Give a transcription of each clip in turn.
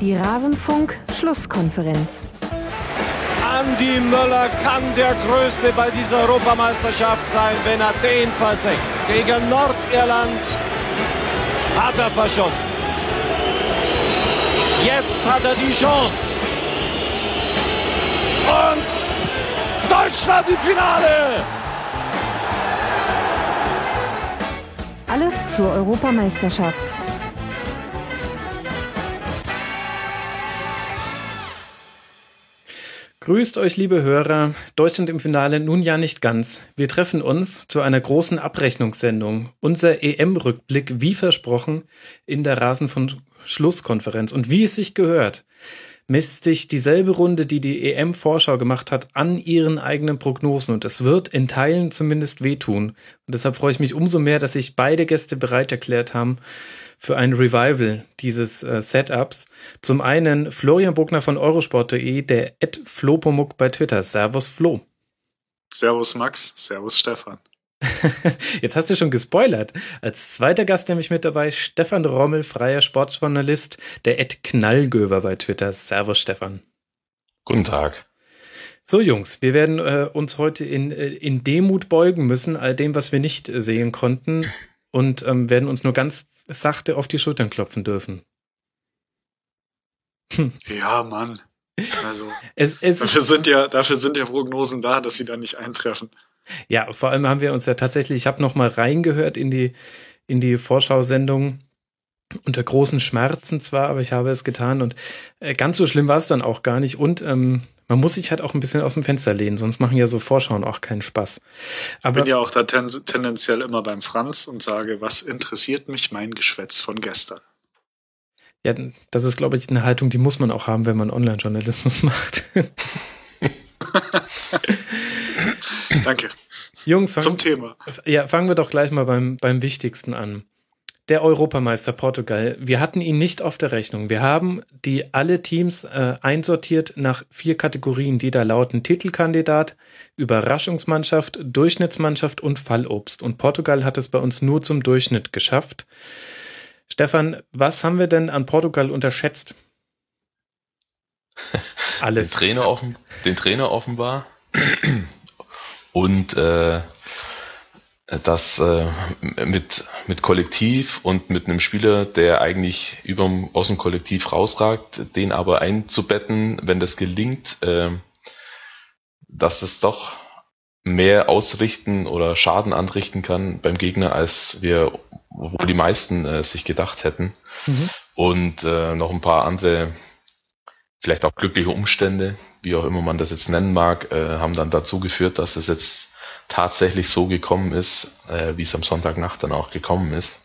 Die Rasenfunk-Schlusskonferenz. Andi Möller kann der Größte bei dieser Europameisterschaft sein, wenn er den versenkt. Gegen Nordirland hat er verschossen. Jetzt hat er die Chance. Und Deutschland im Finale! Alles zur Europameisterschaft. Grüßt euch, liebe Hörer. Deutschland im Finale nun ja nicht ganz. Wir treffen uns zu einer großen Abrechnungssendung. Unser EM-Rückblick, wie versprochen, in der Rasen von Schlusskonferenz. Und wie es sich gehört, misst sich dieselbe Runde, die die EM-Vorschau gemacht hat, an ihren eigenen Prognosen. Und es wird in Teilen zumindest wehtun. Und deshalb freue ich mich umso mehr, dass sich beide Gäste bereit erklärt haben, für ein Revival dieses äh, Setups. Zum einen Florian Bogner von Eurosport.de, der Ed Flopomuk bei Twitter. Servus Flo. Servus Max, Servus Stefan. Jetzt hast du schon gespoilert. Als zweiter Gast nämlich mit dabei Stefan Rommel, freier Sportjournalist, der Ed Knallgöver bei Twitter. Servus Stefan. Guten Tag. So Jungs, wir werden äh, uns heute in, äh, in Demut beugen müssen, all dem, was wir nicht äh, sehen konnten und ähm, werden uns nur ganz sachte auf die Schultern klopfen dürfen. Hm. Ja, Mann. Also es, es dafür sind ja dafür sind ja Prognosen da, dass sie dann nicht eintreffen. Ja, vor allem haben wir uns ja tatsächlich, ich habe noch mal reingehört in die in die Vorschau-Sendung unter großen Schmerzen zwar, aber ich habe es getan und äh, ganz so schlimm war es dann auch gar nicht und ähm, man muss sich halt auch ein bisschen aus dem Fenster lehnen, sonst machen ja so Vorschauen auch keinen Spaß. Aber ich bin ja auch da ten tendenziell immer beim Franz und sage, was interessiert mich mein Geschwätz von gestern? Ja, das ist, glaube ich, eine Haltung, die muss man auch haben, wenn man Online-Journalismus macht. Danke. Jungs, fang, zum Thema. Ja, fangen wir doch gleich mal beim, beim Wichtigsten an der Europameister Portugal. Wir hatten ihn nicht auf der Rechnung. Wir haben die alle Teams äh, einsortiert nach vier Kategorien, die da lauten Titelkandidat, Überraschungsmannschaft, Durchschnittsmannschaft und Fallobst. Und Portugal hat es bei uns nur zum Durchschnitt geschafft. Stefan, was haben wir denn an Portugal unterschätzt? Alles. Den Trainer, offen, den Trainer offenbar. Und äh, das äh, mit, mit Kollektiv und mit einem Spieler, der eigentlich überm, aus dem Kollektiv rausragt, den aber einzubetten, wenn das gelingt, äh, dass das doch mehr ausrichten oder Schaden anrichten kann beim Gegner, als wir, wohl die meisten äh, sich gedacht hätten. Mhm. Und äh, noch ein paar andere, vielleicht auch glückliche Umstände, wie auch immer man das jetzt nennen mag, äh, haben dann dazu geführt, dass es jetzt tatsächlich so gekommen ist, äh, wie es am Sonntagnacht dann auch gekommen ist.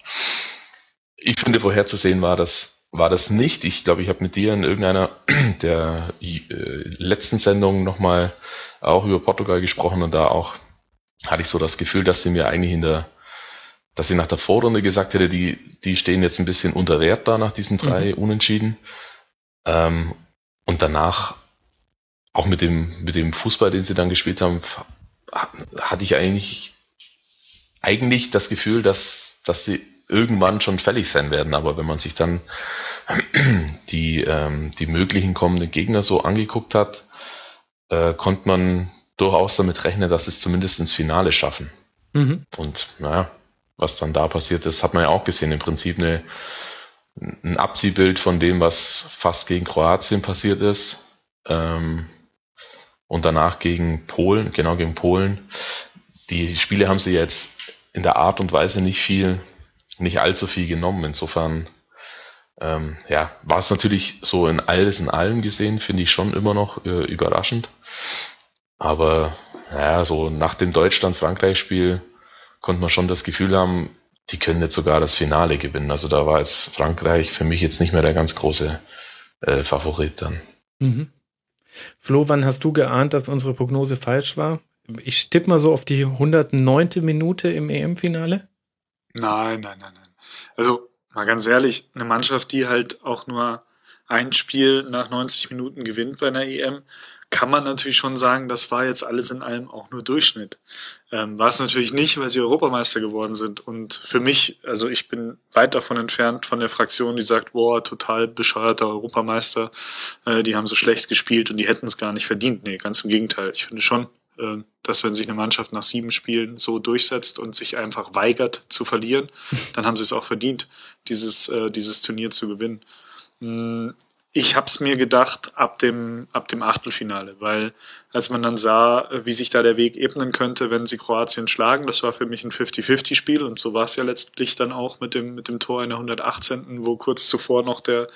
Ich finde, vorherzusehen war das, war das nicht. Ich glaube, ich habe mit dir in irgendeiner der äh, letzten Sendungen nochmal auch über Portugal gesprochen und da auch hatte ich so das Gefühl, dass sie mir eigentlich in der, dass sie nach der Vorrunde gesagt hätte, die, die stehen jetzt ein bisschen unter Wert da nach diesen drei mhm. Unentschieden. Ähm, und danach auch mit dem, mit dem Fußball, den sie dann gespielt haben, hatte ich eigentlich, eigentlich das Gefühl, dass, dass sie irgendwann schon fällig sein werden. Aber wenn man sich dann die, ähm, die möglichen kommenden Gegner so angeguckt hat, äh, konnte man durchaus damit rechnen, dass es zumindest ins Finale schaffen. Mhm. Und naja, was dann da passiert ist, hat man ja auch gesehen. Im Prinzip eine, ein Abziehbild von dem, was fast gegen Kroatien passiert ist. Ähm, und danach gegen Polen, genau gegen Polen. Die Spiele haben sie jetzt in der Art und Weise nicht viel, nicht allzu viel genommen. Insofern, ähm, ja, war es natürlich so in alles in allem gesehen, finde ich schon immer noch äh, überraschend. Aber ja, so nach dem Deutschland-Frankreich-Spiel konnte man schon das Gefühl haben, die können jetzt sogar das Finale gewinnen. Also da war jetzt Frankreich für mich jetzt nicht mehr der ganz große äh, Favorit dann. Mhm. Flo, wann hast du geahnt, dass unsere Prognose falsch war? Ich tippe mal so auf die 109. Minute im EM-Finale. Nein, nein, nein, nein. Also mal ganz ehrlich, eine Mannschaft, die halt auch nur ein Spiel nach 90 Minuten gewinnt bei einer EM, kann man natürlich schon sagen, das war jetzt alles in allem auch nur Durchschnitt. Ähm, war es natürlich nicht, weil sie Europameister geworden sind. Und für mich, also ich bin weit davon entfernt von der Fraktion, die sagt, boah, total bescheuerter Europameister, äh, die haben so schlecht gespielt und die hätten es gar nicht verdient. Nee, ganz im Gegenteil. Ich finde schon, äh, dass wenn sich eine Mannschaft nach sieben Spielen so durchsetzt und sich einfach weigert zu verlieren, dann haben sie es auch verdient, dieses, äh, dieses Turnier zu gewinnen. Ich habe es mir gedacht ab dem, ab dem Achtelfinale, weil als man dann sah, wie sich da der Weg ebnen könnte, wenn sie Kroatien schlagen, das war für mich ein 50-50-Spiel und so war es ja letztlich dann auch mit dem, mit dem Tor in der 118., wo kurz zuvor noch der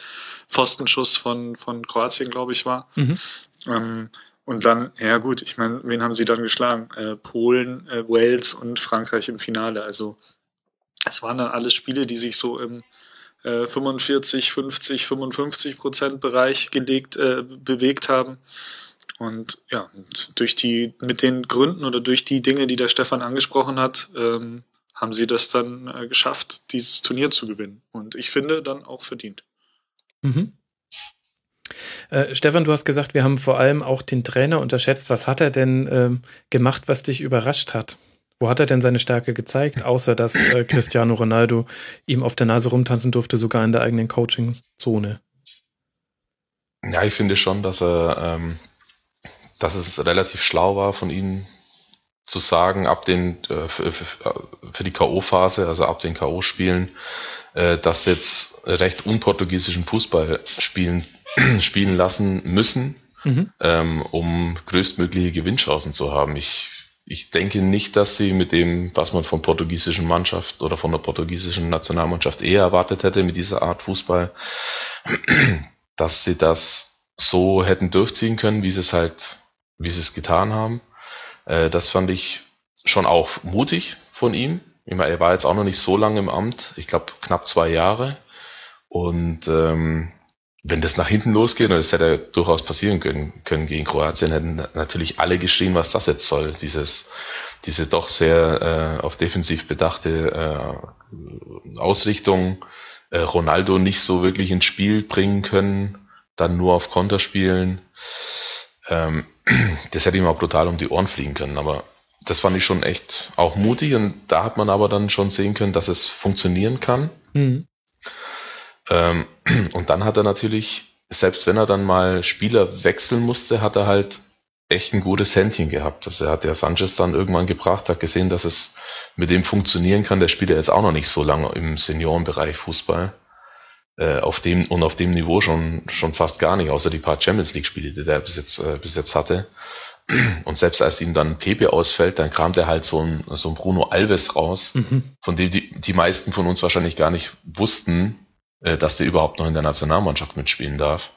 Pfostenschuss von, von Kroatien, glaube ich, war. Mhm. Ähm, und dann, ja gut, ich meine, wen haben sie dann geschlagen? Äh, Polen, äh, Wales und Frankreich im Finale. Also es waren dann alles Spiele, die sich so im 45, 50, 55 Prozent Bereich gelegt, äh, bewegt haben. Und ja, und durch die, mit den Gründen oder durch die Dinge, die der Stefan angesprochen hat, ähm, haben sie das dann äh, geschafft, dieses Turnier zu gewinnen. Und ich finde dann auch verdient. Mhm. Äh, Stefan, du hast gesagt, wir haben vor allem auch den Trainer unterschätzt. Was hat er denn ähm, gemacht, was dich überrascht hat? Wo hat er denn seine Stärke gezeigt, außer dass äh, Cristiano Ronaldo ihm auf der Nase rumtanzen durfte, sogar in der eigenen Coaching-Zone? Ja, ich finde schon, dass er, ähm, dass es relativ schlau war von ihm zu sagen, ab den äh, für, für, die K.O.-Phase, also ab den K.O.-Spielen, äh, dass jetzt recht unportugiesischen Fußball spielen, spielen lassen müssen, mhm. ähm, um größtmögliche Gewinnchancen zu haben. Ich ich denke nicht, dass sie mit dem, was man von portugiesischen Mannschaft oder von der portugiesischen Nationalmannschaft eher erwartet hätte mit dieser Art Fußball, dass sie das so hätten durchziehen können, wie sie es halt, wie sie es getan haben. Äh, das fand ich schon auch mutig von ihm. Ich meine, er war jetzt auch noch nicht so lange im Amt, ich glaube knapp zwei Jahre. Und ähm, wenn das nach hinten losgeht, und das hätte durchaus passieren können, können gegen Kroatien, hätten natürlich alle geschrien, was das jetzt soll. Dieses, diese doch sehr äh, auf defensiv bedachte äh, Ausrichtung, äh, Ronaldo nicht so wirklich ins Spiel bringen können, dann nur auf Konter spielen. Ähm, das hätte ihm auch brutal um die Ohren fliegen können, aber das fand ich schon echt auch mutig und da hat man aber dann schon sehen können, dass es funktionieren kann. Mhm. Ähm, und dann hat er natürlich, selbst wenn er dann mal Spieler wechseln musste, hat er halt echt ein gutes Händchen gehabt. Also er hat ja Sanchez dann irgendwann gebracht, hat gesehen, dass es mit dem funktionieren kann. Der spielt ja jetzt auch noch nicht so lange im Seniorenbereich Fußball. Äh, auf dem und auf dem Niveau schon schon fast gar nicht, außer die paar Champions League Spiele, die der bis jetzt äh, bis jetzt hatte. Und selbst als ihm dann Pepe ausfällt, dann kam der halt so ein, so ein Bruno Alves raus, mhm. von dem die, die meisten von uns wahrscheinlich gar nicht wussten, dass der überhaupt noch in der Nationalmannschaft mitspielen darf.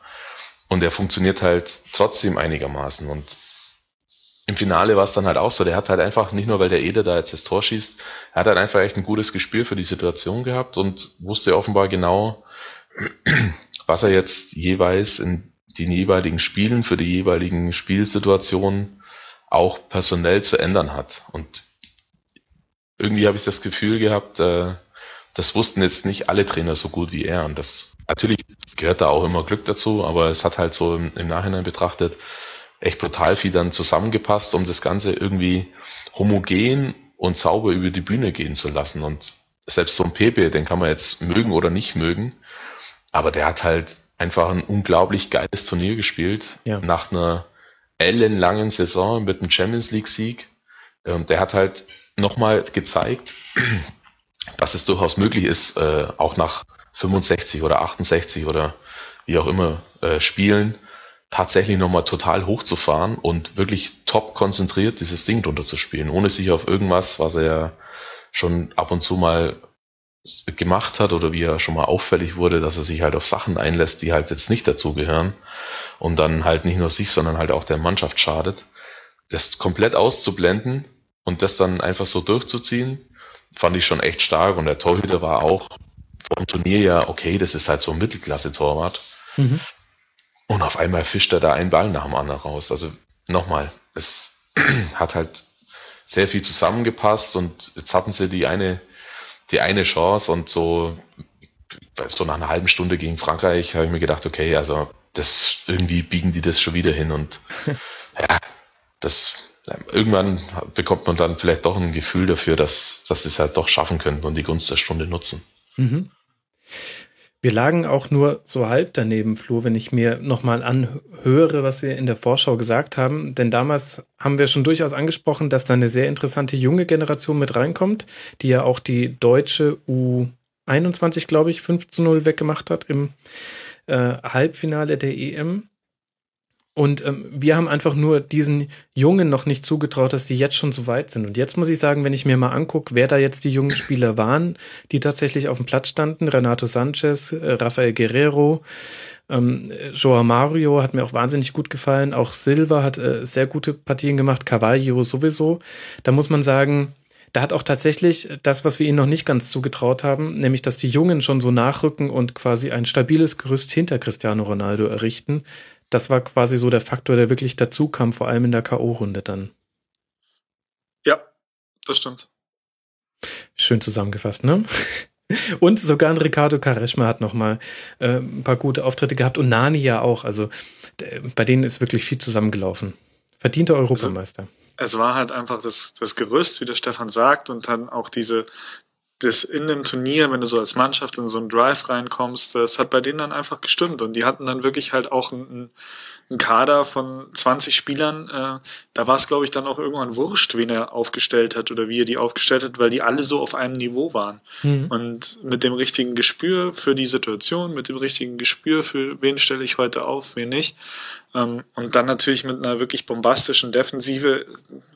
Und er funktioniert halt trotzdem einigermaßen. Und im Finale war es dann halt auch so, der hat halt einfach, nicht nur weil der Ede da jetzt das Tor schießt, er hat halt einfach echt ein gutes Gespür für die Situation gehabt und wusste offenbar genau, was er jetzt jeweils in den jeweiligen Spielen für die jeweiligen Spielsituationen auch personell zu ändern hat. Und irgendwie habe ich das Gefühl gehabt, äh, das wussten jetzt nicht alle Trainer so gut wie er. Und das natürlich gehört da auch immer Glück dazu, aber es hat halt so im, im Nachhinein betrachtet echt brutal viel dann zusammengepasst, um das Ganze irgendwie homogen und sauber über die Bühne gehen zu lassen. Und selbst so ein Pepe, den kann man jetzt mögen oder nicht mögen, aber der hat halt einfach ein unglaublich geiles Turnier gespielt. Ja. Nach einer ellenlangen Saison mit einem Champions League Sieg. Und der hat halt nochmal gezeigt, dass es durchaus möglich ist, äh, auch nach 65 oder 68 oder wie auch immer äh, Spielen tatsächlich nochmal total hochzufahren und wirklich top konzentriert dieses Ding drunter zu spielen, ohne sich auf irgendwas, was er ja schon ab und zu mal gemacht hat oder wie er schon mal auffällig wurde, dass er sich halt auf Sachen einlässt, die halt jetzt nicht dazugehören und dann halt nicht nur sich, sondern halt auch der Mannschaft schadet. Das komplett auszublenden und das dann einfach so durchzuziehen, fand ich schon echt stark und der Torhüter war auch vom Turnier ja okay, das ist halt so ein Mittelklasse-Torwart. Mhm. Und auf einmal fischt er da einen Ball nach dem anderen raus. Also nochmal, es hat halt sehr viel zusammengepasst und jetzt hatten sie die eine, die eine Chance und so, so nach einer halben Stunde gegen Frankreich habe ich mir gedacht, okay, also das irgendwie biegen die das schon wieder hin und ja, das irgendwann bekommt man dann vielleicht doch ein Gefühl dafür, dass, dass sie es halt doch schaffen könnten und die Gunst der Stunde nutzen. Mhm. Wir lagen auch nur so halb daneben, Flo, wenn ich mir nochmal anhöre, was wir in der Vorschau gesagt haben. Denn damals haben wir schon durchaus angesprochen, dass da eine sehr interessante junge Generation mit reinkommt, die ja auch die deutsche U21, glaube ich, 5 zu 0 weggemacht hat im äh, Halbfinale der EM. Und ähm, wir haben einfach nur diesen Jungen noch nicht zugetraut, dass die jetzt schon so weit sind. Und jetzt muss ich sagen, wenn ich mir mal angucke, wer da jetzt die jungen Spieler waren, die tatsächlich auf dem Platz standen, Renato Sanchez, äh, Rafael Guerrero, ähm, Joao Mario hat mir auch wahnsinnig gut gefallen, auch Silva hat äh, sehr gute Partien gemacht, Carvalho sowieso. Da muss man sagen, da hat auch tatsächlich das, was wir ihnen noch nicht ganz zugetraut haben, nämlich dass die Jungen schon so nachrücken und quasi ein stabiles Gerüst hinter Cristiano Ronaldo errichten, das war quasi so der Faktor, der wirklich dazu kam, vor allem in der K.O.-Runde dann. Ja, das stimmt. Schön zusammengefasst, ne? Und sogar ein Ricardo Kareschma hat nochmal äh, ein paar gute Auftritte gehabt und Nani ja auch. Also bei denen ist wirklich viel zusammengelaufen. Verdienter Europameister. Also, es war halt einfach das, das Gerüst, wie der Stefan sagt, und dann auch diese, das in einem Turnier, wenn du so als Mannschaft in so einen Drive reinkommst, das hat bei denen dann einfach gestimmt. Und die hatten dann wirklich halt auch einen, einen Kader von 20 Spielern. Äh, da war es, glaube ich, dann auch irgendwann wurscht, wen er aufgestellt hat oder wie er die aufgestellt hat, weil die alle so auf einem Niveau waren. Mhm. Und mit dem richtigen Gespür für die Situation, mit dem richtigen Gespür für wen stelle ich heute auf, wen nicht. Ähm, und dann natürlich mit einer wirklich bombastischen Defensive.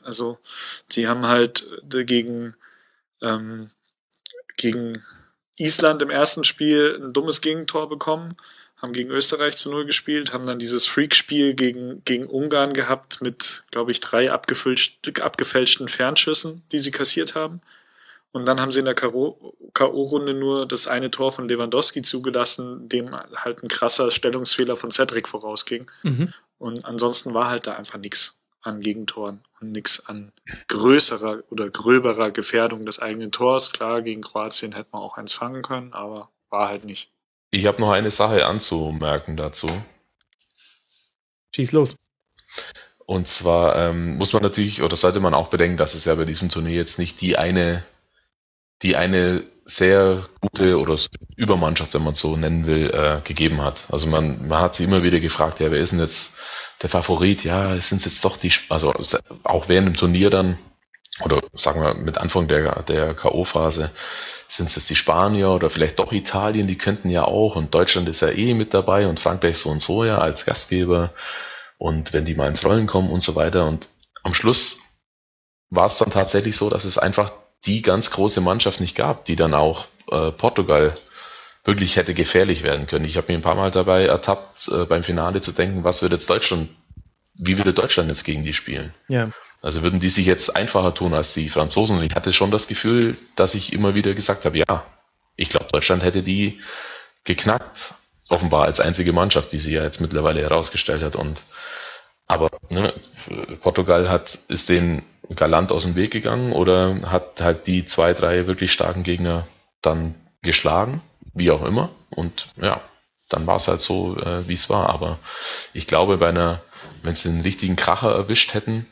Also, sie haben halt dagegen ähm, gegen Island im ersten Spiel ein dummes Gegentor bekommen, haben gegen Österreich zu Null gespielt, haben dann dieses Freak-Spiel gegen, gegen Ungarn gehabt mit, glaube ich, drei abgefälschten Fernschüssen, die sie kassiert haben. Und dann haben sie in der K.O.-Runde nur das eine Tor von Lewandowski zugelassen, dem halt ein krasser Stellungsfehler von Cedric vorausging. Mhm. Und ansonsten war halt da einfach nichts an Gegentoren und nichts an größerer oder gröberer Gefährdung des eigenen Tors. Klar, gegen Kroatien hätte man auch eins fangen können, aber war halt nicht. Ich habe noch eine Sache anzumerken dazu. Schieß los. Und zwar ähm, muss man natürlich, oder sollte man auch bedenken, dass es ja bei diesem Turnier jetzt nicht die eine, die eine sehr gute oder Übermannschaft, wenn man so nennen will, äh, gegeben hat. Also man, man hat sich immer wieder gefragt, ja, wer ist denn jetzt der Favorit, ja, sind jetzt doch die, also auch während dem Turnier dann, oder sagen wir mit Anfang der, der K.O.-Phase, sind es jetzt die Spanier oder vielleicht doch Italien, die könnten ja auch und Deutschland ist ja eh mit dabei und Frankreich so und so ja als Gastgeber und wenn die mal ins Rollen kommen und so weiter und am Schluss war es dann tatsächlich so, dass es einfach die ganz große Mannschaft nicht gab, die dann auch äh, Portugal wirklich hätte gefährlich werden können. Ich habe mich ein paar Mal dabei ertappt, äh, beim Finale zu denken, was wird jetzt Deutschland, wie würde Deutschland jetzt gegen die spielen? Ja. Also würden die sich jetzt einfacher tun als die Franzosen? Und ich hatte schon das Gefühl, dass ich immer wieder gesagt habe, ja, ich glaube, Deutschland hätte die geknackt, offenbar als einzige Mannschaft, die sie ja jetzt mittlerweile herausgestellt hat. Und aber ne, Portugal hat ist den galant aus dem Weg gegangen oder hat halt die zwei, drei wirklich starken Gegner dann geschlagen wie auch immer. Und ja, dann war es halt so, äh, wie es war. Aber ich glaube, bei einer, wenn sie den richtigen Kracher erwischt hätten,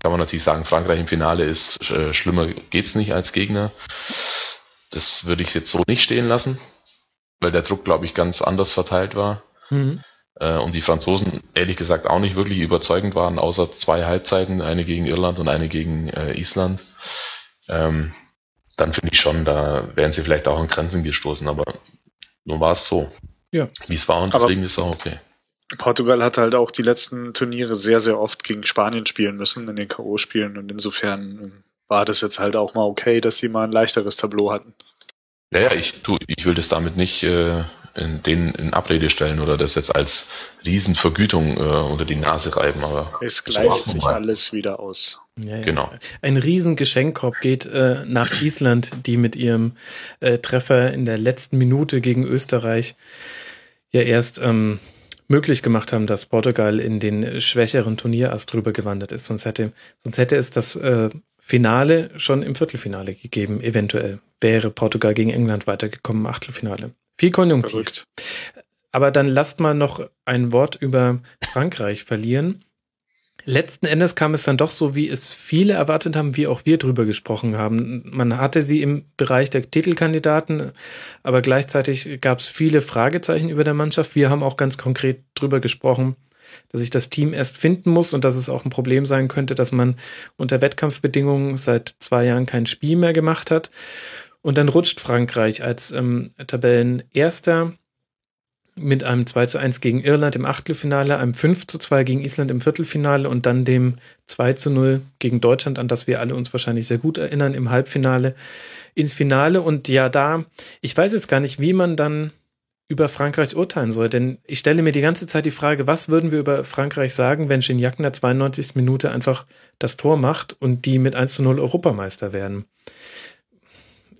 kann man natürlich sagen, Frankreich im Finale ist äh, schlimmer geht's nicht als Gegner. Das würde ich jetzt so nicht stehen lassen, weil der Druck, glaube ich, ganz anders verteilt war. Mhm. Äh, und die Franzosen ehrlich gesagt auch nicht wirklich überzeugend waren, außer zwei Halbzeiten, eine gegen Irland und eine gegen äh, Island. Ähm, dann finde ich schon, da wären sie vielleicht auch an Grenzen gestoßen, aber nun war es so. Ja. Wie es war und deswegen aber ist es auch okay. Portugal hat halt auch die letzten Turniere sehr, sehr oft gegen Spanien spielen müssen in den K.O.-Spielen und insofern war das jetzt halt auch mal okay, dass sie mal ein leichteres Tableau hatten. Ja, ja, ich, tu, ich will das damit nicht äh, in, denen in Abrede stellen oder das jetzt als Riesenvergütung äh, unter die Nase reiben. Aber es gleicht sich alles wieder aus. Ja, ja. Genau. Ein Riesengeschenkkorb geht äh, nach Island, die mit ihrem äh, Treffer in der letzten Minute gegen Österreich ja erst ähm, möglich gemacht haben, dass Portugal in den schwächeren Turnierast drüber gewandert ist. Sonst hätte, sonst hätte es das äh, Finale schon im Viertelfinale gegeben, eventuell. Wäre Portugal gegen England weitergekommen, Achtelfinale. Viel Konjunktiv. Verrückt. Aber dann lasst mal noch ein Wort über Frankreich verlieren. Letzten Endes kam es dann doch so, wie es viele erwartet haben, wie auch wir drüber gesprochen haben. Man hatte sie im Bereich der Titelkandidaten, aber gleichzeitig gab es viele Fragezeichen über der Mannschaft. Wir haben auch ganz konkret drüber gesprochen, dass sich das Team erst finden muss und dass es auch ein Problem sein könnte, dass man unter Wettkampfbedingungen seit zwei Jahren kein Spiel mehr gemacht hat. Und dann rutscht Frankreich als ähm, Tabellenerster mit einem 2 zu 1 gegen Irland im Achtelfinale, einem 5 zu 2 gegen Island im Viertelfinale und dann dem 2 zu 0 gegen Deutschland, an das wir alle uns wahrscheinlich sehr gut erinnern, im Halbfinale ins Finale. Und ja, da, ich weiß jetzt gar nicht, wie man dann über Frankreich urteilen soll, denn ich stelle mir die ganze Zeit die Frage, was würden wir über Frankreich sagen, wenn Gignac in der 92. Minute einfach das Tor macht und die mit 1 zu 0 Europameister werden?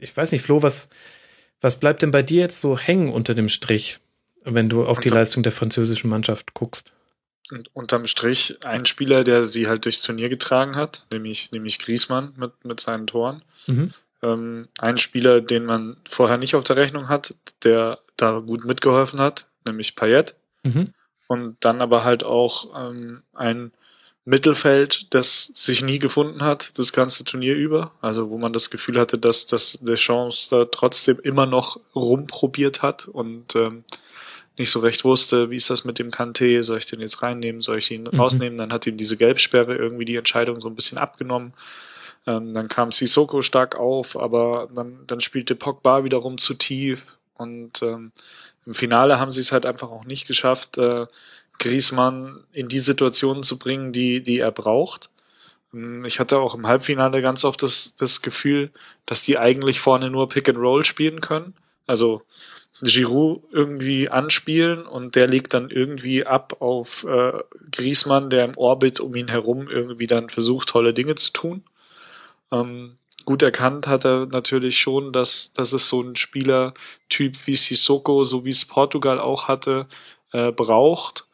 Ich weiß nicht, Flo, was, was bleibt denn bei dir jetzt so hängen unter dem Strich? Wenn du auf die Leistung der französischen Mannschaft guckst. Und unterm Strich ein Spieler, der sie halt durchs Turnier getragen hat, nämlich, nämlich Griesmann mit, mit seinen Toren. Mhm. Ähm, ein Spieler, den man vorher nicht auf der Rechnung hat, der da gut mitgeholfen hat, nämlich Payet. Mhm. Und dann aber halt auch ähm, ein Mittelfeld, das sich nie gefunden hat, das ganze Turnier über. Also wo man das Gefühl hatte, dass, dass der Chance da trotzdem immer noch rumprobiert hat und ähm, nicht so recht wusste, wie ist das mit dem Kanté, soll ich den jetzt reinnehmen, soll ich ihn mhm. rausnehmen, dann hat ihm diese Gelbsperre irgendwie die Entscheidung so ein bisschen abgenommen. Ähm, dann kam Sissoko stark auf, aber dann, dann spielte Pogba wiederum zu tief und ähm, im Finale haben sie es halt einfach auch nicht geschafft, äh, Griezmann in die Situationen zu bringen, die, die er braucht. Ähm, ich hatte auch im Halbfinale ganz oft das, das Gefühl, dass die eigentlich vorne nur Pick and Roll spielen können. Also Giroud irgendwie anspielen und der legt dann irgendwie ab auf äh, Griesmann, der im Orbit um ihn herum irgendwie dann versucht, tolle Dinge zu tun. Ähm, gut erkannt hat er natürlich schon, dass, dass es so ein Spielertyp wie Sissoko, so wie es Portugal auch hatte, äh, braucht,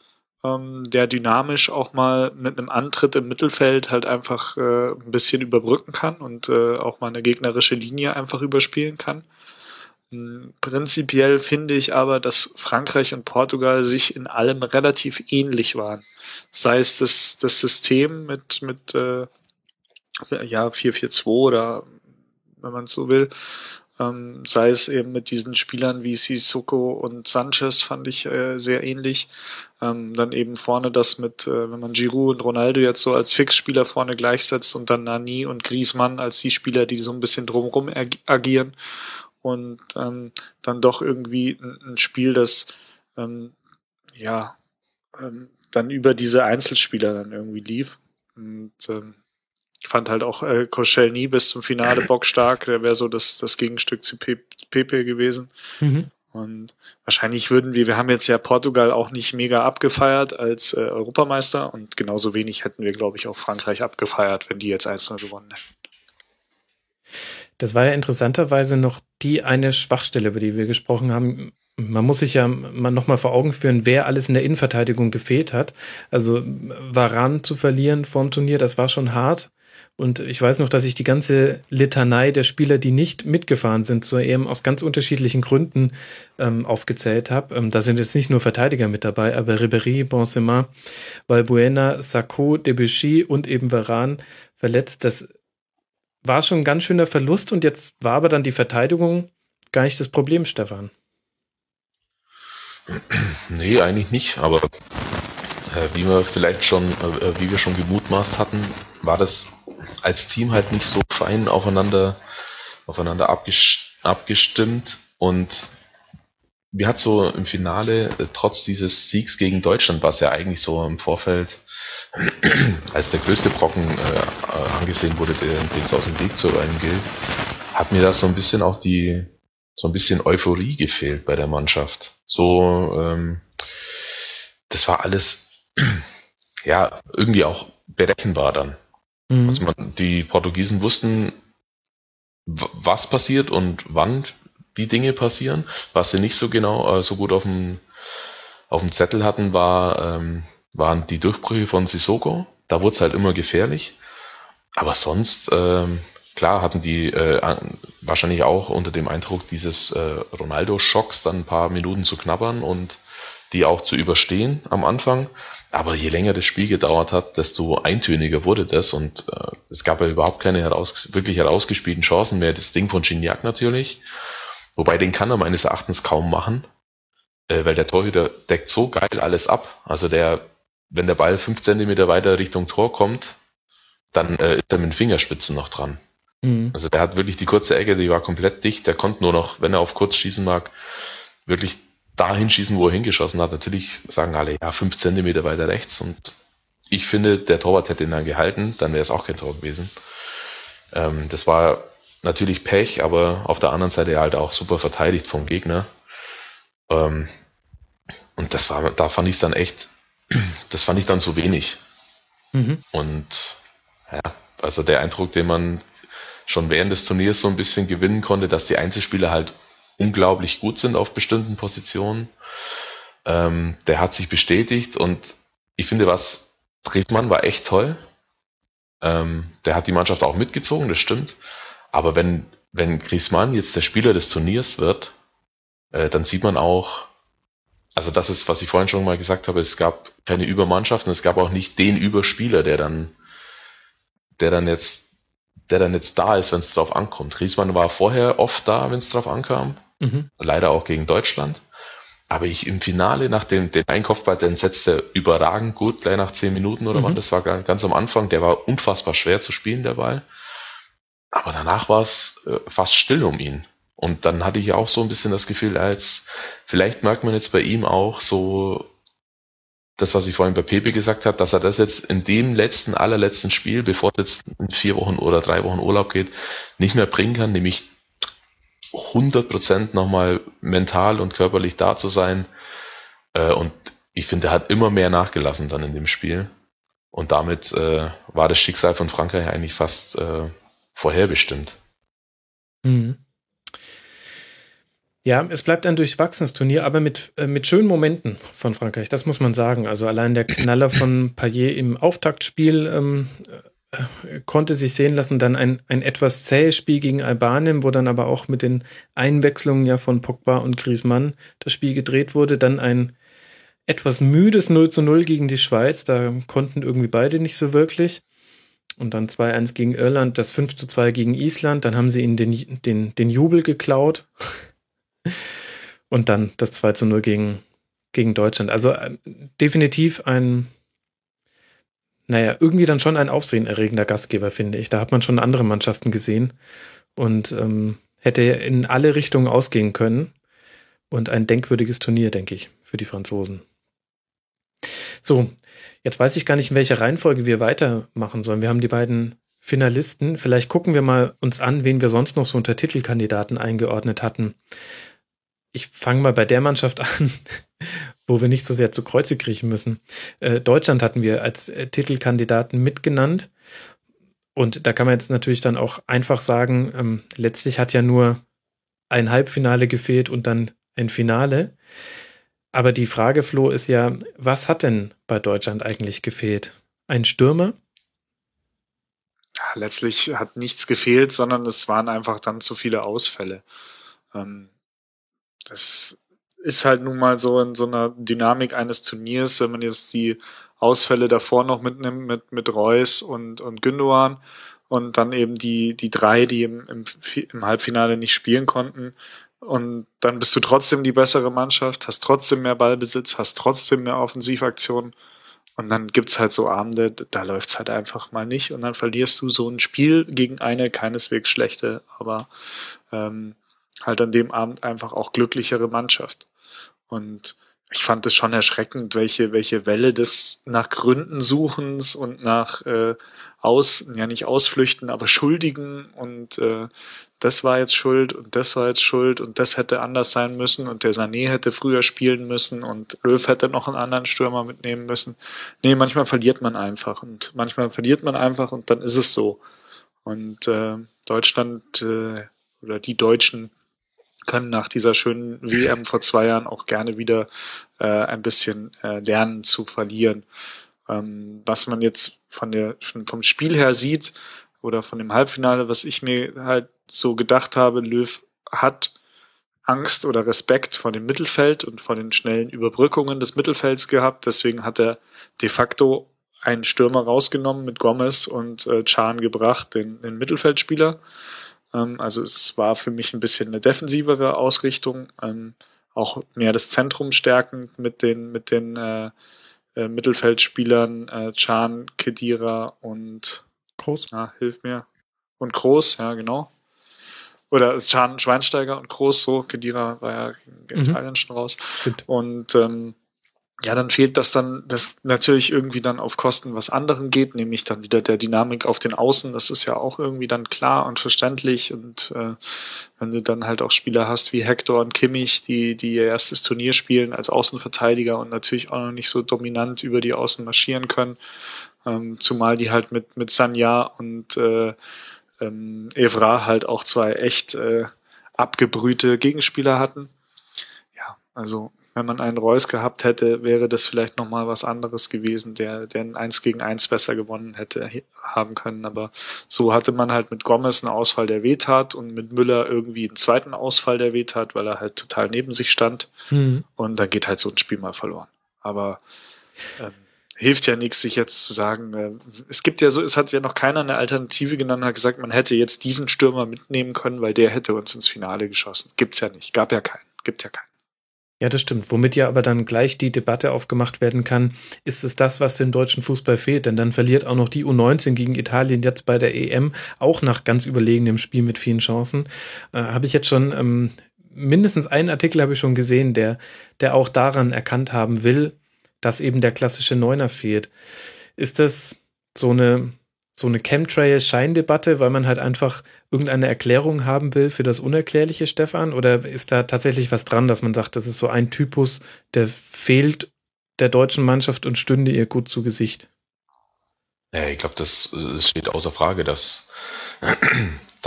ähm, der dynamisch auch mal mit einem Antritt im Mittelfeld halt einfach äh, ein bisschen überbrücken kann und äh, auch mal eine gegnerische Linie einfach überspielen kann. Prinzipiell finde ich aber, dass Frankreich und Portugal sich in allem relativ ähnlich waren. Sei es das, das System mit, mit äh, ja, 4-4-2 oder wenn man so will, ähm, sei es eben mit diesen Spielern wie Sissoko und Sanchez fand ich äh, sehr ähnlich. Ähm, dann eben vorne das mit, äh, wenn man Giroud und Ronaldo jetzt so als Fixspieler vorne gleichsetzt und dann Nani und Griezmann als die Spieler, die so ein bisschen drumherum ag agieren und ähm, dann doch irgendwie ein, ein Spiel, das ähm, ja ähm, dann über diese Einzelspieler dann irgendwie lief. Und ähm, ich fand halt auch äh, Koschel nie bis zum Finale bockstark. Der wäre so das, das Gegenstück zu Pepe gewesen. Mhm. Und wahrscheinlich würden wir, wir haben jetzt ja Portugal auch nicht mega abgefeiert als äh, Europameister und genauso wenig hätten wir, glaube ich, auch Frankreich abgefeiert, wenn die jetzt 1-0 gewonnen hätten. Das war ja interessanterweise noch die eine Schwachstelle, über die wir gesprochen haben. Man muss sich ja mal nochmal vor Augen führen, wer alles in der Innenverteidigung gefehlt hat. Also Varan zu verlieren vorm Turnier, das war schon hart. Und ich weiß noch, dass ich die ganze Litanei der Spieler, die nicht mitgefahren sind, so eben aus ganz unterschiedlichen Gründen ähm, aufgezählt habe. Ähm, da sind jetzt nicht nur Verteidiger mit dabei, aber Ribéry, Benzema, Valbuena, Sacco, Debuchy und eben Varan verletzt. Das war schon ein ganz schöner Verlust und jetzt war aber dann die Verteidigung gar nicht das Problem, Stefan. Nee, eigentlich nicht, aber äh, wie wir vielleicht schon, äh, wie wir schon gemutmaßt hatten, war das als Team halt nicht so fein aufeinander, aufeinander abgestimmt und mir hat so im Finale, äh, trotz dieses Siegs gegen Deutschland, was ja eigentlich so im Vorfeld als der größte Brocken äh, angesehen wurde, den es aus dem Weg zu räumen gilt, hat mir da so ein bisschen auch die, so ein bisschen Euphorie gefehlt bei der Mannschaft. So, ähm, das war alles, ja, irgendwie auch berechenbar dann. Mhm. Also man, die Portugiesen wussten, was passiert und wann die Dinge passieren. Was sie nicht so genau, äh, so gut auf dem, auf dem Zettel hatten, war, ähm, waren die Durchbrüche von Sissoko. Da wurde es halt immer gefährlich. Aber sonst, ähm, klar, hatten die äh, wahrscheinlich auch unter dem Eindruck dieses äh, Ronaldo-Schocks dann ein paar Minuten zu knabbern und die auch zu überstehen am Anfang. Aber je länger das Spiel gedauert hat, desto eintöniger wurde das und äh, es gab ja überhaupt keine heraus, wirklich herausgespielten Chancen mehr. Das Ding von Gignac natürlich, wobei den kann er meines Erachtens kaum machen, äh, weil der Torhüter deckt so geil alles ab. Also der, wenn der Ball fünf Zentimeter weiter Richtung Tor kommt, dann äh, ist er mit den Fingerspitzen noch dran. Mhm. Also der hat wirklich die kurze Ecke, die war komplett dicht. Der konnte nur noch, wenn er auf kurz schießen mag, wirklich dahin schießen, wo er hingeschossen hat. Natürlich sagen alle, ja, fünf Zentimeter weiter rechts. Und ich finde, der Torwart hätte ihn dann gehalten, dann wäre es auch kein Tor gewesen. Ähm, das war natürlich Pech, aber auf der anderen Seite halt auch super verteidigt vom Gegner. Ähm, und das war, da fand ich es dann echt, das fand ich dann zu wenig. Mhm. Und ja, also der Eindruck, den man schon während des Turniers so ein bisschen gewinnen konnte, dass die Einzelspieler halt unglaublich gut sind auf bestimmten Positionen. Ähm, der hat sich bestätigt und ich finde, was Driesmann war echt toll. Ähm, der hat die Mannschaft auch mitgezogen, das stimmt. Aber wenn, wenn Griezmann jetzt der Spieler des Turniers wird, äh, dann sieht man auch, also das ist, was ich vorhin schon mal gesagt habe, es gab keine Übermannschaften, es gab auch nicht den Überspieler, der dann, der dann jetzt der dann jetzt da ist, wenn es drauf ankommt. Riesmann war vorher oft da, wenn es drauf ankam. Mhm. Leider auch gegen Deutschland. Aber ich im Finale nach dem den Einkopfball, den setzte er überragend gut, gleich nach zehn Minuten oder mhm. wann, das war ganz am Anfang, der war unfassbar schwer zu spielen, der Ball. Aber danach war es äh, fast still um ihn. Und dann hatte ich auch so ein bisschen das Gefühl, als vielleicht merkt man jetzt bei ihm auch so das, was ich vorhin bei Pepe gesagt habe, dass er das jetzt in dem letzten, allerletzten Spiel, bevor es jetzt in vier Wochen oder drei Wochen Urlaub geht, nicht mehr bringen kann, nämlich 100% nochmal mental und körperlich da zu sein. Äh, und ich finde, er hat immer mehr nachgelassen dann in dem Spiel. Und damit äh, war das Schicksal von Frankreich eigentlich fast äh, vorherbestimmt. Mhm. Ja, es bleibt ein durchwachsenes Turnier, aber mit, äh, mit schönen Momenten von Frankreich, das muss man sagen. Also allein der Knaller von Payet im Auftaktspiel ähm, äh, konnte sich sehen lassen. Dann ein, ein etwas zähes Spiel gegen Albanien, wo dann aber auch mit den Einwechslungen ja von Pogba und Griezmann das Spiel gedreht wurde. Dann ein etwas müdes 0 zu 0 gegen die Schweiz, da konnten irgendwie beide nicht so wirklich. Und dann 2-1 gegen Irland, das 5 zu 2 gegen Island, dann haben sie ihnen den, den, den Jubel geklaut. Und dann das 2 zu 0 gegen, gegen Deutschland. Also äh, definitiv ein, naja, irgendwie dann schon ein aufsehenerregender Gastgeber, finde ich. Da hat man schon andere Mannschaften gesehen und ähm, hätte in alle Richtungen ausgehen können. Und ein denkwürdiges Turnier, denke ich, für die Franzosen. So, jetzt weiß ich gar nicht, in welcher Reihenfolge wir weitermachen sollen. Wir haben die beiden Finalisten. Vielleicht gucken wir mal uns an, wen wir sonst noch so unter Titelkandidaten eingeordnet hatten ich fange mal bei der Mannschaft an, wo wir nicht so sehr zu Kreuze kriechen müssen. Äh, Deutschland hatten wir als äh, Titelkandidaten mitgenannt. Und da kann man jetzt natürlich dann auch einfach sagen, ähm, letztlich hat ja nur ein Halbfinale gefehlt und dann ein Finale. Aber die Frage, Flo, ist ja, was hat denn bei Deutschland eigentlich gefehlt? Ein Stürmer? Letztlich hat nichts gefehlt, sondern es waren einfach dann zu viele Ausfälle. Ähm, das ist halt nun mal so in so einer Dynamik eines Turniers, wenn man jetzt die Ausfälle davor noch mitnimmt mit, mit Reus und, und Gündogan und dann eben die, die drei, die im, im, im Halbfinale nicht spielen konnten. Und dann bist du trotzdem die bessere Mannschaft, hast trotzdem mehr Ballbesitz, hast trotzdem mehr Offensivaktionen. Und dann gibt's halt so Abende, da läuft's halt einfach mal nicht. Und dann verlierst du so ein Spiel gegen eine keineswegs schlechte, aber ähm, halt an dem Abend einfach auch glücklichere Mannschaft. Und ich fand es schon erschreckend, welche, welche Welle des nach Gründen suchens und nach äh, aus, ja nicht Ausflüchten, aber Schuldigen und äh, das war jetzt schuld und das war jetzt schuld und das hätte anders sein müssen und der Sané hätte früher spielen müssen und Löw hätte noch einen anderen Stürmer mitnehmen müssen. Nee, manchmal verliert man einfach und manchmal verliert man einfach und dann ist es so. Und äh, Deutschland äh, oder die Deutschen können nach dieser schönen WM vor zwei Jahren auch gerne wieder äh, ein bisschen äh, lernen zu verlieren. Ähm, was man jetzt von der vom Spiel her sieht oder von dem Halbfinale, was ich mir halt so gedacht habe, Löw hat Angst oder Respekt vor dem Mittelfeld und vor den schnellen Überbrückungen des Mittelfelds gehabt. Deswegen hat er de facto einen Stürmer rausgenommen mit Gomez und äh, Chan gebracht, den, den Mittelfeldspieler. Ähm, also es war für mich ein bisschen eine defensivere Ausrichtung, ähm, auch mehr das Zentrum stärkend mit den, mit den äh, äh, Mittelfeldspielern äh, Chan, Kedira und Groß. Ja, hilf mir. Und Groß, ja, genau. Oder Chan, Schweinsteiger und Groß, so, Kedira war ja gegen Mhm. Italien schon raus. Stimmt. Und ähm, ja, dann fehlt das dann, das natürlich irgendwie dann auf Kosten was anderem geht, nämlich dann wieder der Dynamik auf den Außen. Das ist ja auch irgendwie dann klar und verständlich. Und äh, wenn du dann halt auch Spieler hast wie Hector und Kimmich, die, die ihr erstes Turnier spielen als Außenverteidiger und natürlich auch noch nicht so dominant über die Außen marschieren können, ähm, zumal die halt mit, mit Sanya und äh, ähm, Evra halt auch zwei echt äh, abgebrühte Gegenspieler hatten. Ja, also wenn man einen Reus gehabt hätte, wäre das vielleicht nochmal was anderes gewesen, der, der ein 1 gegen 1 besser gewonnen hätte haben können. Aber so hatte man halt mit Gomez einen Ausfall, der wehtat und mit Müller irgendwie einen zweiten Ausfall, der wehtat, weil er halt total neben sich stand. Hm. Und dann geht halt so ein Spiel mal verloren. Aber ähm, hilft ja nichts, sich jetzt zu sagen, äh, es gibt ja so, es hat ja noch keiner eine Alternative genannt, hat gesagt, man hätte jetzt diesen Stürmer mitnehmen können, weil der hätte uns ins Finale geschossen. Gibt's ja nicht, gab ja keinen, gibt ja keinen. Ja, das stimmt. Womit ja aber dann gleich die Debatte aufgemacht werden kann, ist es das, was dem deutschen Fußball fehlt? Denn dann verliert auch noch die U19 gegen Italien jetzt bei der EM, auch nach ganz überlegenem Spiel mit vielen Chancen. Äh, habe ich jetzt schon, ähm, mindestens einen Artikel habe ich schon gesehen, der, der auch daran erkannt haben will, dass eben der klassische Neuner fehlt. Ist das so eine, so eine Chemtrail-Scheindebatte, weil man halt einfach irgendeine Erklärung haben will für das Unerklärliche, Stefan? Oder ist da tatsächlich was dran, dass man sagt, das ist so ein Typus, der fehlt der deutschen Mannschaft und stünde ihr gut zu Gesicht? Ja, ich glaube, das, das steht außer Frage, dass,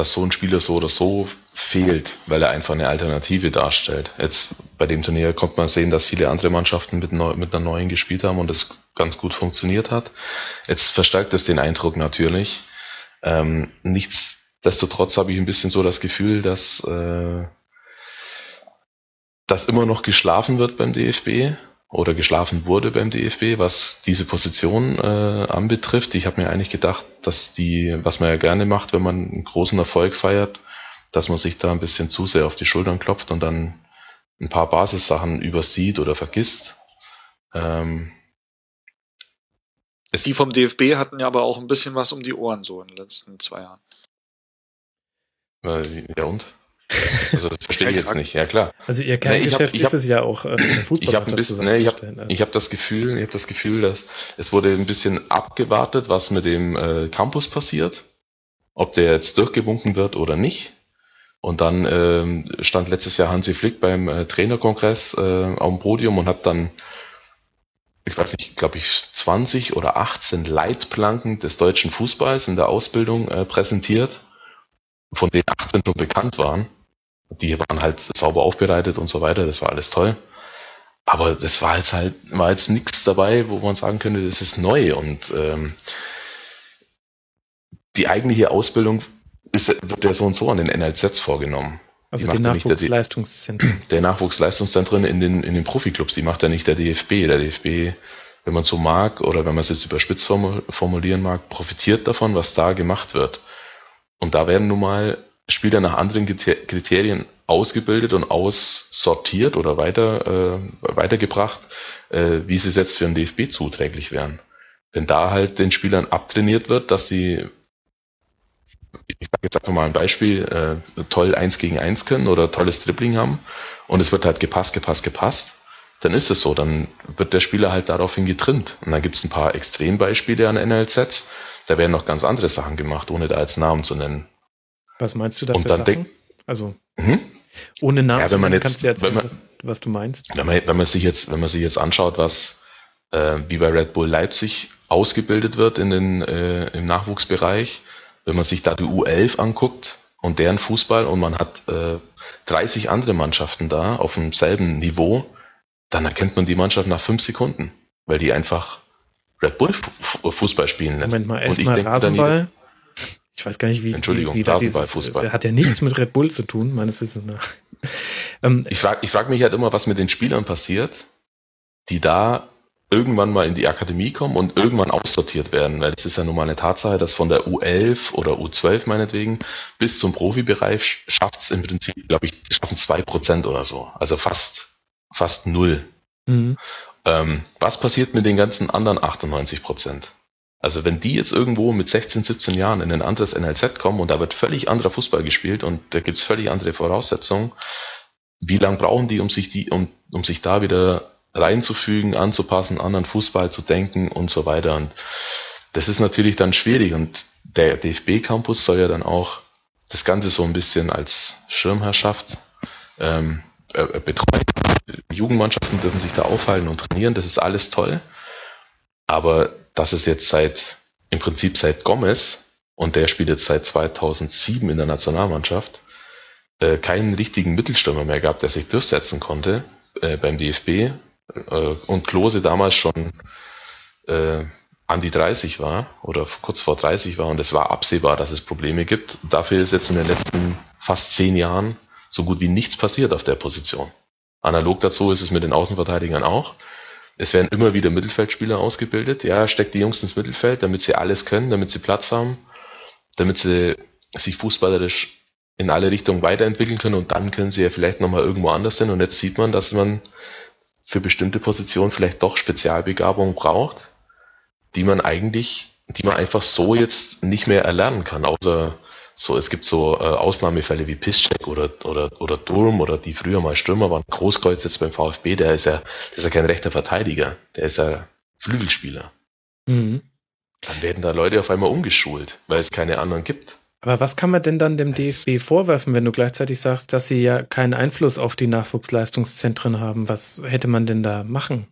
dass so ein Spieler so oder so fehlt, weil er einfach eine Alternative darstellt. Jetzt bei dem Turnier kommt man sehen, dass viele andere Mannschaften mit, neu, mit einer neuen gespielt haben und das ganz gut funktioniert hat. Jetzt verstärkt es den Eindruck natürlich. Ähm, nichtsdestotrotz habe ich ein bisschen so das Gefühl, dass, äh, dass immer noch geschlafen wird beim DFB oder geschlafen wurde beim DFB, was diese Position äh, anbetrifft. Ich habe mir eigentlich gedacht, dass die, was man ja gerne macht, wenn man einen großen Erfolg feiert, dass man sich da ein bisschen zu sehr auf die Schultern klopft und dann ein paar Basissachen übersieht oder vergisst. Ähm, Die vom DFB hatten ja aber auch ein bisschen was um die Ohren so in den letzten zwei Jahren. äh, ja und? Also das verstehe ich jetzt nicht. Ja klar. Also ihr Kerngeschäft hab- ist es ja auch, äh, eine Ich habe Fußballmannschaft ein bisschen, ne, ich habe zusammenzustellen. Also. ich hab das Gefühl, ich habe das Gefühl, dass es wurde ein bisschen abgewartet, was mit dem äh, Campus passiert, ob der jetzt durchgewunken wird oder nicht. Und dann ähm, stand letztes Jahr Hansi Flick beim äh, Trainerkongress äh, auf dem Podium und hat dann, ich weiß nicht, glaube ich, 20 oder 18 Leitplanken des deutschen Fußballs in der Ausbildung äh, präsentiert, von denen 18 schon bekannt waren. Die waren halt sauber aufbereitet und so weiter, das war alles toll. Aber das war jetzt halt, war jetzt nichts dabei, wo man sagen könnte, das ist neu. Und ähm, die eigentliche Ausbildung ist, wird ja so und so an den NLZs vorgenommen. also die ja nicht der Nachwuchsleistungszentren. Der Nachwuchsleistungszentren in den, in den Profiklubs, die macht ja nicht der DFB. Der DFB, wenn man so mag oder wenn man es jetzt überspitzt formu- formulieren mag, profitiert davon, was da gemacht wird. Und da werden nun mal Spieler nach anderen Kriter- Kriterien ausgebildet und aussortiert oder weiter, äh, weitergebracht, äh, wie sie es jetzt für den DFB zuträglich wären. Wenn da halt den Spielern abtrainiert wird, dass sie, ich sage jetzt einfach mal ein Beispiel, äh, toll eins gegen eins können oder tolles Dribbling haben und es wird halt gepasst, gepasst, gepasst, dann ist es so, dann wird der Spieler halt daraufhin getrimmt. Und dann gibt es ein paar Extrembeispiele an NLZs, da werden noch ganz andere Sachen gemacht, ohne da jetzt Namen zu nennen. Was meinst du da Und dann Sachen? Also Mhm. ohne Namen Ja, wenn man jetzt- kannst du erzählen, man- was, was du meinst. Wenn man, wenn man sich jetzt, wenn man sich jetzt anschaut, was äh, wie bei Red Bull Leipzig ausgebildet wird in den, äh, im Nachwuchsbereich, wenn man sich da die U11 anguckt und deren Fußball und man hat äh, 30 andere Mannschaften da auf demselben Niveau, dann erkennt man die Mannschaft nach fünf Sekunden, weil die einfach Red Bull Fu- Fußball spielen lässt. Moment mal, erstmal Rasenball. Ich weiß gar nicht, wie, Entschuldigung, wie, wie da dieses, Rasenballfußball. Hat ja nichts mit Red Bull zu tun, meines Wissens nach. Ähm, ich frage ich frag mich halt immer, was mit den Spielern passiert, die da irgendwann mal in die Akademie kommen und irgendwann aussortiert werden. Weil es ist ja nun mal eine Tatsache, dass von der U11 oder U12 meinetwegen bis zum Profibereich schafft es im Prinzip, glaube ich, schaffen zwei Prozent oder so. Also fast, fast null. Mhm. Ähm, was passiert mit den ganzen anderen 98 Prozent? Also wenn die jetzt irgendwo mit 16, 17 Jahren in ein anderes NLZ kommen und da wird völlig anderer Fußball gespielt und da gibt's völlig andere Voraussetzungen, wie lange brauchen die, um sich die, um, um sich da wieder reinzufügen, anzupassen, anderen Fußball zu denken und so weiter. Und das ist natürlich dann schwierig. Und der DFB-Campus soll ja dann auch das Ganze so ein bisschen als Schirmherrschaft ähm, äh, betreuen. Jugendmannschaften dürfen sich da aufhalten und trainieren, das ist alles toll. Aber dass es jetzt seit, im Prinzip seit Gomez, und der spielt jetzt seit 2007 in der Nationalmannschaft, äh, keinen richtigen Mittelstürmer mehr gab, der sich durchsetzen konnte äh, beim DFB, äh, und Klose damals schon äh, an die 30 war oder kurz vor 30 war und es war absehbar, dass es Probleme gibt. Dafür ist jetzt in den letzten fast zehn Jahren so gut wie nichts passiert auf der Position. Analog dazu ist es mit den Außenverteidigern auch. Es werden immer wieder Mittelfeldspieler ausgebildet. Ja, steckt die Jungs ins Mittelfeld, damit sie alles können, damit sie Platz haben, damit sie sich fußballerisch in alle Richtungen weiterentwickeln können und dann können sie ja vielleicht nochmal irgendwo anders hin. Und jetzt sieht man, dass man für bestimmte Positionen vielleicht doch Spezialbegabung braucht, die man eigentlich, die man einfach so jetzt nicht mehr erlernen kann, außer so, es gibt so äh, Ausnahmefälle wie Piszczek oder, oder, oder Durm oder die früher mal Stürmer waren. Großkreuz jetzt beim VfB, der ist ja, der ist ja kein rechter Verteidiger, der ist ja Flügelspieler. Mhm. Dann werden da Leute auf einmal umgeschult, weil es keine anderen gibt. Aber was kann man denn dann dem DFB vorwerfen, wenn du gleichzeitig sagst, dass sie ja keinen Einfluss auf die Nachwuchsleistungszentren haben? Was hätte man denn da machen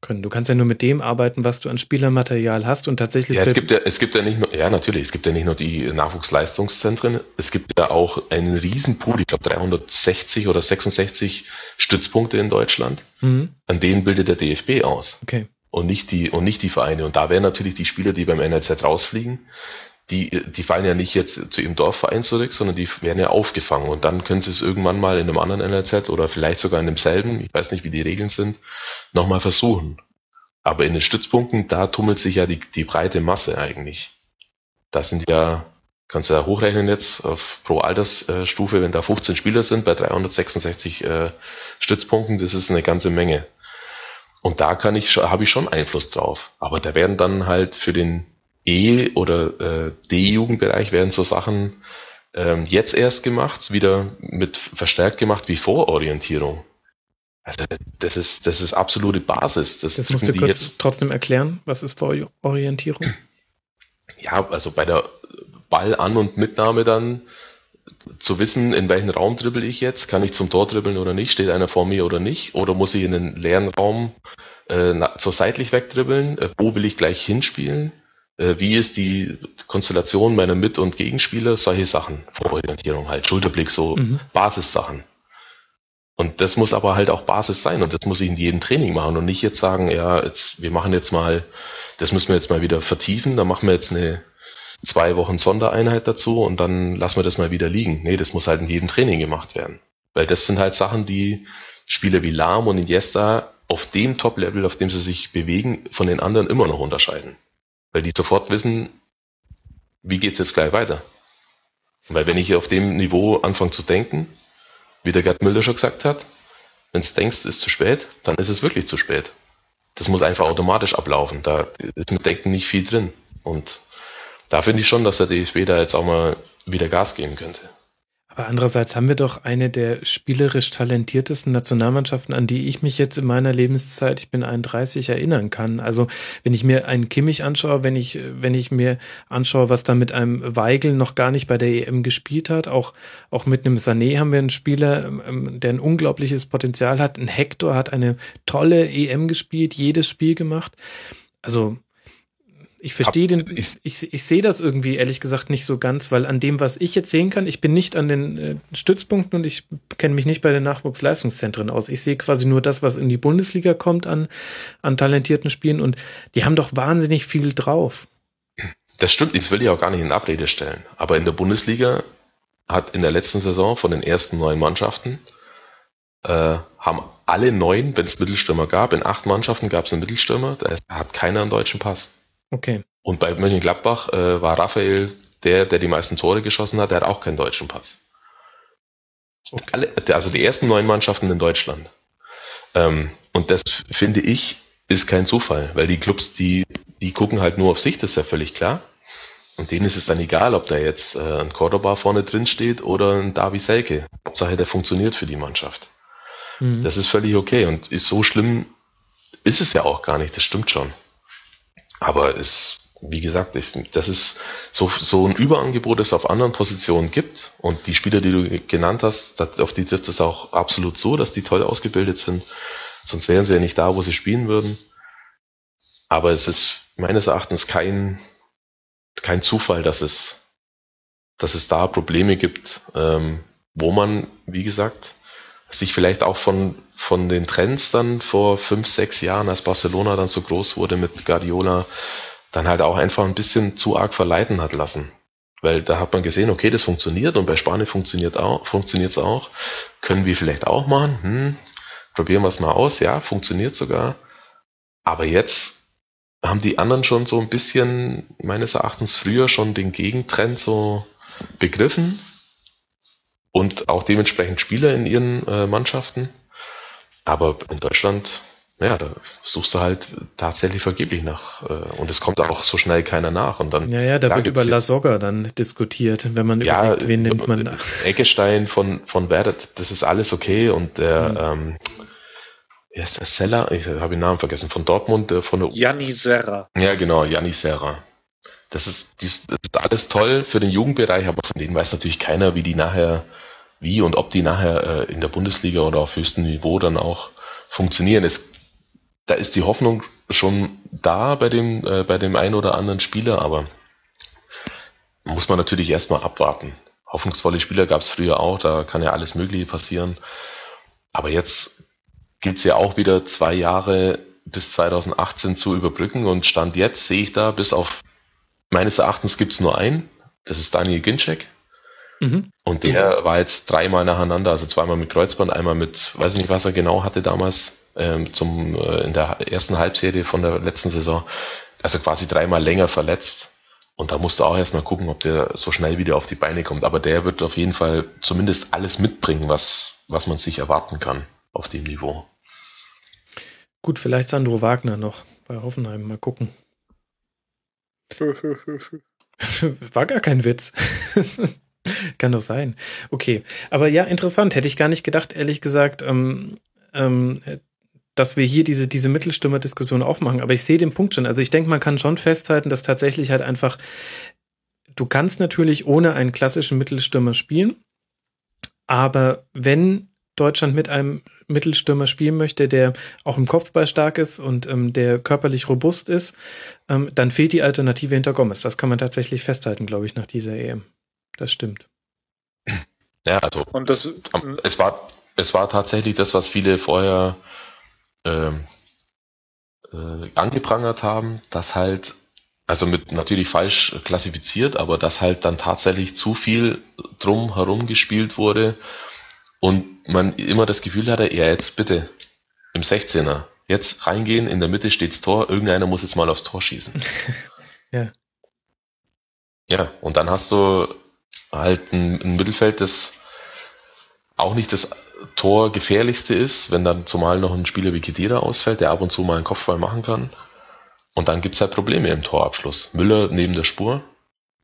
können. Du kannst ja nur mit dem arbeiten, was du an Spielermaterial hast und tatsächlich. Ja, es gibt ja, es gibt ja nicht nur, ja natürlich, es gibt ja nicht nur die Nachwuchsleistungszentren, es gibt ja auch einen Riesenpool, ich glaube 360 oder 66 Stützpunkte in Deutschland, mhm. an denen bildet der DFB aus. Okay. Und nicht die, und nicht die Vereine. Und da wären natürlich die Spieler, die beim NLZ rausfliegen, die, die fallen ja nicht jetzt zu ihrem Dorfverein zurück, sondern die werden ja aufgefangen und dann können sie es irgendwann mal in einem anderen NLZ oder vielleicht sogar in demselben, ich weiß nicht, wie die Regeln sind, nochmal versuchen. Aber in den Stützpunkten, da tummelt sich ja die, die breite Masse eigentlich. Das sind ja, kannst du ja hochrechnen jetzt auf pro Altersstufe, wenn da 15 Spieler sind bei 366 äh, Stützpunkten, das ist eine ganze Menge. Und da kann ich, habe ich schon Einfluss drauf. Aber da werden dann halt für den E- oder äh, D-Jugendbereich werden so Sachen ähm, jetzt erst gemacht, wieder mit verstärkt gemacht wie Vororientierung. Also das ist, das ist absolute Basis. Das, das musst du kurz jetzt, trotzdem erklären. Was ist Vororientierung? Ja, also bei der Ballan- und Mitnahme dann zu wissen, in welchen Raum dribbel ich jetzt, kann ich zum Tor dribbeln oder nicht, steht einer vor mir oder nicht, oder muss ich in den leeren Raum äh, so seitlich wegdribbeln, äh, wo will ich gleich hinspielen, wie ist die Konstellation meiner Mit- und Gegenspieler, solche Sachen, Vororientierung halt, Schulterblick, so mhm. Basissachen. Und das muss aber halt auch Basis sein und das muss ich in jedem Training machen und nicht jetzt sagen, ja, jetzt, wir machen jetzt mal, das müssen wir jetzt mal wieder vertiefen, da machen wir jetzt eine zwei Wochen Sondereinheit dazu und dann lassen wir das mal wieder liegen. Nee, das muss halt in jedem Training gemacht werden. Weil das sind halt Sachen, die Spieler wie Lahm und Iniesta auf dem Top-Level, auf dem sie sich bewegen, von den anderen immer noch unterscheiden. Weil die sofort wissen, wie geht's jetzt gleich weiter. Weil wenn ich auf dem Niveau anfange zu denken, wie der Gerd Müller schon gesagt hat, wenn du denkst, ist zu spät, dann ist es wirklich zu spät. Das muss einfach automatisch ablaufen. Da ist mit Denken nicht viel drin. Und da finde ich schon, dass der DSB da jetzt auch mal wieder Gas geben könnte. Aber andererseits haben wir doch eine der spielerisch talentiertesten Nationalmannschaften, an die ich mich jetzt in meiner Lebenszeit, ich bin 31, erinnern kann. Also wenn ich mir einen Kimmich anschaue, wenn ich, wenn ich mir anschaue, was da mit einem Weigel noch gar nicht bei der EM gespielt hat, auch, auch mit einem Sané haben wir einen Spieler, ähm, der ein unglaubliches Potenzial hat. Ein Hector hat eine tolle EM gespielt, jedes Spiel gemacht. Also ich verstehe den, ich, ich, ich sehe das irgendwie ehrlich gesagt nicht so ganz, weil an dem, was ich jetzt sehen kann, ich bin nicht an den äh, Stützpunkten und ich kenne mich nicht bei den Nachwuchsleistungszentren aus. Ich sehe quasi nur das, was in die Bundesliga kommt an, an talentierten Spielen und die haben doch wahnsinnig viel drauf. Das stimmt, das will ich auch gar nicht in Abrede stellen. Aber in der Bundesliga hat in der letzten Saison von den ersten neun Mannschaften äh, haben alle neun, wenn es Mittelstürmer gab, in acht Mannschaften gab es einen Mittelstürmer, da hat keiner einen deutschen Pass. Okay. Und bei Mönchengladbach äh, war Raphael der, der die meisten Tore geschossen hat, der hat auch keinen deutschen Pass. Okay. Alle, also die ersten neun Mannschaften in Deutschland. Ähm, und das finde ich ist kein Zufall, weil die Clubs, die, die gucken halt nur auf sich, das ist ja völlig klar. Und denen ist es dann egal, ob da jetzt äh, ein Cordoba vorne drin steht oder ein Davi Selke. Hauptsache, der funktioniert für die Mannschaft. Mhm. Das ist völlig okay und ist so schlimm ist es ja auch gar nicht, das stimmt schon. Aber es, wie gesagt, ich, das ist so, so ein Überangebot, das es auf anderen Positionen gibt und die Spieler, die du genannt hast, auf die trifft es auch absolut so, dass die toll ausgebildet sind. Sonst wären sie ja nicht da, wo sie spielen würden. Aber es ist meines Erachtens kein, kein Zufall, dass es, dass es da Probleme gibt, ähm, wo man, wie gesagt, sich vielleicht auch von, von den Trends dann vor fünf, sechs Jahren, als Barcelona dann so groß wurde mit Guardiola, dann halt auch einfach ein bisschen zu arg verleiten hat lassen. Weil da hat man gesehen, okay, das funktioniert und bei Spanien funktioniert auch, funktioniert es auch. Können wir vielleicht auch machen? Hm, probieren wir es mal aus. Ja, funktioniert sogar. Aber jetzt haben die anderen schon so ein bisschen, meines Erachtens, früher schon den Gegentrend so begriffen und auch dementsprechend Spieler in ihren äh, Mannschaften. Aber in Deutschland, ja, da suchst du halt tatsächlich vergeblich nach. Äh, und es kommt auch so schnell keiner nach. Und dann, ja, ja, da wird über La Soga dann diskutiert, wenn man ja, überlegt, wen nimmt man da. Eckestein von, von Werder, das ist alles okay. Und der, mhm. ähm, wie heißt der Seller? Ich habe den Namen vergessen, von Dortmund, der von der Janni Serra. Ja, genau, Janni Serra. Das ist, das ist alles toll für den Jugendbereich, aber von denen weiß natürlich keiner, wie die nachher wie und ob die nachher äh, in der Bundesliga oder auf höchstem Niveau dann auch funktionieren. Es, da ist die Hoffnung schon da bei dem, äh, bei dem einen oder anderen Spieler, aber muss man natürlich erstmal abwarten. Hoffnungsvolle Spieler gab es früher auch, da kann ja alles Mögliche passieren. Aber jetzt gilt es ja auch wieder zwei Jahre bis 2018 zu überbrücken und Stand jetzt sehe ich da bis auf meines Erachtens gibt es nur einen, das ist Daniel Ginczek, Mhm. Und der war jetzt dreimal nacheinander, also zweimal mit Kreuzband, einmal mit, weiß ich nicht, was er genau hatte damals, ähm, zum, äh, in der ersten Halbserie von der letzten Saison. Also quasi dreimal länger verletzt. Und da musst du auch erstmal gucken, ob der so schnell wieder auf die Beine kommt. Aber der wird auf jeden Fall zumindest alles mitbringen, was, was man sich erwarten kann auf dem Niveau. Gut, vielleicht Sandro Wagner noch bei Hoffenheim. Mal gucken. War gar kein Witz. Kann doch sein. Okay. Aber ja, interessant. Hätte ich gar nicht gedacht, ehrlich gesagt, ähm, ähm, dass wir hier diese, diese Mittelstürmer-Diskussion aufmachen. Aber ich sehe den Punkt schon. Also ich denke, man kann schon festhalten, dass tatsächlich halt einfach, du kannst natürlich ohne einen klassischen Mittelstürmer spielen. Aber wenn Deutschland mit einem Mittelstürmer spielen möchte, der auch im Kopfball stark ist und ähm, der körperlich robust ist, ähm, dann fehlt die Alternative hinter Gomez. Das kann man tatsächlich festhalten, glaube ich, nach dieser EM das stimmt. Ja, also und das, es war es war tatsächlich das, was viele vorher äh, äh, angeprangert haben, dass halt also mit natürlich falsch klassifiziert, aber dass halt dann tatsächlich zu viel drum herum gespielt wurde und man immer das Gefühl hatte, ja jetzt bitte im 16er, jetzt reingehen, in der Mitte steht's Tor, irgendeiner muss jetzt mal aufs Tor schießen. ja. Ja, und dann hast du halt ein, ein Mittelfeld, das auch nicht das Torgefährlichste ist, wenn dann zumal noch ein Spieler wie Kedira ausfällt, der ab und zu mal einen Kopfball machen kann. Und dann gibt's halt Probleme im Torabschluss. Müller neben der Spur,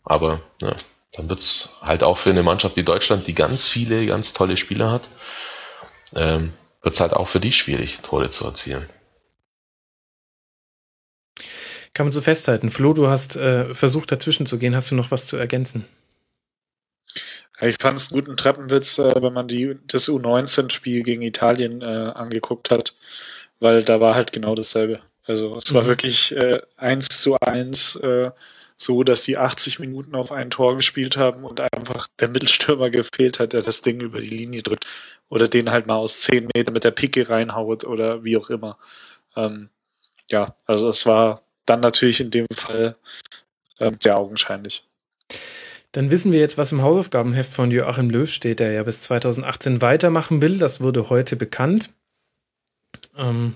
aber ja, dann wird's halt auch für eine Mannschaft wie Deutschland, die ganz viele, ganz tolle Spieler hat, ähm, wird's halt auch für die schwierig, Tore zu erzielen. Kann man so festhalten. Flo, du hast äh, versucht dazwischen zu gehen. Hast du noch was zu ergänzen? Ich fand es einen guten Treppenwitz, äh, wenn man die, das U19-Spiel gegen Italien äh, angeguckt hat, weil da war halt genau dasselbe. Also es war mhm. wirklich äh, eins zu eins äh, so, dass die 80 Minuten auf ein Tor gespielt haben und einfach der Mittelstürmer gefehlt hat, der das Ding über die Linie drückt oder den halt mal aus 10 Meter mit der Picke reinhaut oder wie auch immer. Ähm, ja, also es war dann natürlich in dem Fall ähm, sehr augenscheinlich. Dann wissen wir jetzt, was im Hausaufgabenheft von Joachim Löw steht, der ja bis 2018 weitermachen will. Das wurde heute bekannt. Ähm,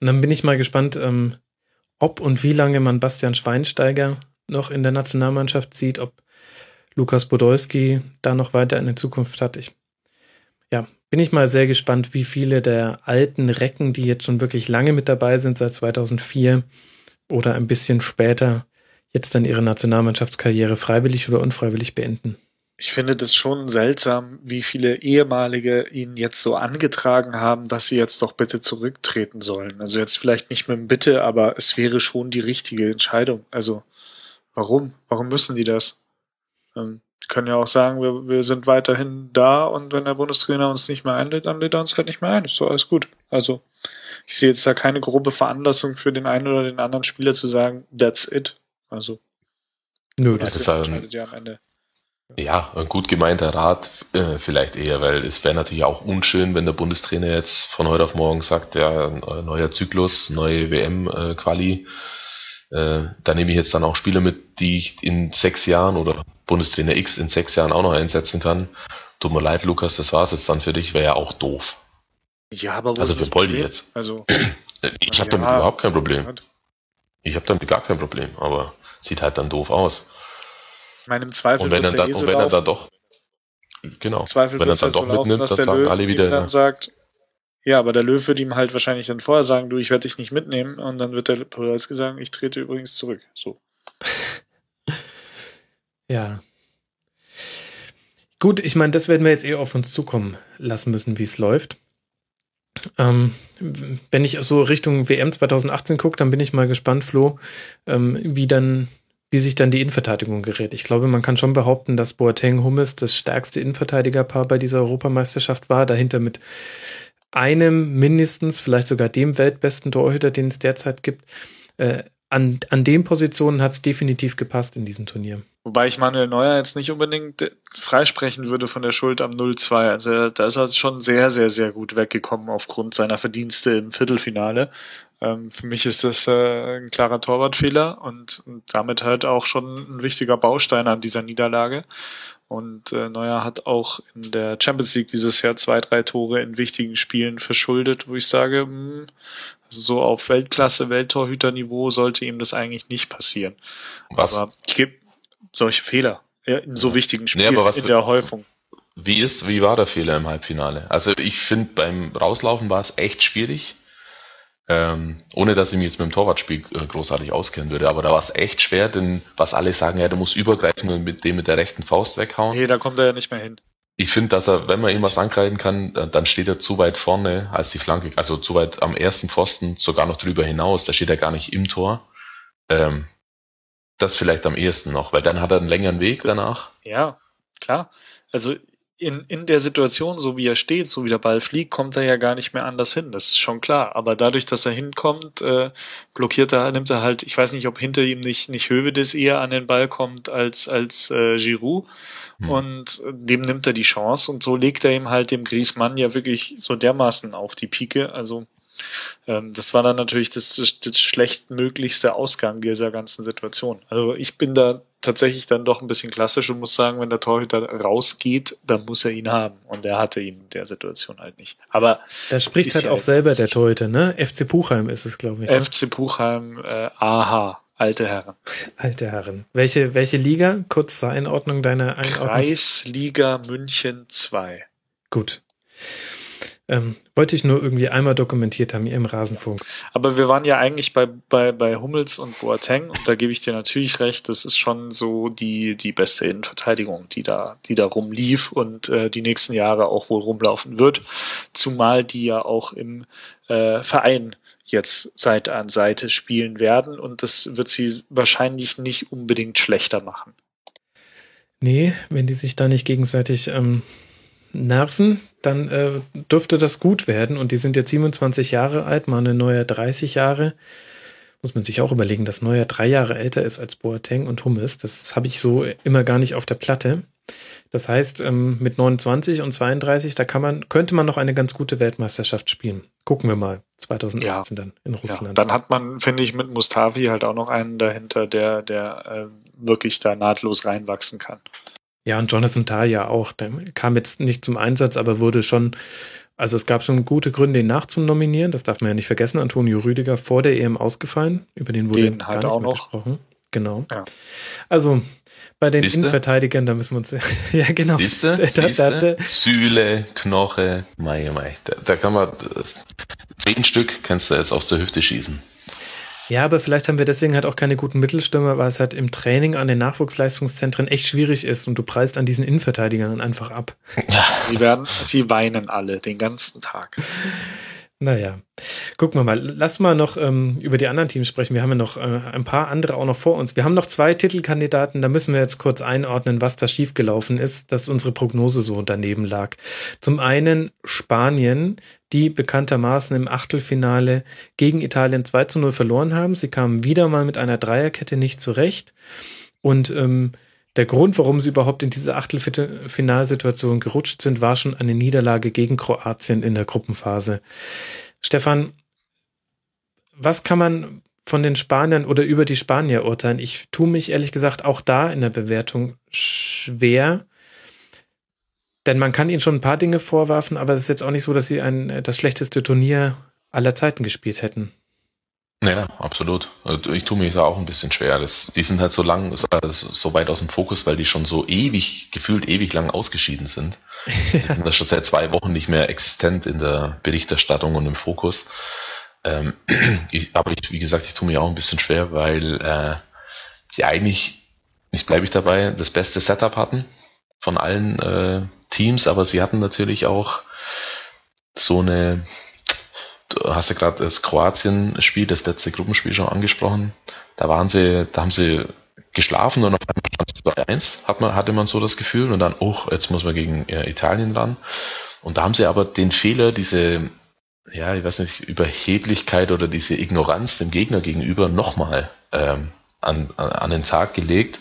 und dann bin ich mal gespannt, ähm, ob und wie lange man Bastian Schweinsteiger noch in der Nationalmannschaft sieht, ob Lukas Podolski da noch weiter eine Zukunft hat. Ich, ja, bin ich mal sehr gespannt, wie viele der alten Recken, die jetzt schon wirklich lange mit dabei sind, seit 2004 oder ein bisschen später, jetzt dann ihre Nationalmannschaftskarriere freiwillig oder unfreiwillig beenden. Ich finde das schon seltsam, wie viele ehemalige ihn jetzt so angetragen haben, dass sie jetzt doch bitte zurücktreten sollen. Also jetzt vielleicht nicht mit dem Bitte, aber es wäre schon die richtige Entscheidung. Also warum? Warum müssen die das? Ähm, können ja auch sagen, wir, wir sind weiterhin da und wenn der Bundestrainer uns nicht mehr einlädt, dann lädt er uns halt nicht mehr ein. Ist so alles gut. Also ich sehe jetzt da keine grobe Veranlassung für den einen oder den anderen Spieler zu sagen, that's it. Also Nö, das ist ein, ja am Ende. Ja, ein gut gemeinter Rat äh, vielleicht eher, weil es wäre natürlich auch unschön, wenn der Bundestrainer jetzt von heute auf morgen sagt, ja, neuer Zyklus, neue WM-Quali. Äh, äh, da nehme ich jetzt dann auch Spieler mit, die ich in sechs Jahren oder Bundestrainer X in sechs Jahren auch noch einsetzen kann. Tut mir leid, Lukas, das war's jetzt dann für dich, wäre ja auch doof. Ja, aber wo Also für Poldi jetzt. Also, ich habe damit überhaupt kein Problem. Ich habe damit gar kein Problem, aber sieht halt dann doof aus. Ich meine, im Zweifel und wenn, er, da, eh so und wenn er da doch, genau, Zweifel wenn er dann doch laufen, mitnimmt, dann sagen Löw alle wieder. Dann sagt, ja, aber der Löw wird ihm halt wahrscheinlich dann vorher sagen, du, ich werde dich nicht mitnehmen. Und dann wird der Podolski sagen, ich trete übrigens zurück. So. ja. Gut, ich meine, das werden wir jetzt eh auf uns zukommen lassen müssen, wie es läuft. Ähm, wenn ich so Richtung WM 2018 gucke, dann bin ich mal gespannt, Flo, ähm, wie dann wie sich dann die Innenverteidigung gerät. Ich glaube, man kann schon behaupten, dass Boateng Hummes das stärkste Innenverteidigerpaar bei dieser Europameisterschaft war. Dahinter mit einem mindestens, vielleicht sogar dem weltbesten Torhüter, den es derzeit gibt. Äh, an, an den Positionen hat es definitiv gepasst in diesem Turnier. Wobei ich Manuel Neuer jetzt nicht unbedingt freisprechen würde von der Schuld am 0-2. Also da ist er schon sehr, sehr, sehr gut weggekommen aufgrund seiner Verdienste im Viertelfinale. Ähm, für mich ist das äh, ein klarer Torwartfehler und, und damit halt auch schon ein wichtiger Baustein an dieser Niederlage. Und äh, Neuer hat auch in der Champions League dieses Jahr zwei, drei Tore in wichtigen Spielen verschuldet, wo ich sage, mh, hm, also so auf Weltklasse, Welttorhüterniveau sollte ihm das eigentlich nicht passieren. Was? Aber es gibt solche Fehler in so wichtigen Spielen nee, in der Häufung. Wie ist, wie war der Fehler im Halbfinale? Also ich finde beim Rauslaufen war es echt schwierig. Ähm, ohne dass ich mich jetzt mit dem Torwartspiel äh, großartig auskennen würde, aber da war es echt schwer, denn was alle sagen, ja, du musst übergreifen und mit dem mit der rechten Faust weghauen. Nee, da kommt er ja nicht mehr hin. Ich finde, dass er, wenn man ihm was angreifen kann, dann steht er zu weit vorne als die Flanke, also zu weit am ersten Pfosten, sogar noch drüber hinaus, da steht er gar nicht im Tor. Ähm, das vielleicht am ehesten noch, weil dann hat er einen längeren Weg danach. Ja, klar. Also in, in der Situation, so wie er steht, so wie der Ball fliegt, kommt er ja gar nicht mehr anders hin. Das ist schon klar. Aber dadurch, dass er hinkommt, äh, blockiert er, nimmt er halt, ich weiß nicht, ob hinter ihm nicht, nicht Hövedes eher an den Ball kommt als, als äh, Giroud. Hm. Und dem nimmt er die Chance und so legt er ihm halt dem Griezmann ja wirklich so dermaßen auf die Pike. Also das war dann natürlich das, das, das schlechtmöglichste Ausgang dieser ganzen Situation. Also ich bin da tatsächlich dann doch ein bisschen klassisch und muss sagen, wenn der Torhüter rausgeht, dann muss er ihn haben. Und er hatte ihn in der Situation halt nicht. Aber da spricht halt auch selber der Torhüter, ne? FC Puchheim ist es, glaube ich. Ne? FC Puchheim, äh, aha. Alte Herren. Alte Herren. Welche, welche Liga? Kurz zur Einordnung deiner Einordnung. Kreisliga München 2. Gut. Ähm, wollte ich nur irgendwie einmal dokumentiert haben hier im Rasenfunk. Aber wir waren ja eigentlich bei, bei, bei Hummels und Boateng und da gebe ich dir natürlich recht, das ist schon so die, die beste Innenverteidigung, die da, die da rumlief und äh, die nächsten Jahre auch wohl rumlaufen wird. Zumal die ja auch im äh, Verein jetzt Seite an Seite spielen werden und das wird sie wahrscheinlich nicht unbedingt schlechter machen. Nee, wenn die sich da nicht gegenseitig ähm, nerven, dann äh, dürfte das gut werden. Und die sind jetzt 27 Jahre alt, Manuel Neuer 30 Jahre. Muss man sich auch überlegen, dass Neuer drei Jahre älter ist als Boateng und Hummes. Das habe ich so immer gar nicht auf der Platte. Das heißt, ähm, mit 29 und 32, da kann man, könnte man noch eine ganz gute Weltmeisterschaft spielen. Gucken wir mal, 2018 ja. dann in Russland. Ja, dann hat man, finde ich, mit Mustafi halt auch noch einen dahinter, der, der äh, wirklich da nahtlos reinwachsen kann. Ja, und Jonathan Tah ja auch. Der kam jetzt nicht zum Einsatz, aber wurde schon, also es gab schon gute Gründe, ihn nachzunominieren. Das darf man ja nicht vergessen. Antonio Rüdiger vor der EM ausgefallen. Über den wurde den halt gar nicht mehr noch. gesprochen. Genau. Ja. Also bei den Siehste? Innenverteidigern, da müssen wir uns. ja, genau. Siehste? Da, da, da, Sühle, Knoche, Mai, Mai. Da, da kann man zehn Stück kannst du jetzt aus der Hüfte schießen. Ja, aber vielleicht haben wir deswegen halt auch keine guten Mittelstürmer, weil es halt im Training an den Nachwuchsleistungszentren echt schwierig ist und du preist an diesen Innenverteidigern einfach ab. Sie werden, sie weinen alle den ganzen Tag. Naja, gucken wir mal. Lass mal noch ähm, über die anderen Teams sprechen. Wir haben ja noch äh, ein paar andere auch noch vor uns. Wir haben noch zwei Titelkandidaten. Da müssen wir jetzt kurz einordnen, was da schiefgelaufen ist, dass unsere Prognose so daneben lag. Zum einen Spanien, die bekanntermaßen im Achtelfinale gegen Italien 2 zu 0 verloren haben. Sie kamen wieder mal mit einer Dreierkette nicht zurecht. Und ähm, der Grund, warum sie überhaupt in diese Achtelfinalsituation gerutscht sind, war schon eine Niederlage gegen Kroatien in der Gruppenphase. Stefan, was kann man von den Spaniern oder über die Spanier urteilen? Ich tue mich ehrlich gesagt auch da in der Bewertung schwer. Denn man kann ihnen schon ein paar Dinge vorwerfen, aber es ist jetzt auch nicht so, dass sie ein, das schlechteste Turnier aller Zeiten gespielt hätten. Ja, absolut. Also ich tue mich da auch ein bisschen schwer. Das, die sind halt so lang, so, so weit aus dem Fokus, weil die schon so ewig, gefühlt ewig lang ausgeschieden sind. Die sind schon seit zwei Wochen nicht mehr existent in der Berichterstattung und im Fokus. Ähm, ich, aber ich, wie gesagt, ich tue mich auch ein bisschen schwer, weil äh, die eigentlich, ich bleibe ich dabei, das beste Setup hatten von allen äh, Teams, aber sie hatten natürlich auch so eine du hast ja gerade das Kroatien-Spiel, das letzte Gruppenspiel schon angesprochen. Da waren sie, da haben sie geschlafen und auf einmal stand es 2-1, hat man, hatte man so das Gefühl und dann, oh, jetzt muss man gegen äh, Italien ran. Und da haben sie aber den Fehler, diese, ja, ich weiß nicht, Überheblichkeit oder diese Ignoranz dem Gegner gegenüber nochmal ähm, an, an, an den Tag gelegt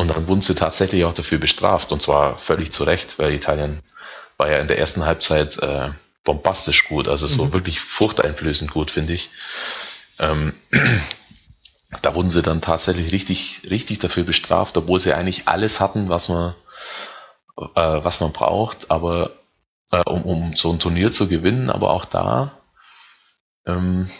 und dann wurden sie tatsächlich auch dafür bestraft und zwar völlig zu Recht, weil Italien war ja in der ersten Halbzeit äh, bombastisch gut, also so mhm. wirklich furchteinflößend gut, finde ich. Ähm, da wurden sie dann tatsächlich richtig, richtig dafür bestraft, obwohl sie eigentlich alles hatten, was man, äh, was man braucht, aber äh, um, um so ein Turnier zu gewinnen, aber auch da ähm,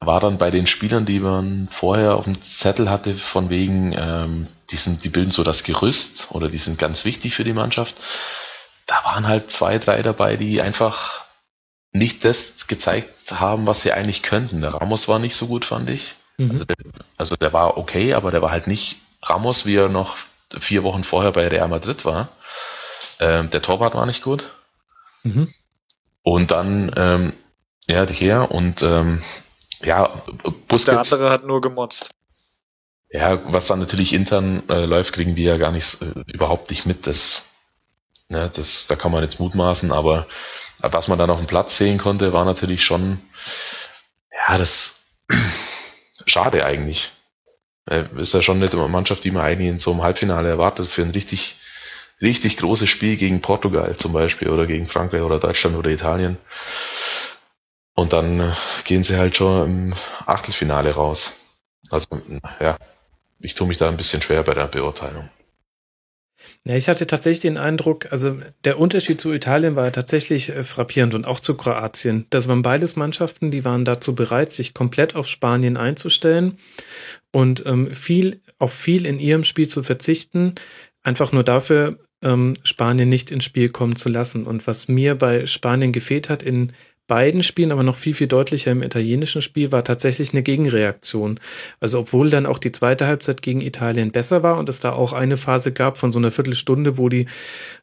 war dann bei den Spielern, die man vorher auf dem Zettel hatte, von wegen, ähm, die, sind, die bilden so das Gerüst oder die sind ganz wichtig für die Mannschaft. Da waren halt zwei, drei dabei, die einfach nicht das gezeigt haben, was sie eigentlich könnten. Der Ramos war nicht so gut, fand ich. Mhm. Also, der, also der war okay, aber der war halt nicht Ramos, wie er noch vier Wochen vorher bei Real Madrid war. Ähm, der Torwart war nicht gut. Mhm. Und dann, ähm, ja, her und ähm, ja, Busquets. Der andere hat nur gemotzt. Ja, was dann natürlich intern äh, läuft, kriegen wir ja gar nicht äh, überhaupt nicht mit. Das, ne, das, da kann man jetzt mutmaßen, aber was man dann auf dem Platz sehen konnte, war natürlich schon, ja, das schade eigentlich. Äh, ist ja schon nicht eine Mannschaft, die man eigentlich in so einem Halbfinale erwartet für ein richtig, richtig großes Spiel gegen Portugal zum Beispiel oder gegen Frankreich oder Deutschland oder Italien. Und dann äh, gehen sie halt schon im Achtelfinale raus. Also, ja, ich tue mich da ein bisschen schwer bei der Beurteilung. Ja, ich hatte tatsächlich den Eindruck, also der Unterschied zu Italien war tatsächlich äh, frappierend und auch zu Kroatien. Das waren beides Mannschaften, die waren dazu bereit, sich komplett auf Spanien einzustellen und ähm, viel auf viel in ihrem Spiel zu verzichten, einfach nur dafür, ähm, Spanien nicht ins Spiel kommen zu lassen. Und was mir bei Spanien gefehlt hat in beiden Spielen, aber noch viel, viel deutlicher im italienischen Spiel, war tatsächlich eine Gegenreaktion. Also obwohl dann auch die zweite Halbzeit gegen Italien besser war und es da auch eine Phase gab von so einer Viertelstunde, wo die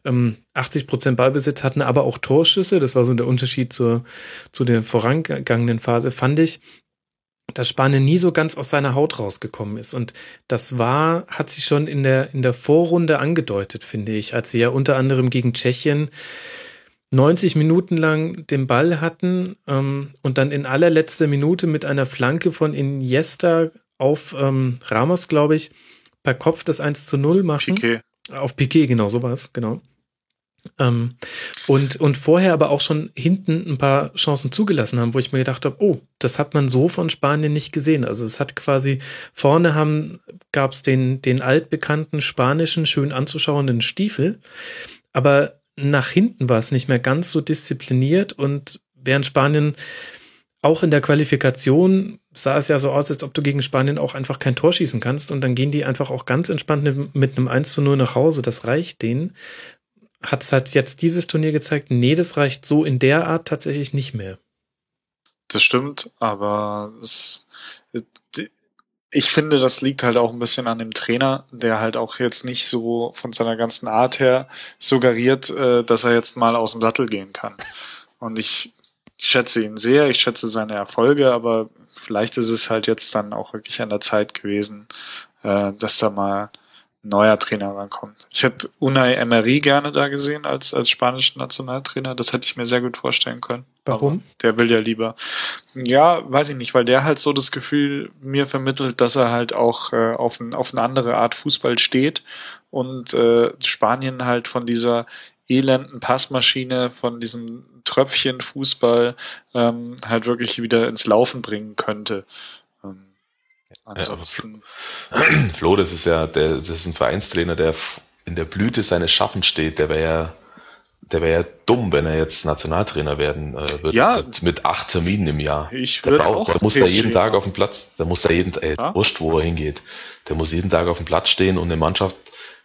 ähm, 80 Prozent Ballbesitz hatten, aber auch Torschüsse, das war so der Unterschied zur, zu der vorangegangenen Phase, fand ich, dass Spanien nie so ganz aus seiner Haut rausgekommen ist. Und das war, hat sich schon in der, in der Vorrunde angedeutet, finde ich, als sie ja unter anderem gegen Tschechien 90 Minuten lang den Ball hatten ähm, und dann in allerletzter Minute mit einer Flanke von Iniesta auf ähm, Ramos, glaube ich, per Kopf das 1 zu 0 machen. Piquet. Auf Piquet, genau, sowas, genau. Ähm, Und, und vorher aber auch schon hinten ein paar Chancen zugelassen haben, wo ich mir gedacht habe, oh, das hat man so von Spanien nicht gesehen. Also es hat quasi vorne haben, gab es den, den altbekannten spanischen, schön anzuschauenden Stiefel. Aber nach hinten war es nicht mehr ganz so diszipliniert und während Spanien auch in der Qualifikation sah es ja so aus, als ob du gegen Spanien auch einfach kein Tor schießen kannst und dann gehen die einfach auch ganz entspannt mit einem 1 zu 0 nach Hause. Das reicht denen. Hat es halt jetzt dieses Turnier gezeigt, nee, das reicht so in der Art tatsächlich nicht mehr. Das stimmt, aber es, ich finde, das liegt halt auch ein bisschen an dem Trainer, der halt auch jetzt nicht so von seiner ganzen Art her suggeriert, äh, dass er jetzt mal aus dem Sattel gehen kann. Und ich ich schätze ihn sehr, ich schätze seine Erfolge, aber vielleicht ist es halt jetzt dann auch wirklich an der Zeit gewesen, äh, dass da mal ein neuer Trainer rankommt. Ich hätte Unai Emery gerne da gesehen als, als spanischen Nationaltrainer. Das hätte ich mir sehr gut vorstellen können. Warum? Aber der will ja lieber. Ja, weiß ich nicht, weil der halt so das Gefühl mir vermittelt, dass er halt auch äh, auf, ein, auf eine andere Art Fußball steht und äh, Spanien halt von dieser elenden Passmaschine von diesem Tröpfchen Fußball ähm, halt wirklich wieder ins Laufen bringen könnte. Ähm, ansonsten. Ja, Flo, das ist ja, der, das ist ein Vereinstrainer, der in der Blüte seines Schaffens steht. Der wäre ja, der wäre ja dumm, wenn er jetzt Nationaltrainer werden äh, würde. Ja. Mit, mit, acht Terminen im Jahr. Ich der, braucht, der muss da jeden Tag auf dem Platz, der muss da jeden, äh, Ja? wurscht, wo er hingeht. Der muss jeden Tag auf dem Platz stehen und eine Mannschaft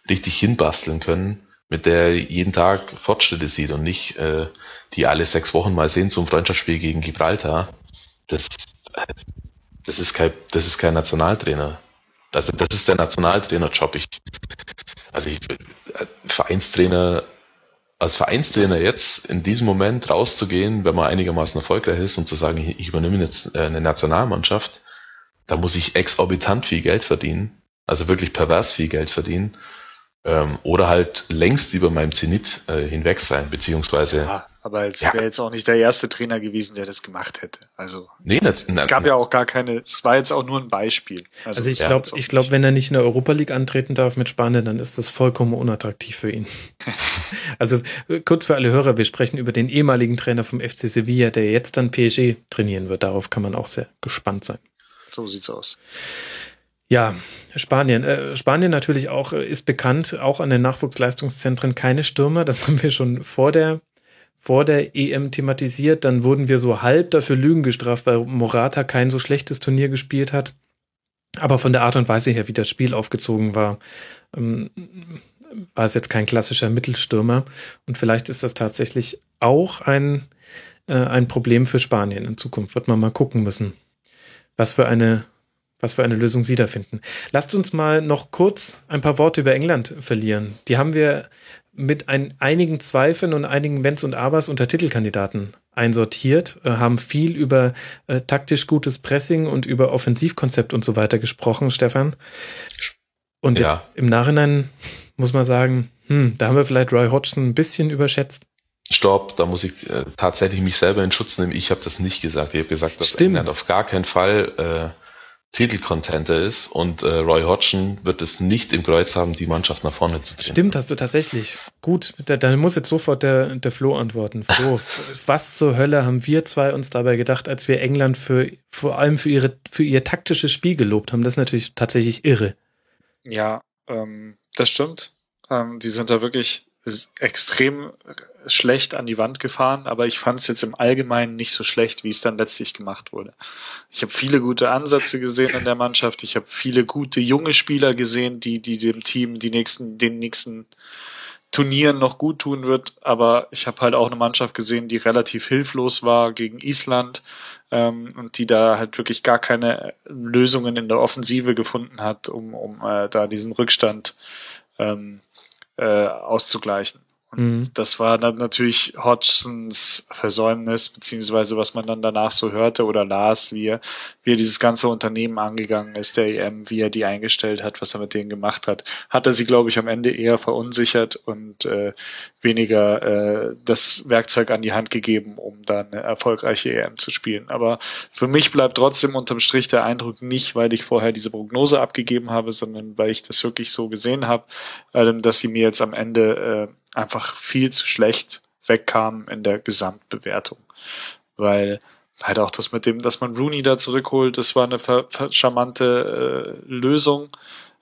richtig hinbasteln können, mit der er jeden Tag Fortschritte sieht und nicht äh, die alle sechs Wochen mal sehen zum Freundschaftsspiel gegen Gibraltar. Das, das ist kein, das ist kein Nationaltrainer. Also das ist der Nationaltrainerjob. Ich, also ich, äh, Vereinstrainer, als Vereinstrainer jetzt in diesem Moment rauszugehen, wenn man einigermaßen erfolgreich ist und zu sagen, ich, übernehme jetzt äh, eine Nationalmannschaft, da muss ich exorbitant viel Geld verdienen, also wirklich pervers viel Geld verdienen, ähm, oder halt längst über meinem Zenit äh, hinweg sein, beziehungsweise Ja, aber es Ja. wäre jetzt auch nicht der erste Trainer gewesen, der das gemacht hätte. Also nee, das, es gab ja auch gar keine, es war jetzt auch nur ein Beispiel. Also ich ja, glaube, ich glaube, wenn er nicht in der Europa League antreten darf mit Spanien, dann ist das vollkommen unattraktiv für ihn. also kurz für alle Hörer, wir sprechen über den ehemaligen Trainer vom FC Sevilla, der jetzt dann PSG trainieren wird. Darauf kann man auch sehr gespannt sein. so sieht's aus. Ja, Spanien. Äh, Spanien natürlich auch äh, ist bekannt, auch an den Nachwuchsleistungszentren keine Stürmer. Das haben wir schon vor der vor der EM thematisiert. Dann wurden wir so halb dafür Lügen gestraft, weil Morata kein so schlechtes Turnier gespielt hat. Aber von der Art und Weise her, wie das Spiel aufgezogen war, ähm, war es jetzt kein klassischer Mittelstürmer. Und vielleicht ist das tatsächlich auch ein, äh, ein Problem für Spanien in Zukunft. Wird man mal gucken müssen, was für eine was für eine Lösung Sie da finden. Lasst uns mal noch kurz ein paar Worte über England verlieren. Die haben wir mit ein, einigen Zweifeln und einigen Wenns und Abers unter Titelkandidaten einsortiert, äh, haben viel über äh, taktisch gutes Pressing und über Offensivkonzept und so weiter gesprochen, Stefan. Und Ja. im Nachhinein muss man sagen, hm, da haben wir vielleicht Roy Hodgson ein bisschen überschätzt. Stopp, da muss ich äh, tatsächlich mich selber in Schutz nehmen. Ich habe das nicht gesagt. Ich habe gesagt, dass Stimmt. England auf gar keinen Fall Titelcontenter ist und äh, Roy Hodgson wird es nicht im Kreuz haben, die Mannschaft nach vorne zu drehen. Stimmt, hast du tatsächlich. Gut, da, da muss jetzt sofort der, der Flo antworten. Flo, was zur Hölle haben wir zwei uns dabei gedacht, als wir England für vor allem für ihre für ihr taktisches Spiel gelobt haben? Das ist natürlich tatsächlich irre. Ja, ähm, das stimmt. Ähm, die sind da wirklich extrem schlecht an die Wand gefahren, aber ich fand es jetzt im Allgemeinen nicht so schlecht, wie es dann letztlich gemacht wurde. Ich habe viele gute Ansätze gesehen in der Mannschaft. Ich habe viele gute junge Spieler gesehen, die, die dem Team die nächsten, den nächsten Turnieren noch gut tun wird. Aber ich habe halt auch eine Mannschaft gesehen, die relativ hilflos war gegen Island ähm, und die da halt wirklich gar keine Lösungen in der Offensive gefunden hat, um, um äh, da diesen Rückstand ähm, äh, auszugleichen. Und Mhm. das war dann natürlich Hodgsons Versäumnis, beziehungsweise was man dann danach so hörte oder las, wie er, wie er dieses ganze Unternehmen angegangen ist, der EM, wie er die eingestellt hat, was er mit denen gemacht hat. Hat er sie, glaube ich, am Ende eher verunsichert und äh, weniger äh, das Werkzeug an die Hand gegeben, um dann eine erfolgreiche EM zu spielen. Aber für mich bleibt trotzdem unterm Strich der Eindruck nicht, weil ich vorher diese Prognose abgegeben habe, sondern weil ich das wirklich so gesehen habe, ähm, dass sie mir jetzt am Ende äh, einfach viel zu schlecht wegkamen in der Gesamtbewertung. Weil halt auch das mit dem, dass man Rooney da zurückholt, das war eine charmante äh, Lösung,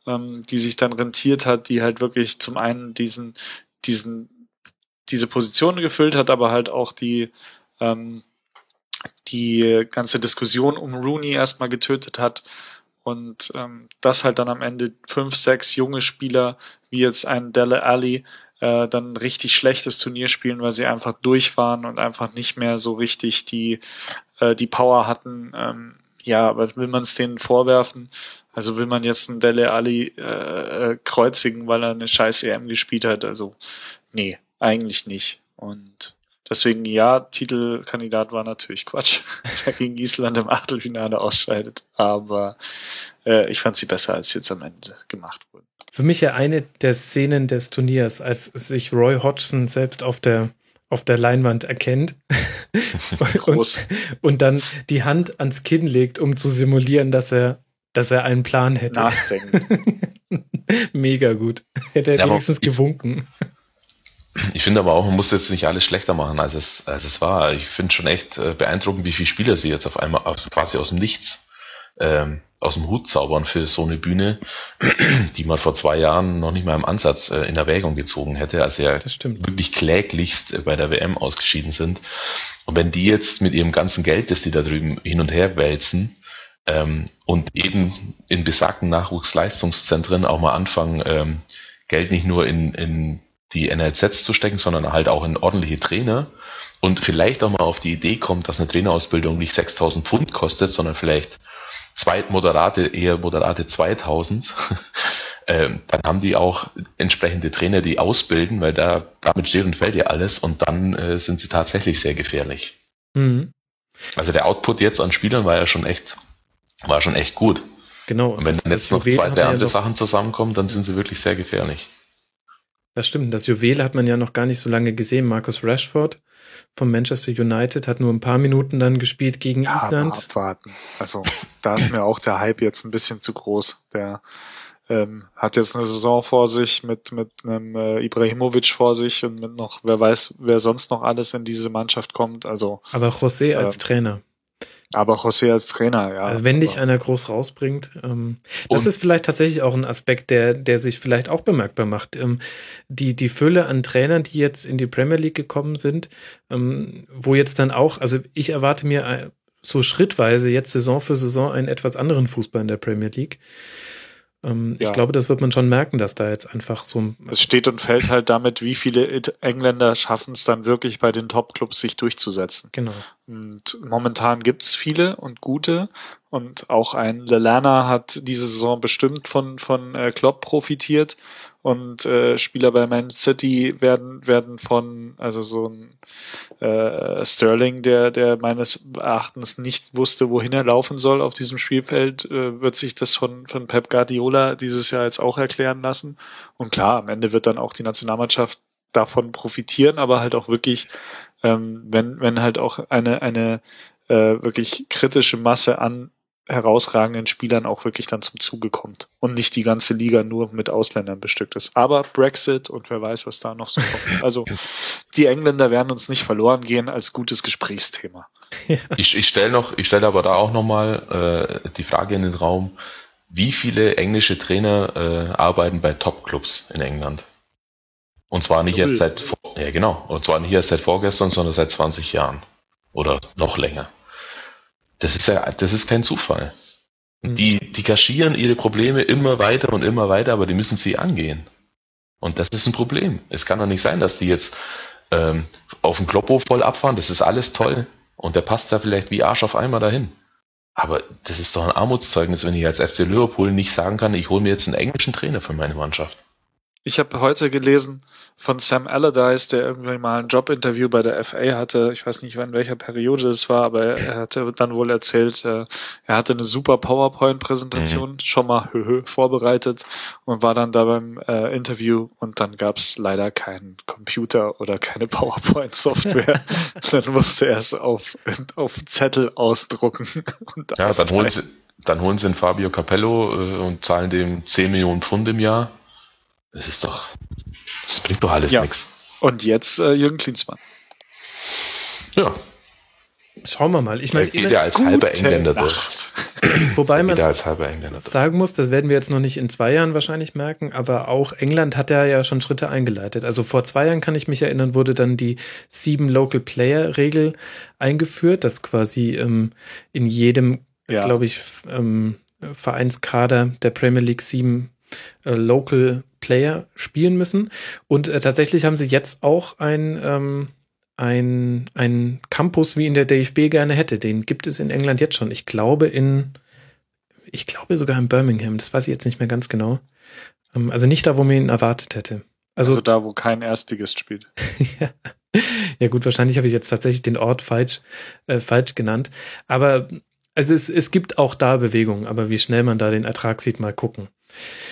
ähm, die sich dann rentiert hat, die halt wirklich zum einen diesen, diesen, diese Position gefüllt hat, aber halt auch die, ähm, die ganze Diskussion um Rooney erstmal getötet hat und ähm, das halt dann am Ende fünf, sechs junge Spieler, wie jetzt ein Dele Alli, äh, dann richtig schlechtes Turnier spielen, weil sie einfach durch waren und einfach nicht mehr so richtig die, äh, die Power hatten. Ähm, ja, was will man es denen vorwerfen? Also will man jetzt einen Dele Alli äh, äh, kreuzigen, weil er eine scheiß EM gespielt hat? Also nee, eigentlich nicht. Und Deswegen ja, Titelkandidat war natürlich Quatsch, der gegen Island im Achtelfinale ausscheidet. Aber äh, ich fand sie besser, als sie jetzt am Ende gemacht wurden. Für mich ja eine der Szenen des Turniers, als sich Roy Hodgson selbst auf der auf der Leinwand erkennt und, und dann die Hand ans Kinn legt, um zu simulieren, dass er dass er einen Plan hätte. Nachdenken. Mega gut. Hätte er ja, wenigstens gewunken. Ich finde aber auch, man muss jetzt nicht alles schlechter machen, als es, als es war. Ich finde schon echt äh, beeindruckend, wie viele Spieler sie jetzt auf einmal aus, quasi aus dem Nichts ähm, aus dem Hut zaubern für so eine Bühne, die man vor zwei Jahren noch nicht mal im Ansatz äh, in Erwägung gezogen hätte, als sie ja wirklich kläglichst äh, bei der WM ausgeschieden sind. Und wenn die jetzt mit ihrem ganzen Geld, das die da drüben hin und her wälzen, ähm, und eben in besagten Nachwuchsleistungszentren auch mal anfangen, ähm, Geld nicht nur in, in die NLZs zu stecken, sondern halt auch in ordentliche Trainer und vielleicht auch mal auf die Idee kommt, dass eine Trainerausbildung nicht 6000 Pfund kostet, sondern vielleicht zwei moderate, eher moderate 2000, ähm, dann haben die auch entsprechende Trainer, die ausbilden, weil da damit steht und fällt ja alles und dann äh, sind sie tatsächlich sehr gefährlich. Mhm. Also der Output jetzt an Spielern war ja schon echt, war schon echt gut. Genau. Und wenn dann jetzt noch zwei, drei andere ja Sachen zusammenkommen, dann sind sie wirklich sehr gefährlich. Das stimmt. Das Juwel hat man ja noch gar nicht so lange gesehen. Marcus Rashford von Manchester United hat nur ein paar Minuten dann gespielt gegen ja, Island. abwarten. Also da ist mir auch der Hype jetzt ein bisschen zu groß. Der ähm, hat jetzt eine Saison vor sich mit mit einem äh, Ibrahimovic vor sich und mit noch wer weiß wer sonst noch alles in diese Mannschaft kommt. Also aber José als ähm, Trainer. Aber José als Trainer, ja. Also wenn dich einer groß rausbringt. Ähm, das ist vielleicht tatsächlich auch ein Aspekt, der, der sich vielleicht auch bemerkbar macht. Ähm, die, die Fülle an Trainern, die jetzt in die Premier League gekommen sind, ähm, wo jetzt dann auch, also ich erwarte mir äh, so schrittweise jetzt Saison für Saison einen etwas anderen Fußball in der Premier League. Ähm, ja. Ich glaube, das wird man schon merken, dass da jetzt einfach so. Es steht und fällt halt damit, wie viele Engländer schaffen es dann wirklich bei den Top-Clubs sich durchzusetzen. Genau. Und momentan gibt's viele und gute. Und auch ein Lelana hat diese Saison bestimmt von, von äh, Klopp profitiert und äh, Spieler bei Man City werden werden von also so ein äh, Sterling, der der meines Erachtens nicht wusste, wohin er laufen soll auf diesem Spielfeld, äh, wird sich das von von Pep Guardiola dieses Jahr jetzt auch erklären lassen. Und klar, am Ende wird dann auch die Nationalmannschaft davon profitieren, aber halt auch wirklich, ähm, wenn wenn halt auch eine eine äh, wirklich kritische Masse an herausragenden Spielern auch wirklich dann zum Zuge kommt und nicht die ganze Liga nur mit Ausländern bestückt ist. Aber Brexit und wer weiß, was da noch so kommt. Also die Engländer werden uns nicht verloren gehen als gutes Gesprächsthema. Ich, ich stelle noch, ich stelle aber da auch nochmal äh, die Frage in den Raum, wie viele englische Trainer äh, arbeiten bei Top-Clubs in England? Und zwar nicht Null. erst seit, ja genau, und zwar nicht erst seit vorgestern, sondern seit 20 Jahren. Oder noch länger. Das ist ja, das ist kein Zufall. Mhm. Die, die kaschieren ihre Probleme immer weiter und immer weiter, aber die müssen sie angehen. Und das ist ein Problem. Es kann doch nicht sein, dass die jetzt ähm, auf den Kloppo voll abfahren. Das ist alles toll. Und der passt da vielleicht wie Arsch auf einmal dahin. Aber das ist doch ein Armutszeugnis, wenn ich als FC Liverpool nicht sagen kann, ich hole mir jetzt einen englischen Trainer für meine Mannschaft. Ich habe heute gelesen von Sam Allardyce, der irgendwie mal ein Jobinterview bei der FA hatte. Ich weiß nicht, in welcher Periode das war, aber er hatte dann wohl erzählt, äh, er hatte eine super PowerPoint-Präsentation mhm. schon mal höhö, vorbereitet und war dann da beim äh, Interview und dann gab es leider keinen Computer oder keine PowerPoint-Software. dann musste er es auf, auf Zettel ausdrucken. ja, dann holen, sie, dann holen sie einen Fabio Capello äh, und zahlen dem 10 Millionen Pfund im Jahr das ist doch, das bringt doch alles ja. nichts. Und jetzt äh, Jürgen Klinsmann. Ja. Schauen wir mal. Ich meine, geht ja als halber Engländer durch. Wobei man als halber Engländer sagen muss, das werden wir jetzt noch nicht in zwei Jahren wahrscheinlich merken, aber auch England hat ja ja schon Schritte eingeleitet. Also vor zwei Jahren kann ich mich erinnern, wurde dann die sieben Local Player Regel eingeführt, dass quasi ähm, in jedem, ja. glaube ich, ähm, Vereinskader der Premier League sieben äh, Local Player spielen müssen. Und äh, tatsächlich haben sie jetzt auch ein ähm, ein, ein Campus wie in der DFB gerne hätte. Den gibt es in England jetzt schon. Ich glaube in, ich glaube sogar in Birmingham. Das weiß ich jetzt nicht mehr ganz genau. Ähm, also nicht da, wo man ihn erwartet hätte. Also, also da, wo kein Erstligist spielt. ja. ja gut, wahrscheinlich habe ich jetzt tatsächlich den Ort falsch, äh, falsch genannt. Aber also es, es gibt auch da Bewegungen, aber wie schnell man da den Ertrag sieht, mal gucken.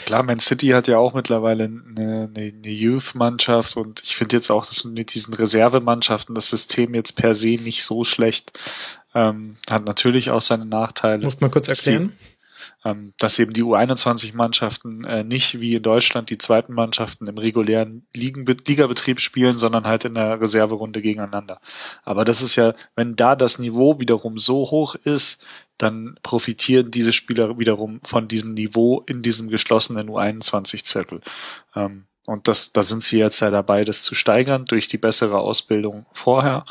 Klar, Man City hat ja auch mittlerweile eine, eine, eine Youth-Mannschaft und ich finde jetzt auch, dass mit diesen Reservemannschaften das System jetzt per se nicht so schlecht ähm, hat natürlich auch seine Nachteile. Muss man kurz erklären? ähm, dass eben die U21-Mannschaften äh, nicht wie in Deutschland die zweiten Mannschaften im regulären Ligabetrieb spielen, sondern halt in der Reserverunde gegeneinander. Aber das ist ja, wenn da das Niveau wiederum so hoch ist, dann profitieren diese Spieler wiederum von diesem Niveau in diesem geschlossenen U21-Zirkel. Ähm, und das, da sind sie jetzt ja dabei, das zu steigern durch die bessere Ausbildung vorher.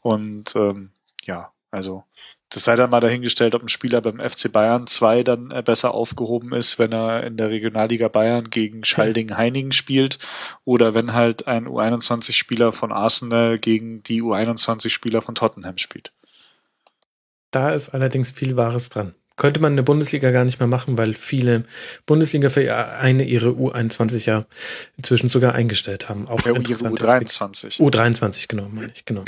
Und ähm, ja, also das sei dann mal dahingestellt, ob ein Spieler beim FC Bayern 2 dann äh, besser aufgehoben ist, wenn er in der Regionalliga Bayern gegen Schalding-Heiningen spielt oder wenn halt ein U21-Spieler von Arsenal gegen die U21-Spieler von Tottenham spielt. Da ist allerdings viel Wahres dran. Könnte man in der Bundesliga gar nicht mehr machen, weil viele Bundesliga-Vereine ihre U21 ja inzwischen sogar eingestellt haben. Auch ja, U23. U23, genau, meine ich, genau.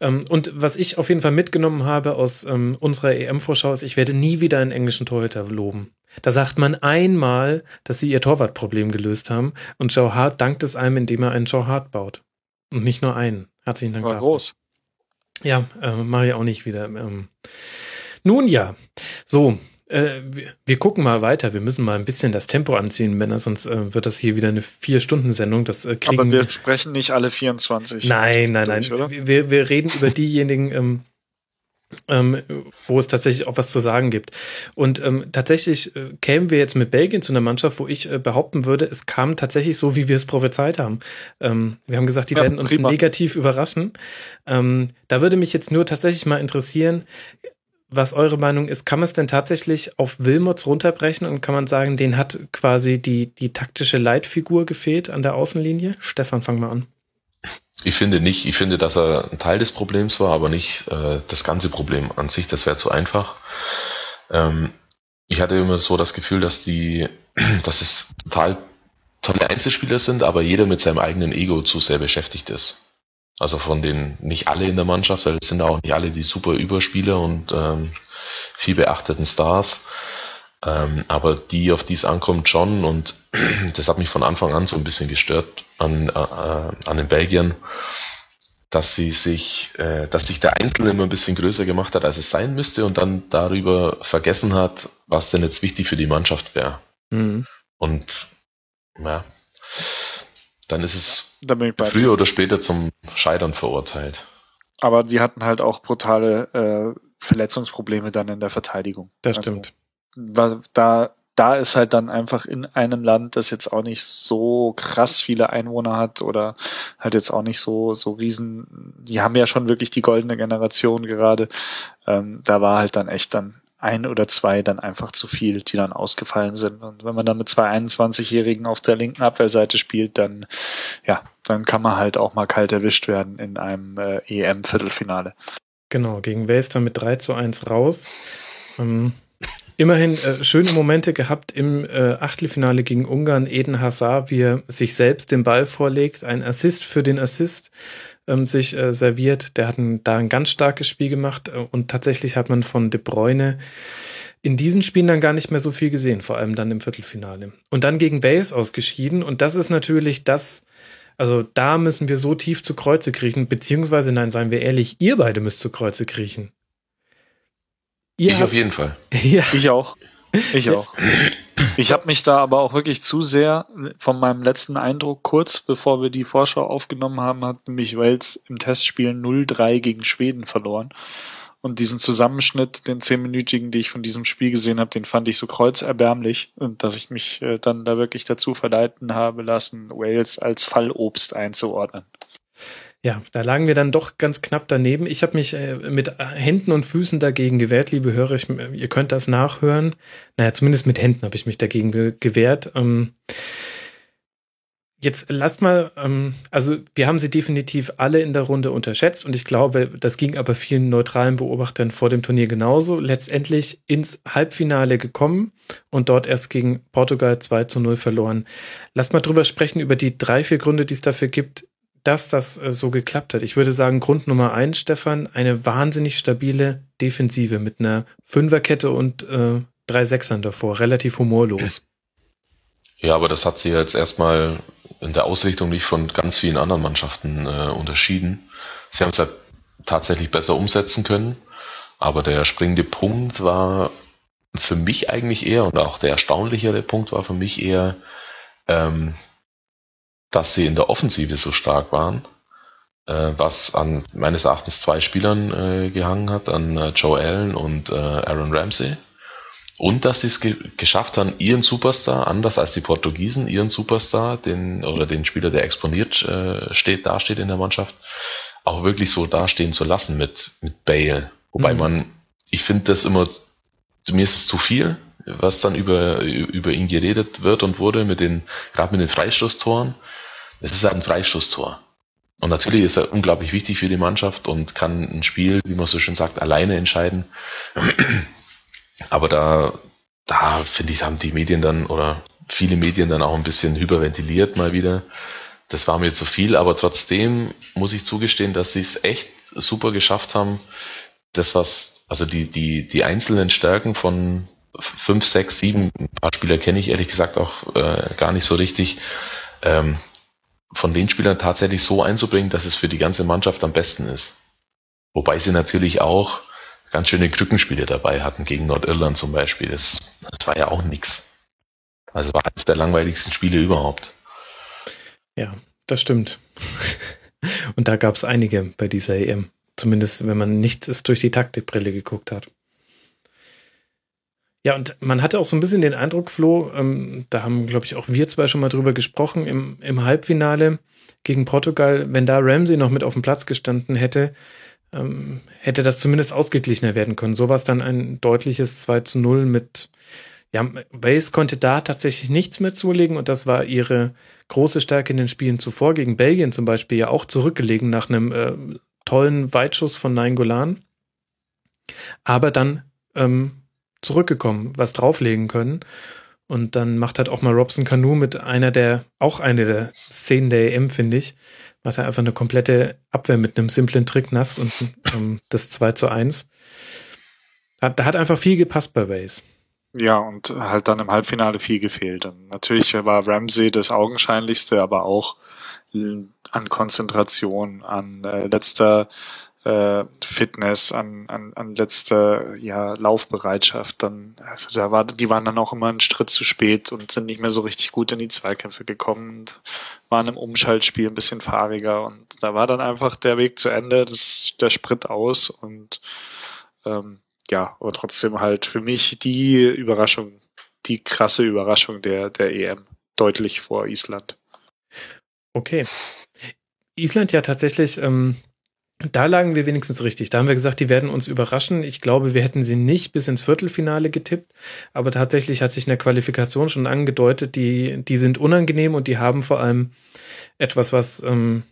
ähm, und was ich auf jeden Fall mitgenommen habe aus ähm, unserer EM-Vorschau ist, ich werde nie wieder einen englischen Torhüter loben. Da sagt man einmal, dass sie ihr Torwartproblem gelöst haben und Joe Hart dankt es einem, indem er einen Joe Hart baut. Und nicht nur einen. Herzlichen Dank. War dafür. groß. Ja, äh, mache ich auch nicht wieder. Ähm, nun ja, so, äh, wir, wir, gucken mal weiter. Wir müssen mal ein bisschen das Tempo anziehen, Männer, sonst äh, wird das hier wieder eine Vier-Stunden-Sendung. Das äh, kriegen Aber wir sprechen nicht alle 24. Nein, nein, durch, nein. Oder? Wir, wir reden über diejenigen, ähm, ähm, wo es tatsächlich auch was zu sagen gibt. Und ähm, tatsächlich äh, kämen wir jetzt mit Belgien zu einer Mannschaft, wo ich äh, behaupten würde, es kam tatsächlich so, wie wir es prophezeit haben. Ähm, wir haben gesagt, die ja, werden uns prima. negativ überraschen. Ähm, da würde mich jetzt nur tatsächlich mal interessieren, was eure Meinung ist. Kann man es denn tatsächlich auf Wilmots runterbrechen und kann man sagen, den hat quasi die, die taktische Leitfigur gefehlt an der Außenlinie? Stefan, fang mal an. Ich finde nicht. Ich finde, dass er ein Teil des Problems war, aber nicht äh, das ganze Problem an sich. Das wäre zu einfach. Ähm, ich hatte immer so das Gefühl, dass die, dass es total tolle Einzelspieler sind, aber jeder mit seinem eigenen Ego zu sehr beschäftigt ist. Also von den, nicht alle in der Mannschaft, weil es sind auch nicht alle die super Überspieler und ähm, viel beachteten Stars. Ähm, aber die, auf die es ankommt, schon. Und das hat mich von Anfang an so ein bisschen gestört an, äh, an den Belgiern, dass sie sich, äh, dass sich der Einzelne immer ein bisschen größer gemacht hat, als es sein müsste und dann darüber vergessen hat, was denn jetzt wichtig für die Mannschaft wäre. Mhm. Und ja, dann ist es früher oder später zum Scheitern verurteilt. Aber sie hatten halt auch brutale äh, Verletzungsprobleme dann in der Verteidigung. Das also, stimmt. Da, da ist halt dann einfach in einem Land, das jetzt auch nicht so krass viele Einwohner hat oder halt jetzt auch nicht so, so riesen, die haben ja schon wirklich die goldene Generation gerade. Ähm, da war halt dann echt dann ein oder zwei dann einfach zu viel, die dann ausgefallen sind. Und wenn man dann mit zwei 21-Jährigen auf der linken Abwehrseite spielt, dann, ja, dann kann man halt auch mal kalt erwischt werden in einem äh, EM-Viertelfinale. Genau, gegen Wales dann mit 3 zu 1 raus. Ähm, immerhin äh, schöne Momente gehabt im äh, Achtelfinale gegen Ungarn. Eden Hazard, wie er sich selbst den Ball vorlegt, ein Assist für den Assist ähm, sich äh, serviert. Der hat ein, da ein ganz starkes Spiel gemacht äh, und tatsächlich hat man von De Bruyne in diesen Spielen dann gar nicht mehr so viel gesehen, vor allem dann im Viertelfinale. Und dann gegen Wales ausgeschieden und das ist natürlich das, also da müssen wir so tief zu Kreuze kriechen, beziehungsweise nein, seien wir ehrlich, ihr beide müsst zu Kreuze kriechen. Ihr ich habt, auf jeden Fall. ja. Ich auch. Ich auch. Ich habe mich da aber auch wirklich zu sehr von meinem letzten Eindruck, kurz bevor wir die Vorschau aufgenommen haben, hat nämlich Wales im Testspiel 0-3 gegen Schweden verloren. Und diesen Zusammenschnitt, den zehnminütigen, die ich von diesem Spiel gesehen habe, den fand ich so kreuzerbärmlich, und dass ich mich äh, dann da wirklich dazu verleiten habe lassen, Wales als Fallobst einzuordnen. Ja, da lagen wir dann doch ganz knapp daneben. Ich habe mich äh, mit Händen und Füßen dagegen gewehrt, liebe Hörer. Ich, ihr könnt das nachhören. Naja, zumindest mit Händen habe ich mich dagegen gewehrt. Ähm, Jetzt lasst mal, ähm, also wir haben sie definitiv alle in der Runde unterschätzt und ich glaube, das ging aber vielen neutralen Beobachtern vor dem Turnier genauso. Letztendlich ins Halbfinale gekommen und dort erst gegen Portugal 2 zu 0 verloren. Lasst mal drüber sprechen, über die drei, vier Gründe, die es dafür gibt, dass das äh, so geklappt hat. Ich würde sagen, Grund Nummer eins, Stefan, eine wahnsinnig stabile Defensive mit einer Fünferkette und äh, drei Sechsern davor, relativ humorlos. Ja, aber das hat sie jetzt erstmal in der Ausrichtung nicht von ganz vielen anderen Mannschaften äh, unterschieden. Sie haben es halt tatsächlich besser umsetzen können, aber der springende Punkt war für mich eigentlich eher und auch der erstaunlichere Punkt war für mich eher, ähm, dass sie in der Offensive so stark waren, äh, was an meines Erachtens zwei Spielern äh, gehangen hat, an äh, Joe Allen und äh, Aaron Ramsey. Und dass sie es ge geschafft haben, ihren Superstar, anders als die Portugiesen, ihren Superstar, den oder den Spieler, der exponiert äh, steht, dasteht in der Mannschaft, auch wirklich so dastehen zu lassen mit, mit Bale. Wobei mhm. man, ich finde das immer, mir ist es zu viel, was dann über, über ihn geredet wird und wurde, mit den, gerade mit den Freistoßtoren. Es ist ein Freistoßtor. Und natürlich ist er unglaublich wichtig für die Mannschaft und kann ein Spiel, wie man so schön sagt, alleine entscheiden. Aber da, da finde ich, haben die Medien dann oder viele Medien dann auch ein bisschen hyperventiliert mal wieder. Das war mir zu viel, aber trotzdem muss ich zugestehen, dass sie es echt super geschafft haben, das was, also die, die, die einzelnen Stärken von fünf, sechs, sieben, ein paar Spieler kenne ich ehrlich gesagt auch äh, gar nicht so richtig, ähm, von den Spielern tatsächlich so einzubringen, dass es für die ganze Mannschaft am besten ist. Wobei sie natürlich auch ganz schöne Krückenspiele dabei hatten, gegen Nordirland zum Beispiel. Das, das war ja auch nix. Also war eines der langweiligsten Spiele überhaupt. Ja, das stimmt. Und da gab es einige bei dieser EM. Zumindest, wenn man nicht es durch die Taktikbrille geguckt hat. Ja, und man hatte auch so ein bisschen den Eindruck, Flo, ähm, da haben, glaube ich, auch wir zwei schon mal drüber gesprochen, im, im Halbfinale gegen Portugal, wenn da Ramsey noch mit auf dem Platz gestanden hätte, ähm, hätte das zumindest ausgeglichener werden können. So war es dann ein deutliches 2 zu 0 mit, ja, Wales konnte da tatsächlich nichts mehr zulegen und das war ihre große Stärke in den Spielen zuvor. Gegen Belgien zum Beispiel ja auch zurückgelegen nach einem äh, tollen Weitschuss von Golan. Aber dann ähm, zurückgekommen, was drauflegen können. Und dann macht halt auch mal Robson Canoe mit einer der, auch eine der Szenen der EM, finde ich, macht er einfach eine komplette Abwehr mit einem simplen Trick nass und ähm, das 2 zu 1. Da hat einfach viel gepasst bei Base. Ja, und halt dann im Halbfinale viel gefehlt. Und natürlich war Ramsey das Augenscheinlichste, aber auch an Konzentration, an äh, letzter äh, Fitness, an, an, an letzter ja, Laufbereitschaft. Dann, also da war, die waren dann auch immer einen Schritt zu spät und sind nicht mehr so richtig gut in die Zweikämpfe gekommen und waren im Umschaltspiel ein bisschen fahriger und da war dann einfach der Weg zu Ende, das, der Sprit aus und ähm, ja, aber trotzdem halt für mich die Überraschung, die krasse Überraschung der, der EM, deutlich vor Island. Okay. Island ja tatsächlich ähm, da lagen wir wenigstens richtig. Da haben wir gesagt, die werden uns überraschen. Ich glaube, wir hätten sie nicht bis ins Viertelfinale getippt, aber tatsächlich hat sich in der Qualifikation schon angedeutet, die, die sind unangenehm und die haben vor allem etwas, was, ähm,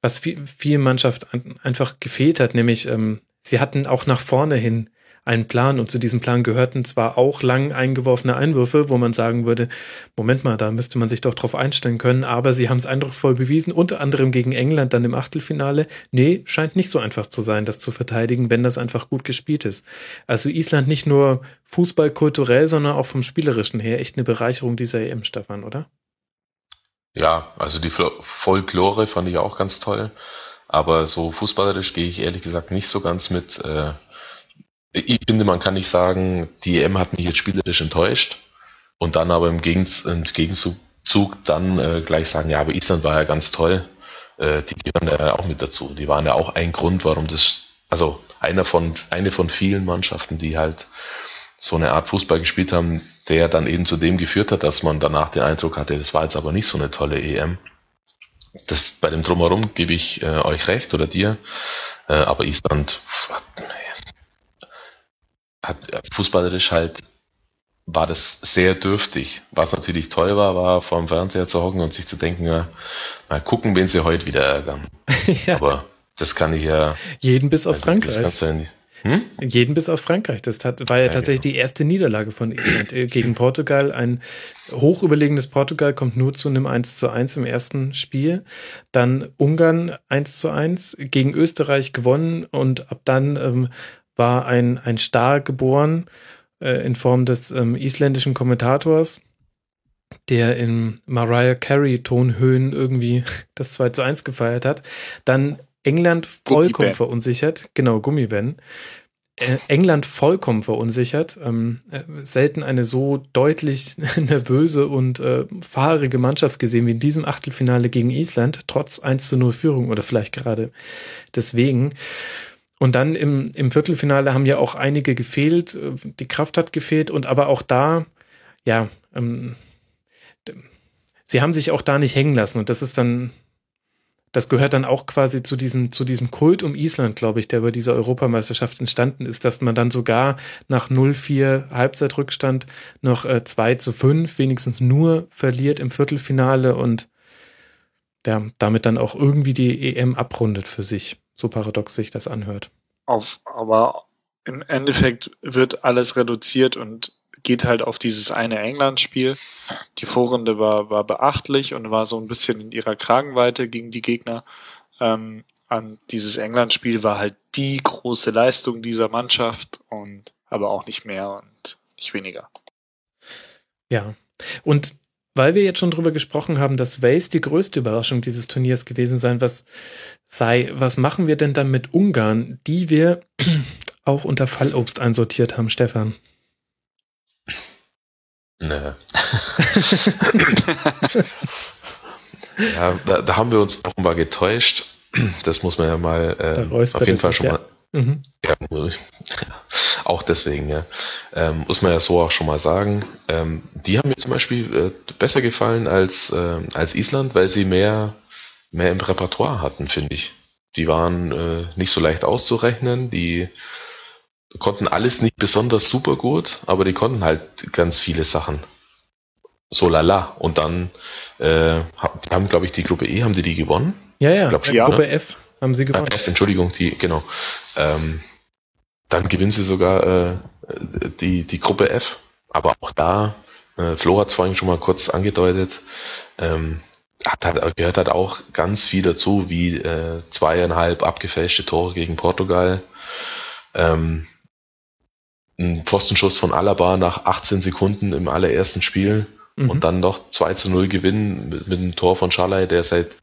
was viel, viel Mannschaft einfach gefehlt hat, nämlich ähm, sie hatten auch nach vorne hin einen Plan und zu diesem Plan gehörten zwar auch lang eingeworfene Einwürfe, wo man sagen würde, Moment mal, da müsste man sich doch drauf einstellen können, aber sie haben es eindrucksvoll bewiesen, unter anderem gegen England dann im Achtelfinale. Nee, scheint nicht so einfach zu sein, das zu verteidigen, wenn das einfach gut gespielt ist. Also Island nicht nur Fußball kulturell, sondern auch vom Spielerischen her echt eine Bereicherung dieser EM, Stefan, oder? Ja, also die Folklore fand ich auch ganz toll. Aber so fußballerisch gehe ich ehrlich gesagt nicht so ganz mit. Äh, ich finde, man kann nicht sagen, die EM hat mich jetzt spielerisch enttäuscht. und dann aber im, Gegenzug dann äh, gleich sagen, ja, aber Island war ja ganz toll. Äh, die gehören ja auch mit dazu. Die waren ja auch ein Grund, warum das, also einer von, eine von vielen Mannschaften, die halt so eine Art Fußball gespielt haben, der dann eben zu dem geführt hat, dass man danach den Eindruck hatte, das war jetzt aber nicht so eine tolle EM. Das bei dem Drumherum gebe ich äh, euch recht oder dir, äh, aber Island hat, hat fußballerisch halt war das sehr dürftig. Was natürlich toll war, war vor dem Fernseher zu hocken und sich zu denken, ja, mal gucken, wen sie heute wieder ärgern. ja. Aber das kann ich ja. Jeden bis auf also, Frankreich. Ja hm? Jeden bis auf Frankreich. Das hat, war ja, ja tatsächlich genau. die erste Niederlage von Island äh, gegen Portugal. Ein hochüberlegenes Portugal kommt nur zu einem 1 zu 1 im ersten Spiel. Dann Ungarn 1 zu 1 gegen Österreich gewonnen und ab dann ähm, war ein, ein Star geboren äh, in Form des ähm, isländischen Kommentators, der in Mariah Carey Tonhöhen irgendwie das 2 zu 1 gefeiert hat. Dann England vollkommen Gummiband. verunsichert. Genau, Gummiben. Äh, England vollkommen verunsichert. Ähm, äh, selten eine so deutlich nervöse und äh, fahrige Mannschaft gesehen wie in diesem Achtelfinale gegen Island, trotz 1 zu 0 Führung oder vielleicht gerade deswegen. Und dann im, im Viertelfinale haben ja auch einige gefehlt. Äh, die Kraft hat gefehlt und aber auch da, ja, ähm, sie haben sich auch da nicht hängen lassen. Und das ist dann, das gehört dann auch quasi zu diesem, zu diesem Kult um Island, glaube ich, der bei dieser Europameisterschaft entstanden ist, dass man dann sogar nach 0-4 Halbzeitrückstand noch äh, 2 zu 5 wenigstens nur verliert im Viertelfinale und ja, damit dann auch irgendwie die EM abrundet für sich so paradox sich das anhört. Auf, aber im Endeffekt wird alles reduziert und geht halt auf dieses eine England-Spiel. Die Vorrunde war, war beachtlich und war so ein bisschen in ihrer Kragenweite gegen die Gegner. Ähm, an dieses England-Spiel war halt die große Leistung dieser Mannschaft und aber auch nicht mehr und nicht weniger. Ja. Und weil wir jetzt schon drüber gesprochen haben, dass Wales die größte Überraschung dieses Turniers gewesen sein was sei, was machen wir denn dann mit Ungarn, die wir auch unter Fallobst einsortiert haben, Stefan? Nö. ja, da, da, haben wir uns offenbar getäuscht. Das muss man ja mal äh, auf jeden Fall schon ja. mal. Mhm. Ja, auch deswegen, ja. Ähm, muss man ja so auch schon mal sagen. Ähm, die haben mir zum Beispiel äh, besser gefallen als, äh, als Island, weil sie mehr, mehr im Repertoire hatten, finde ich. Die waren äh, nicht so leicht auszurechnen, die konnten alles nicht besonders super gut, aber die konnten halt ganz viele Sachen. So lala. Und dann äh, die haben, glaube ich, die Gruppe E, haben sie die gewonnen? Ja, ja, glaub, ja. Gruppe ne? F haben sie gewonnen. F, Entschuldigung, die, genau. Ähm, dann gewinnen sie sogar äh, die, die Gruppe F. Aber auch da, äh, Flo hat es vorhin schon mal kurz angedeutet, ähm, hat halt, gehört halt auch ganz viel dazu, wie äh, zweieinhalb abgefälschte Tore gegen Portugal. Ähm, ein Pfostenschuss von Alaba nach 18 Sekunden im allerersten Spiel mhm. und dann noch 2 zu 0 gewinnen mit, mit einem Tor von Schalay, der seit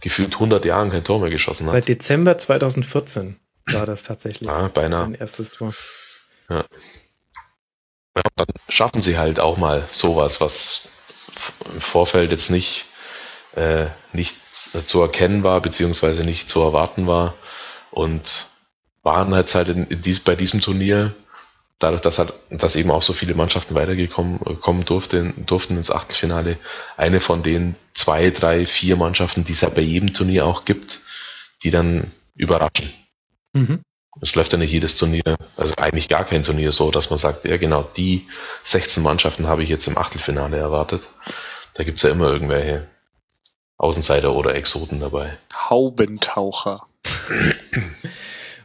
gefühlt 100 Jahren kein Tor mehr geschossen hat. Seit Dezember 2014 war das tatsächlich. Ja, beinahe. Ein erstes Tor. Ja. ja. Dann schaffen sie halt auch mal sowas, was im Vorfeld jetzt nicht, äh, nicht zu erkennen war, beziehungsweise nicht zu erwarten war. Und waren jetzt halt in, in dies, bei diesem Turnier, dadurch, dass halt, dass eben auch so viele Mannschaften weitergekommen kommen durften, durften ins Achtelfinale, eine von den zwei, drei, vier Mannschaften, die es ja bei jedem Turnier auch gibt, die dann überraschen. Mhm. Es läuft ja nicht jedes Turnier, also eigentlich gar kein Turnier so, dass man sagt, ja genau, die 16 Mannschaften habe ich jetzt im Achtelfinale erwartet. Da gibt es ja immer irgendwelche Außenseiter oder Exoten dabei. Haubentaucher.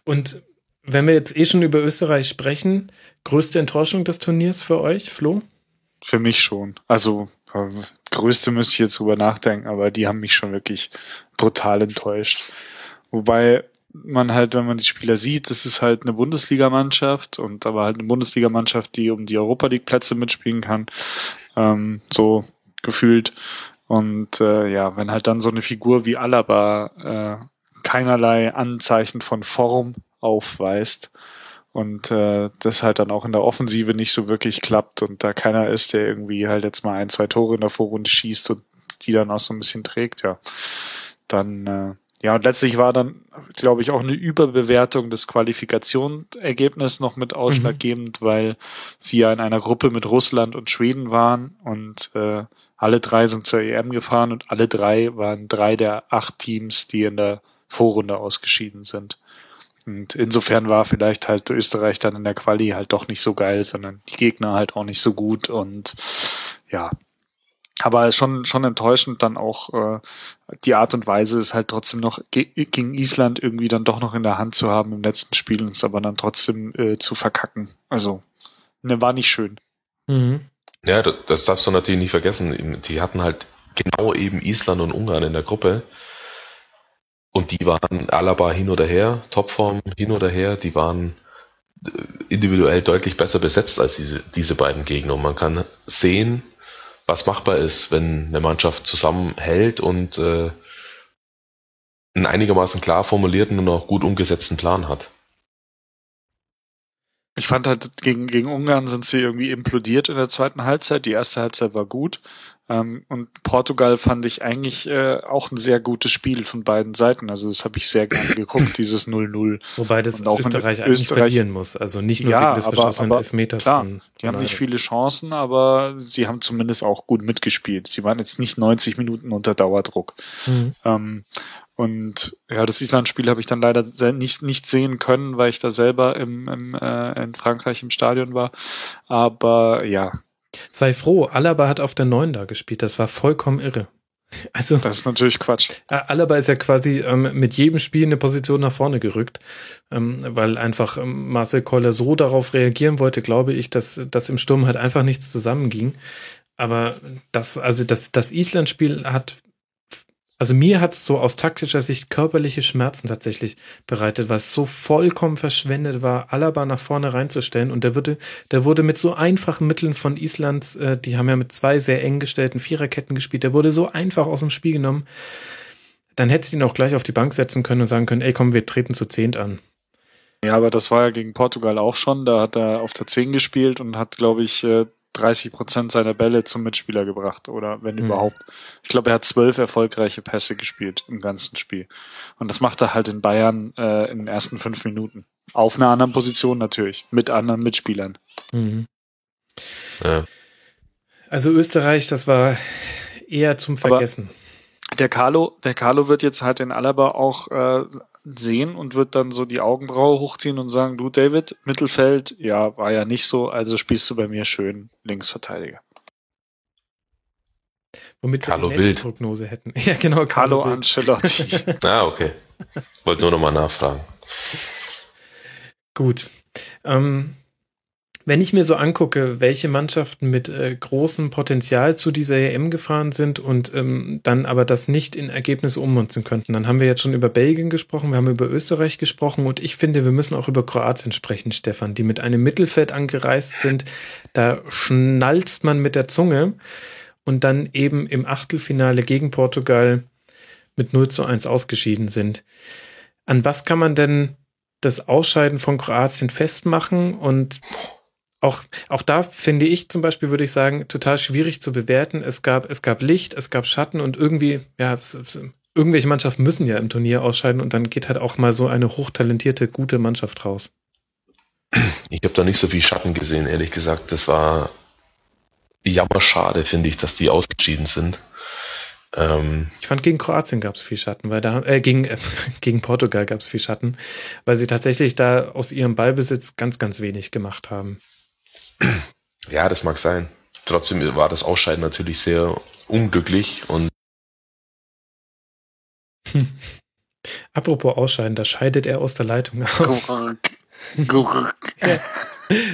Und wenn wir jetzt eh schon über Österreich sprechen, größte Enttäuschung des Turniers für euch, Flo? Für mich schon. Also äh, größte müsste ich jetzt drüber nachdenken, aber die haben mich schon wirklich brutal enttäuscht. Wobei man halt, wenn man die Spieler sieht, das ist halt eine Bundesligamannschaft und aber halt eine Bundesligamannschaft, die um die Europa League Plätze mitspielen kann, ähm, so gefühlt. Und äh, ja, wenn halt dann so eine Figur wie Alaba äh, keinerlei Anzeichen von Form aufweist und äh, das halt dann auch in der Offensive nicht so wirklich klappt und da keiner ist, der irgendwie halt jetzt mal ein, zwei Tore in der Vorrunde schießt und die dann auch so ein bisschen trägt, ja, dann äh, ja, und letztlich war dann, glaube ich, auch eine Überbewertung des Qualifikationsergebnisses noch mit ausschlaggebend, mhm. weil sie ja in einer Gruppe mit Russland und Schweden waren und äh, alle drei sind zur EM gefahren und alle drei waren drei der acht Teams, die in der Vorrunde ausgeschieden sind. Und insofern war vielleicht halt Österreich dann in der Quali halt doch nicht so geil, sondern die Gegner halt auch nicht so gut und ja. Aber schon, schon enttäuschend dann auch äh, die Art und Weise ist halt trotzdem noch ge gegen Island irgendwie dann doch noch in der Hand zu haben im letzten Spiel und es aber dann trotzdem äh, zu verkacken. Also, ne, war nicht schön. Mhm. Ja, das, das darfst du natürlich nicht vergessen. Die hatten halt genau eben Island und Ungarn in der Gruppe. Und die waren Alaba hin oder her, Topform hin oder her, die waren äh, individuell deutlich besser besetzt als diese, diese beiden Gegner. Und man kann sehen, was machbar ist, wenn eine Mannschaft zusammenhält und äh, einen einigermaßen klar formulierten und auch gut umgesetzten Plan hat. Ich fand halt, gegen, gegen Ungarn sind sie irgendwie implodiert in der zweiten Halbzeit. Die erste Halbzeit war gut. Ähm, und Portugal fand ich eigentlich äh, auch ein sehr gutes Spiel von beiden Seiten. Also das habe ich sehr gerne geguckt, dieses 0-0. Wobei das auch Österreich eigentlich Österreich, verlieren muss. Also nicht nur ja, wegen des verschossenen Elfmeters. Klar, die haben nicht viele Chancen, aber sie haben zumindest auch gut mitgespielt. Sie waren jetzt nicht 90 Minuten unter Dauerdruck. Mhm. Ähm, und ja, das Island-Spiel habe ich dann leider nicht, nicht sehen können, weil ich da selber im, im, äh, in Frankreich im Stadion war. Aber ja, Sei froh, Alaba hat auf der 9 da gespielt. Das war vollkommen irre. Also, das ist natürlich Quatsch. Alaba ist ja quasi ähm, mit jedem Spiel eine Position nach vorne gerückt, ähm, weil einfach ähm, Marcel Koller so darauf reagieren wollte, glaube ich, dass, dass im Sturm halt einfach nichts zusammenging. Aber das, also das, das Island-Spiel hat also mir hat es so aus taktischer Sicht körperliche Schmerzen tatsächlich bereitet, weil es so vollkommen verschwendet war, Alaba nach vorne reinzustellen. Und der wurde, der wurde mit so einfachen Mitteln von Islands, äh, die haben ja mit zwei sehr eng gestellten Viererketten gespielt, der wurde so einfach aus dem Spiel genommen. Dann hättest du ihn auch gleich auf die Bank setzen können und sagen können, ey komm, wir treten zu zehnt an. Ja, aber das war ja gegen Portugal auch schon. Da hat er auf der 10 gespielt und hat, glaube ich, äh, 30 Prozent seiner Bälle zum Mitspieler gebracht oder wenn mhm. überhaupt. Ich glaube, er hat zwölf erfolgreiche Pässe gespielt im ganzen Spiel. Und das macht er halt in Bayern äh, in den ersten fünf Minuten. Auf einer anderen Position natürlich, mit anderen Mitspielern. Mhm. Ja. Also Österreich, das war eher zum Vergessen. Aber der Carlo, der Carlo wird jetzt halt in Alaba auch äh, sehen und wird dann so die Augenbraue hochziehen und sagen, du David, Mittelfeld, ja, war ja nicht so, also spielst du bei mir schön Linksverteidiger. Womit Carlo wir die Prognose hätten. Ja, genau. Carlo, Carlo Ancelotti. ah, okay. Wollte nur nochmal nachfragen. Gut. Ähm, wenn ich mir so angucke, welche Mannschaften mit äh, großem Potenzial zu dieser EM gefahren sind und ähm, dann aber das nicht in Ergebnisse ummünzen könnten, dann haben wir jetzt schon über Belgien gesprochen, wir haben über Österreich gesprochen und ich finde, wir müssen auch über Kroatien sprechen, Stefan, die mit einem Mittelfeld angereist sind. Da schnalzt man mit der Zunge und dann eben im Achtelfinale gegen Portugal mit 0 zu 1 ausgeschieden sind. An was kann man denn das Ausscheiden von Kroatien festmachen und auch, auch da finde ich zum Beispiel, würde ich sagen, total schwierig zu bewerten. Es gab, es gab Licht, es gab Schatten und irgendwie, ja, es, es, irgendwelche Mannschaften müssen ja im Turnier ausscheiden und dann geht halt auch mal so eine hochtalentierte, gute Mannschaft raus. Ich habe da nicht so viel Schatten gesehen, ehrlich gesagt. Das war jammerschade, finde ich, dass die ausgeschieden sind. Ähm, ich fand gegen Kroatien gab es viel Schatten, weil da äh, gegen äh, gegen Portugal gab es viel Schatten, weil sie tatsächlich da aus ihrem Ballbesitz ganz ganz wenig gemacht haben. Ja, das mag sein. Trotzdem war das Ausscheiden natürlich sehr unglücklich und Apropos Ausscheiden, da scheidet er aus der Leitung aus. ja.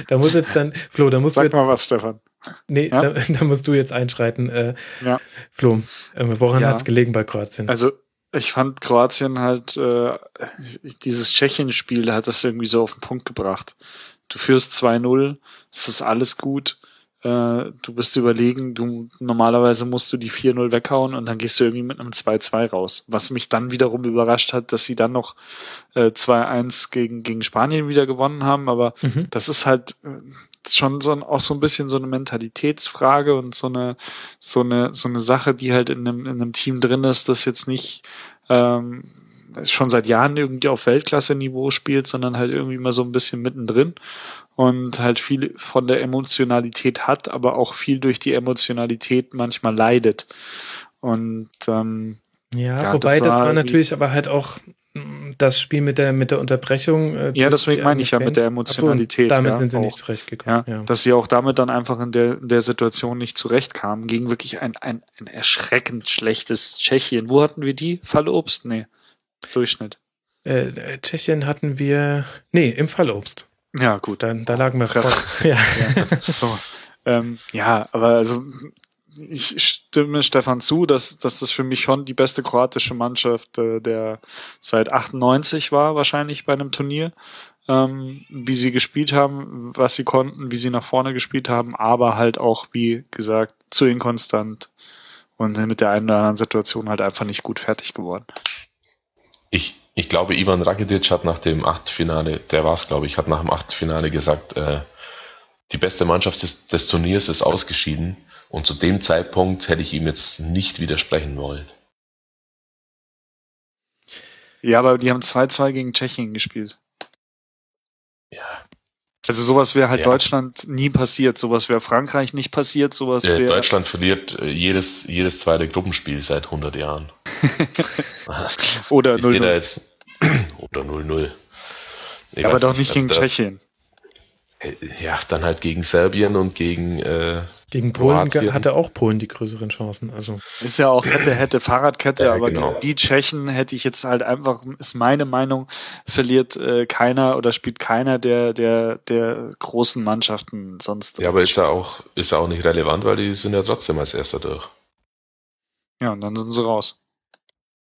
Da muss jetzt dann, Flo, da musst Sag du jetzt. mal was, Stefan. Nee, ja? da, da, musst du jetzt einschreiten. Äh, ja. Flo, äh, woran ja. hat es gelegen bei Kroatien? Also, ich fand Kroatien halt, äh, dieses Tschechien-Spiel hat das irgendwie so auf den Punkt gebracht. Du führst 2-0, es ist alles gut. äh, du bist überlegen, du normalerweise musst du die 4-0 weghauen und dann gehst du irgendwie mit einem 2-2 raus. Was mich dann wiederum überrascht hat, dass sie dann noch äh, 2-1 gegen, gegen Spanien wieder gewonnen haben, aber mhm. das ist halt äh, schon so ein, auch so ein bisschen so eine Mentalitätsfrage und so eine, so eine, so eine Sache, die halt in einem, in einem Team drin ist, das jetzt nicht ähm, schon seit Jahren irgendwie auf Weltklasse-Niveau spielt, sondern halt irgendwie mal so ein bisschen mittendrin und halt viel von der Emotionalität hat, aber auch viel durch die Emotionalität manchmal leidet. Und ähm, ja, ja wobei das war, das war natürlich aber halt auch mm, das Spiel mit der mit der Unterbrechung. Äh, ja, deswegen meine ich ja mit der Emotionalität. So, damit ja, sind sie auch, nicht zurechtgekommen. Ja, ja, Dass sie auch damit dann einfach in der, in der Situation nicht zurechtkamen, gegen wirklich ein, ein, ein erschreckend schlechtes Tschechien. Wo hatten wir die? Fallobst? Nee. Durchschnitt. Äh, Tschechien hatten wir. Nee, im Fallobst. Ja, gut. Dann, da lagen wir voll. Ja. ja. So. Ähm, ja, aber also ich stimme Stefan zu, dass, dass das für mich schon die beste kroatische Mannschaft äh, der seit 98 war, wahrscheinlich bei einem Turnier. Ähm, wie sie gespielt haben, was sie konnten, wie sie nach vorne gespielt haben, aber halt auch, wie gesagt, zu inkonstant und mit der einen oder anderen Situation halt einfach nicht gut fertig geworden. Ich, ich glaube, Ivan Rakitic hat nach dem Achtelfinale, der war es, glaube ich, hat nach dem Achtelfinale gesagt, äh, die beste Mannschaft des, des Turniers ist ausgeschieden und zu dem Zeitpunkt hätte ich ihm jetzt nicht widersprechen wollen. Ja, aber die haben 2-2 gegen Tschechien gespielt. Ja, also sowas wäre halt ja. Deutschland nie passiert, sowas wäre Frankreich nicht passiert, sowas wäre... Deutschland verliert äh, jedes, jedes zweite Gruppenspiel seit 100 Jahren. oder 0-0. Oder 0-0. Aber doch nicht gegen Tschechien. Äh, ja, dann halt gegen Serbien und gegen äh, gegen Polen Kroatien. hatte auch Polen die größeren Chancen. Also ist ja auch hätte hätte Fahrradkette, ja, aber genau. die Tschechen hätte ich jetzt halt einfach ist meine Meinung verliert äh, keiner oder spielt keiner der der der großen Mannschaften sonst. Ja, aber ist ja auch ist ja auch nicht relevant, weil die sind ja trotzdem als erster durch. Ja, und dann sind sie raus.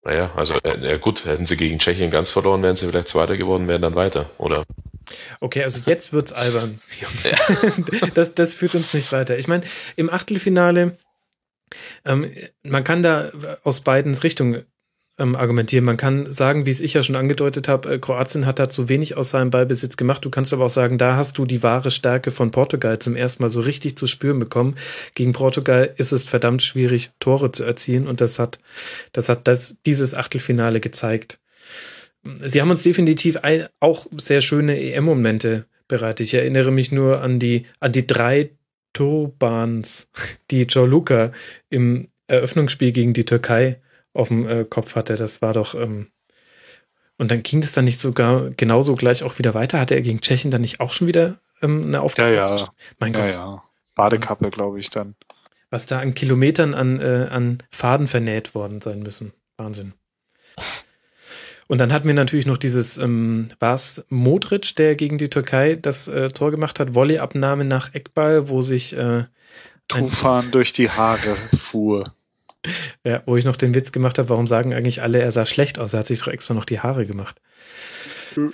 Naja, also äh, ja gut, hätten sie gegen Tschechien ganz verloren, wären sie vielleicht Zweiter geworden, wären dann weiter, oder? Okay, also jetzt wird's albern. Das, das führt uns nicht weiter. Ich meine, im Achtelfinale, ähm, man kann da aus beiden Richtungen ähm, argumentieren. Man kann sagen, wie es ich ja schon angedeutet habe, äh, Kroatien hat da zu wenig aus seinem Ballbesitz gemacht. Du kannst aber auch sagen, da hast du die wahre Stärke von Portugal zum ersten Mal so richtig zu spüren bekommen. Gegen Portugal ist es verdammt schwierig, Tore zu erzielen und das hat, das hat das, dieses Achtelfinale gezeigt. Sie haben uns definitiv auch sehr schöne EM-Momente bereitet. Ich erinnere mich nur an die, an die drei Turbans, die Joe Luca im Eröffnungsspiel gegen die Türkei auf dem äh, Kopf hatte. Das war doch. Ähm, und dann ging es dann nicht sogar genauso gleich auch wieder weiter. Hatte er gegen Tschechien dann nicht auch schon wieder ähm, eine Aufgabe? Ja, ja. Mein Gott. Ja, ja. Badekappe, glaube ich, dann. Was da an Kilometern an, äh, an Faden vernäht worden sein müssen. Wahnsinn. Und dann hatten wir natürlich noch dieses, ähm, war es Modric, der gegen die Türkei das äh, Tor gemacht hat, Volleyabnahme nach Eckball, wo sich äh, Tufan durch die Haare fuhr. Ja, wo ich noch den Witz gemacht habe, warum sagen eigentlich alle, er sah schlecht aus, er hat sich doch extra noch die Haare gemacht.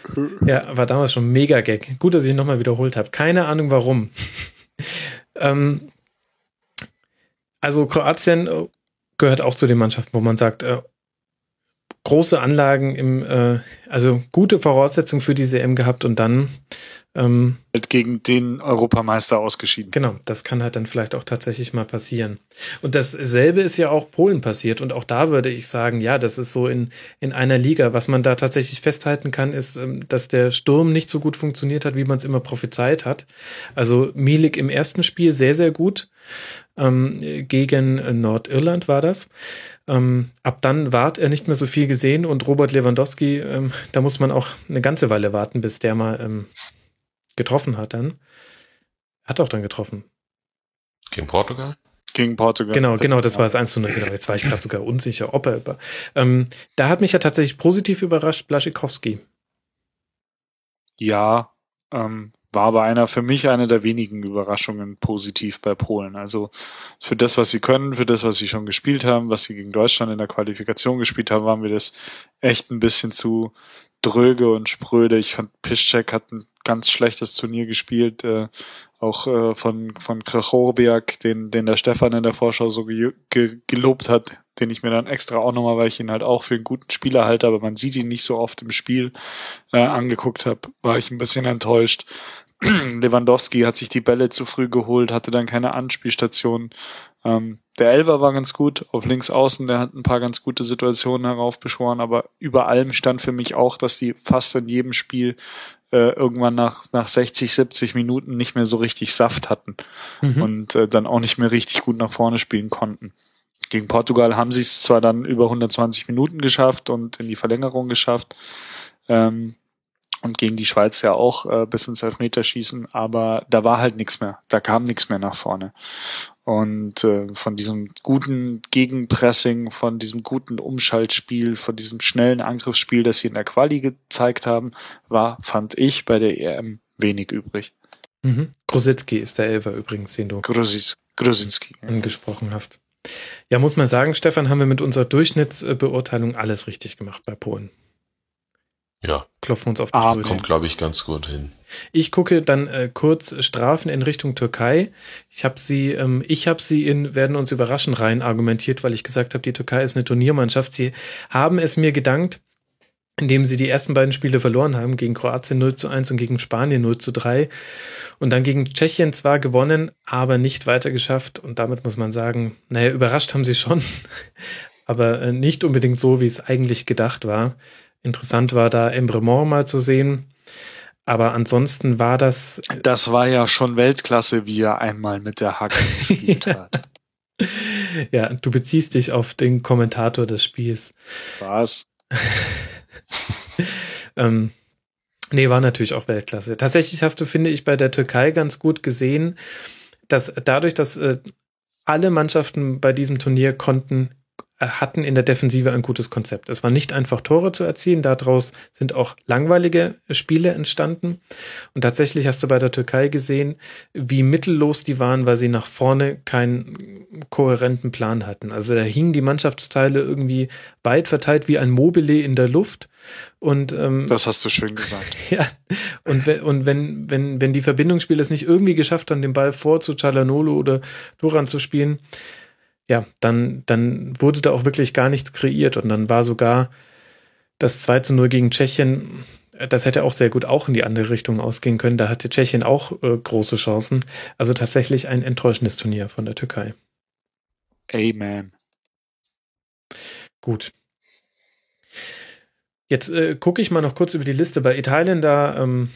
Ja, war damals schon mega Gag. Gut, dass ich ihn nochmal wiederholt habe. Keine Ahnung warum. ähm, also Kroatien äh, gehört auch zu den Mannschaften, wo man sagt, äh, große Anlagen im, äh, also gute Voraussetzungen für diese M gehabt und dann ähm, halt gegen den Europameister ausgeschieden. Genau, das kann halt dann vielleicht auch tatsächlich mal passieren. Und dasselbe ist ja auch Polen passiert. Und auch da würde ich sagen, ja, das ist so in, in einer Liga. Was man da tatsächlich festhalten kann, ist, ähm, dass der Sturm nicht so gut funktioniert hat, wie man es immer prophezeit hat. Also Milik im ersten Spiel sehr, sehr gut. Ähm, gegen Nordirland war das. Ähm, ab dann ward er nicht mehr so viel gesehen und Robert Lewandowski, ähm, da muss man auch eine ganze Weile warten, bis der mal ähm, getroffen hat dann. Hat auch dann getroffen. Gegen Portugal? Gegen Portugal. Genau, genau, das war das 1 zu 0. Genau, jetzt war ich gerade sogar unsicher, ob er über. Ähm, da hat mich ja tatsächlich positiv überrascht, Blaschikowski. Ja, ähm, war aber einer für mich eine der wenigen Überraschungen positiv bei Polen. Also für das, was sie können, für das, was sie schon gespielt haben, was sie gegen Deutschland in der Qualifikation gespielt haben, waren wir das echt ein bisschen zu dröge und spröde. Ich fand Piszczek hat ein ganz schlechtes Turnier gespielt, äh, auch äh, von von Krachorbiak, den den der Stefan in der Vorschau so ge ge gelobt hat, den ich mir dann extra auch nochmal, weil ich ihn halt auch für einen guten Spieler halte, aber man sieht ihn nicht so oft im Spiel äh, angeguckt habe, war ich ein bisschen enttäuscht. Lewandowski hat sich die Bälle zu früh geholt, hatte dann keine Anspielstation. Ähm, der Elver war ganz gut auf links außen, der hat ein paar ganz gute Situationen heraufbeschworen, aber über allem stand für mich auch, dass die fast in jedem Spiel äh, irgendwann nach, nach 60, 70 Minuten nicht mehr so richtig Saft hatten mhm. und äh, dann auch nicht mehr richtig gut nach vorne spielen konnten. Gegen Portugal haben sie es zwar dann über 120 Minuten geschafft und in die Verlängerung geschafft, ähm, und gegen die Schweiz ja auch äh, bis ins Elfmeterschießen, aber da war halt nichts mehr. Da kam nichts mehr nach vorne. Und äh, von diesem guten Gegenpressing, von diesem guten Umschaltspiel, von diesem schnellen Angriffsspiel, das sie in der Quali gezeigt haben, war, fand ich, bei der EM wenig übrig. Mhm. Grosicki ist der Elfer übrigens, den du Grosicki, angesprochen hast. Ja, muss man sagen, Stefan, haben wir mit unserer Durchschnittsbeurteilung alles richtig gemacht bei Polen. Ja. Klopfen uns auf die ah, Schulter. Kommt, glaube ich, ganz gut hin. Ich gucke dann äh, kurz Strafen in Richtung Türkei. Ich habe sie, ähm, ich habe sie in werden uns überraschen rein argumentiert, weil ich gesagt habe, die Türkei ist eine Turniermannschaft. Sie haben es mir gedankt, indem sie die ersten beiden Spiele verloren haben, gegen Kroatien 0 zu 1 und gegen Spanien 0 zu 3. Und dann gegen Tschechien zwar gewonnen, aber nicht weiter geschafft. Und damit muss man sagen, naja, überrascht haben sie schon, aber äh, nicht unbedingt so, wie es eigentlich gedacht war. Interessant war da Embremont mal zu sehen. Aber ansonsten war das. Das war ja schon Weltklasse, wie er einmal mit der Hacke gespielt hat. Ja, du beziehst dich auf den Kommentator des Spiels. Was? ähm, nee, war natürlich auch Weltklasse. Tatsächlich hast du, finde ich, bei der Türkei ganz gut gesehen, dass dadurch, dass äh, alle Mannschaften bei diesem Turnier konnten hatten in der Defensive ein gutes Konzept. Es war nicht einfach Tore zu erzielen, daraus sind auch langweilige Spiele entstanden. Und tatsächlich hast du bei der Türkei gesehen, wie mittellos die waren, weil sie nach vorne keinen kohärenten Plan hatten. Also da hingen die Mannschaftsteile irgendwie weit verteilt wie ein Mobile in der Luft. Und ähm, das hast du schön gesagt. Ja. Und, und wenn wenn wenn die Verbindungsspieler es nicht irgendwie geschafft haben, den Ball vor zu Chalanolo oder Duran zu spielen, ja, dann, dann wurde da auch wirklich gar nichts kreiert und dann war sogar das 2 zu 0 gegen Tschechien, das hätte auch sehr gut auch in die andere Richtung ausgehen können. Da hatte Tschechien auch äh, große Chancen. Also tatsächlich ein enttäuschendes Turnier von der Türkei. Amen. Gut. Jetzt äh, gucke ich mal noch kurz über die Liste. Bei Italien, da ähm,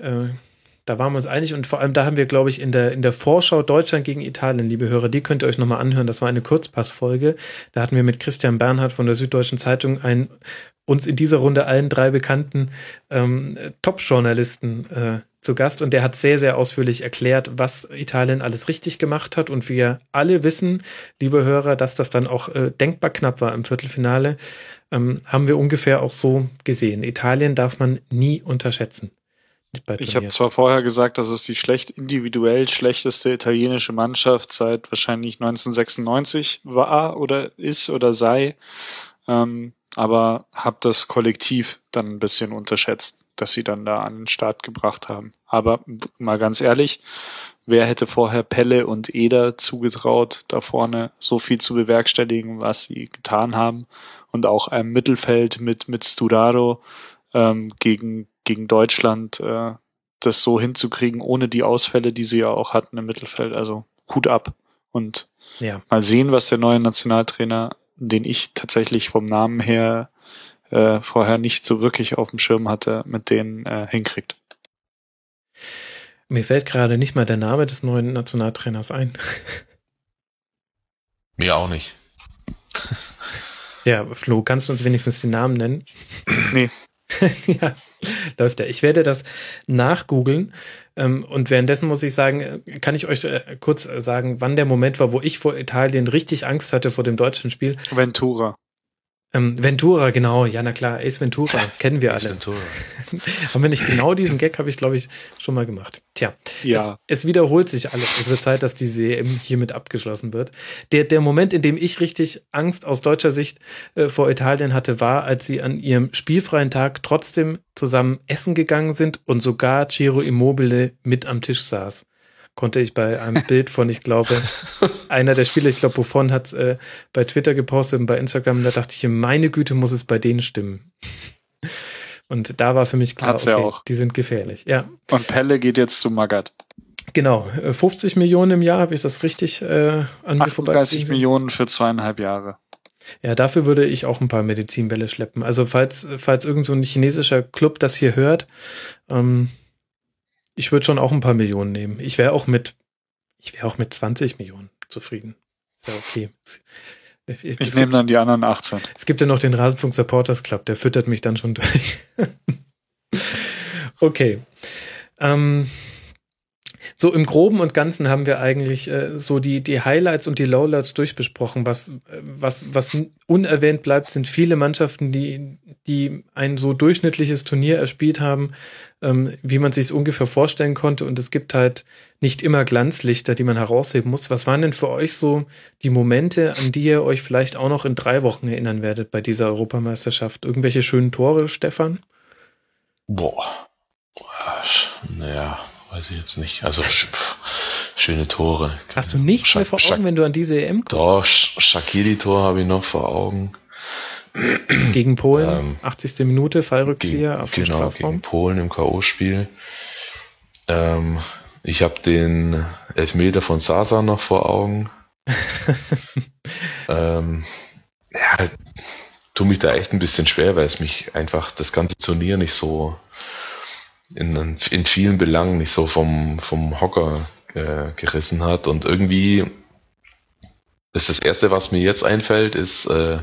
äh, da waren wir uns einig und vor allem da haben wir, glaube ich, in der, in der Vorschau Deutschland gegen Italien, liebe Hörer, die könnt ihr euch nochmal anhören. Das war eine Kurzpassfolge. Da hatten wir mit Christian Bernhard von der Süddeutschen Zeitung einen uns in dieser Runde allen drei bekannten ähm, Top-Journalisten äh, zu Gast und der hat sehr, sehr ausführlich erklärt, was Italien alles richtig gemacht hat und wir alle wissen, liebe Hörer, dass das dann auch äh, denkbar knapp war im Viertelfinale, ähm, haben wir ungefähr auch so gesehen. Italien darf man nie unterschätzen ich habe zwar vorher gesagt, dass es die schlecht individuell schlechteste italienische Mannschaft seit wahrscheinlich 1996 war oder ist oder sei, ähm, aber habe das Kollektiv dann ein bisschen unterschätzt, dass sie dann da an den Start gebracht haben. Aber mal ganz ehrlich, wer hätte vorher Pelle und Eder zugetraut, da vorne so viel zu bewerkstelligen, was sie getan haben und auch einem Mittelfeld mit mit Sturaro ähm, gegen gegen Deutschland äh, das so hinzukriegen, ohne die Ausfälle, die sie ja auch hatten im Mittelfeld. Also Hut ab. Und ja. mal sehen, was der neue Nationaltrainer, den ich tatsächlich vom Namen her äh, vorher nicht so wirklich auf dem Schirm hatte, mit denen äh, hinkriegt. Mir fällt gerade nicht mal der Name des neuen Nationaltrainers ein. Mir auch nicht. Ja, Flo, kannst du uns wenigstens den Namen nennen? Nee. ja, läuft ja. Ich werde das nachgoogeln. Ähm, und währenddessen muss ich sagen, äh, kann ich euch äh, kurz sagen, wann der Moment war, wo ich vor Italien richtig Angst hatte vor dem deutschen Spiel. Ventura. Ähm, Ventura, genau, ja, na klar, Ace Ventura, kennen wir Ace alle. Ventura. Haben wir nicht genau diesen Gag, habe ich, glaube ich, schon mal gemacht. Tja, ja. es, es, wiederholt sich alles. Es wird Zeit, dass diese EM hiermit abgeschlossen wird. Der, der Moment, in dem ich richtig Angst aus deutscher Sicht äh, vor Italien hatte, war, als sie an ihrem spielfreien Tag trotzdem zusammen essen gegangen sind und sogar Ciro Immobile mit am Tisch saß konnte ich bei einem Bild von, ich glaube, einer der Spieler, ich glaube, Buffon hat es äh, bei Twitter gepostet und bei Instagram, da dachte ich, meine Güte, muss es bei denen stimmen. Und da war für mich klar, okay, auch. die sind gefährlich. Ja. Und Pelle geht jetzt zu Magath. Genau, 50 äh, Millionen im Jahr, habe ich das richtig äh, an mir vorbei 30 Millionen für zweieinhalb Jahre. Ja, dafür würde ich auch ein paar Medizinbälle schleppen. Also falls, falls irgend so ein chinesischer Club das hier hört, ähm, ich würde schon auch ein paar Millionen nehmen. Ich wäre auch mit, ich wäre auch mit 20 Millionen zufrieden. Ist ja okay. Ich, ich, ich nehme dann die anderen 18. Es gibt ja noch den Rasenfunk Supporters Club, der füttert mich dann schon durch. okay. Ähm, so im Groben und Ganzen haben wir eigentlich äh, so die, die Highlights und die Lowlights durchbesprochen. Was, was, was unerwähnt bleibt, sind viele Mannschaften, die, die ein so durchschnittliches Turnier erspielt haben, ähm, wie man sich es ungefähr vorstellen konnte. Und es gibt halt nicht immer Glanzlichter, die man herausheben muss. Was waren denn für euch so die Momente, an die ihr euch vielleicht auch noch in drei Wochen erinnern werdet bei dieser Europameisterschaft? Irgendwelche schönen Tore, Stefan? Boah. Naja, weiß ich jetzt nicht. Also schöne Tore. Hast du nichts Scha mehr vor Augen, Scha wenn du an diese EM kommst? Doch, Shakiri-Tor habe ich noch vor Augen. Gegen Polen, ähm, 80. Minute, Fallrückzieher gegen, auf dem genau, Strafraum. Gegen Polen im K.O.-Spiel. Ähm, ich habe den Elfmeter von Sasa noch vor Augen. ähm, ja, tu mich da echt ein bisschen schwer, weil es mich einfach das ganze Turnier nicht so in, in vielen Belangen nicht so vom, vom Hocker äh, gerissen hat. Und irgendwie ist das Erste, was mir jetzt einfällt, ist äh,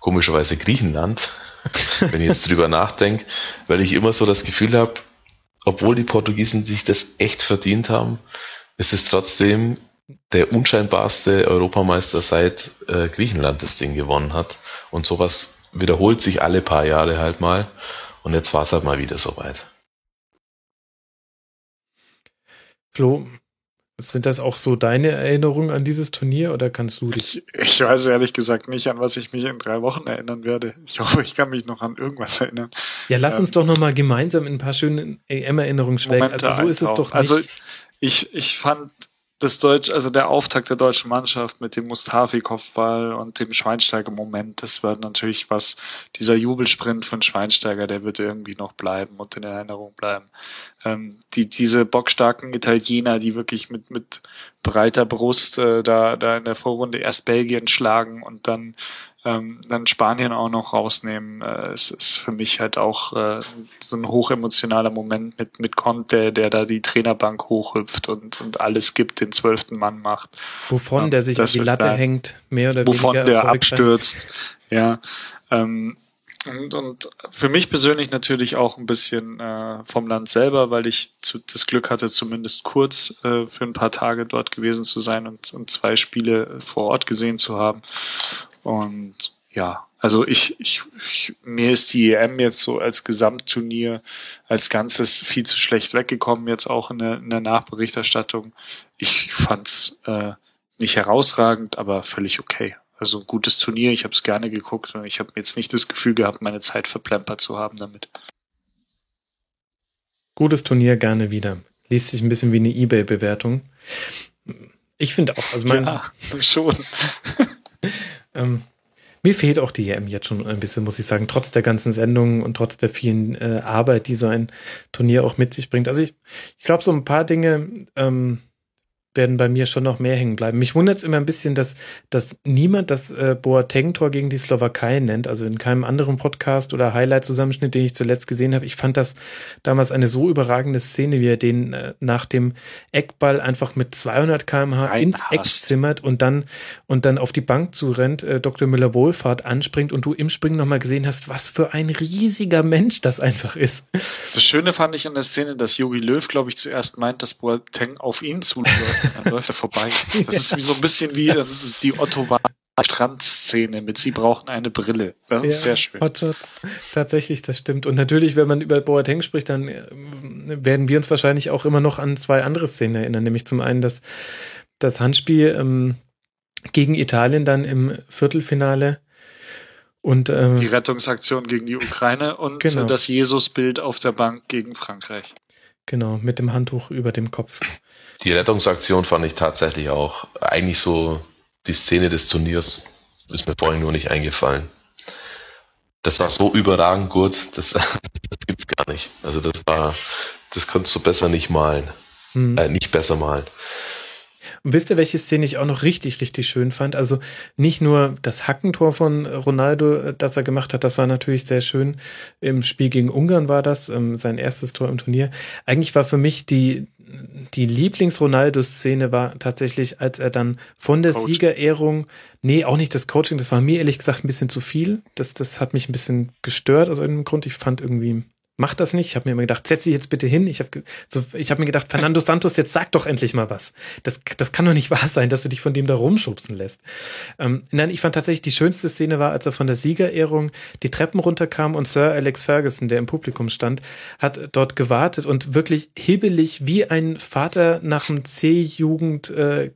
komischerweise Griechenland, wenn ich jetzt drüber nachdenke, weil ich immer so das Gefühl habe, obwohl die Portugiesen sich das echt verdient haben, ist es trotzdem der unscheinbarste Europameister seit äh, Griechenland das Ding gewonnen hat. Und sowas wiederholt sich alle paar Jahre halt mal. Und jetzt war es halt mal wieder soweit. Flo, sind das auch so deine Erinnerungen an dieses Turnier oder kannst du dich? Ich, ich, weiß ehrlich gesagt nicht, an was ich mich in drei Wochen erinnern werde. Ich hoffe, ich kann mich noch an irgendwas erinnern. Ja, lass ähm, uns doch nochmal gemeinsam in ein paar schöne EM-Erinnerungen schwelgen. Also so ist es doch nicht. Also ich, ich fand das Deutsch, also der Auftakt der deutschen Mannschaft mit dem Mustafi-Kopfball und dem Schweinsteiger-Moment, das war natürlich was, dieser Jubelsprint von Schweinsteiger, der wird irgendwie noch bleiben und in Erinnerung bleiben. Ähm, die, diese bockstarken Italiener, die wirklich mit, mit breiter Brust äh, da, da in der Vorrunde erst Belgien schlagen und dann ähm, dann Spanien auch noch rausnehmen, äh, es ist für mich halt auch äh, so ein hochemotionaler Moment mit, mit Conte, der da die Trainerbank hochhüpft und, und alles gibt, den zwölften Mann macht. Wovon ja, der sich an die Latte bleiben. hängt, mehr oder Wovon weniger. Wovon der abstürzt, ja. Ähm, und, und für mich persönlich natürlich auch ein bisschen äh, vom Land selber, weil ich zu, das Glück hatte, zumindest kurz äh, für ein paar Tage dort gewesen zu sein und, und zwei Spiele vor Ort gesehen zu haben. Und ja, also ich, ich, ich, mir ist die EM jetzt so als Gesamtturnier als Ganzes viel zu schlecht weggekommen, jetzt auch in der, in der Nachberichterstattung. Ich fand's äh, nicht herausragend, aber völlig okay. Also ein gutes Turnier, ich habe es gerne geguckt und ich habe jetzt nicht das Gefühl gehabt, meine Zeit verplempert zu haben damit. Gutes Turnier gerne wieder. Liest sich ein bisschen wie eine Ebay-Bewertung. Ich finde auch, also mein. Ja, schon. Ähm, mir fehlt auch die EM jetzt schon ein bisschen, muss ich sagen, trotz der ganzen Sendungen und trotz der vielen äh, Arbeit, die so ein Turnier auch mit sich bringt. Also ich, ich glaube, so ein paar Dinge, ähm, werden bei mir schon noch mehr hängen bleiben. Mich wundert es immer ein bisschen, dass, dass niemand das äh, Boateng-Tor gegen die Slowakei nennt, also in keinem anderen Podcast oder Highlight-Zusammenschnitt, den ich zuletzt gesehen habe. Ich fand das damals eine so überragende Szene, wie er den äh, nach dem Eckball einfach mit 200 kmh ins Eck zimmert und dann, und dann auf die Bank zurennt, äh, Dr. Müller-Wohlfahrt anspringt und du im Springen nochmal gesehen hast, was für ein riesiger Mensch das einfach ist. Das Schöne fand ich in der Szene, dass Jogi Löw, glaube ich, zuerst meint, dass Boateng auf ihn zuläuft. Dann läuft er vorbei. Das ist wie so ein bisschen wie das ist die Otto Strandszene mit Sie brauchen eine Brille. Das ist sehr schön. Hot Shots. Tatsächlich, das stimmt. Und natürlich, wenn man über Boateng spricht, dann äh, werden wir uns wahrscheinlich auch immer noch an zwei andere Szenen erinnern. Nämlich zum einen das, das Handspiel ähm, gegen Italien dann im Viertelfinale. Und, ähm, die Rettungsaktion gegen die Ukraine und Genau. das Jesusbild auf der Bank gegen Frankreich. genau, mit dem Handtuch über dem Kopf. Die Rettungsaktion fand ich tatsächlich auch eigentlich so die Szene des Turniers. Ist mir vorhin nur nicht eingefallen. Das war so überragend gut, das, das gibt's gar nicht. Also das war, das konntest du besser nicht malen. Hm. Äh, nicht besser malen. Und wisst ihr, welche Szene ich auch noch richtig, richtig schön fand? Also nicht nur das Hackentor von Ronaldo, äh, das er gemacht hat, das war natürlich sehr schön. Im Spiel gegen Ungarn war das, ähm, sein erstes Tor im Turnier. Eigentlich war für mich die, die Lieblings-Ronaldo-Szene war tatsächlich, als er dann von der Coach. Siegerehrung, nee, auch nicht das Coaching, das war mir ehrlich gesagt ein bisschen zu viel. Das, das hat mich ein bisschen gestört aus irgendeinem Grund. Ich fand irgendwie, mach das nicht. Ich habe mir immer gedacht, setz dich jetzt bitte hin. Ich habe so, ich hab mir gedacht, Fernando Santos, jetzt sag doch endlich mal was. Das, das kann doch nicht wahr sein, dass du dich von dem da rumschubsen lässt. Ähm, nein, ich fand tatsächlich die schönste Szene war, als er von der Siegerehrung die Treppen runterkam und Sir Alex Ferguson, der im Publikum stand, hat dort gewartet und wirklich hibbelig wie ein Vater nach dem C-Jugend äh,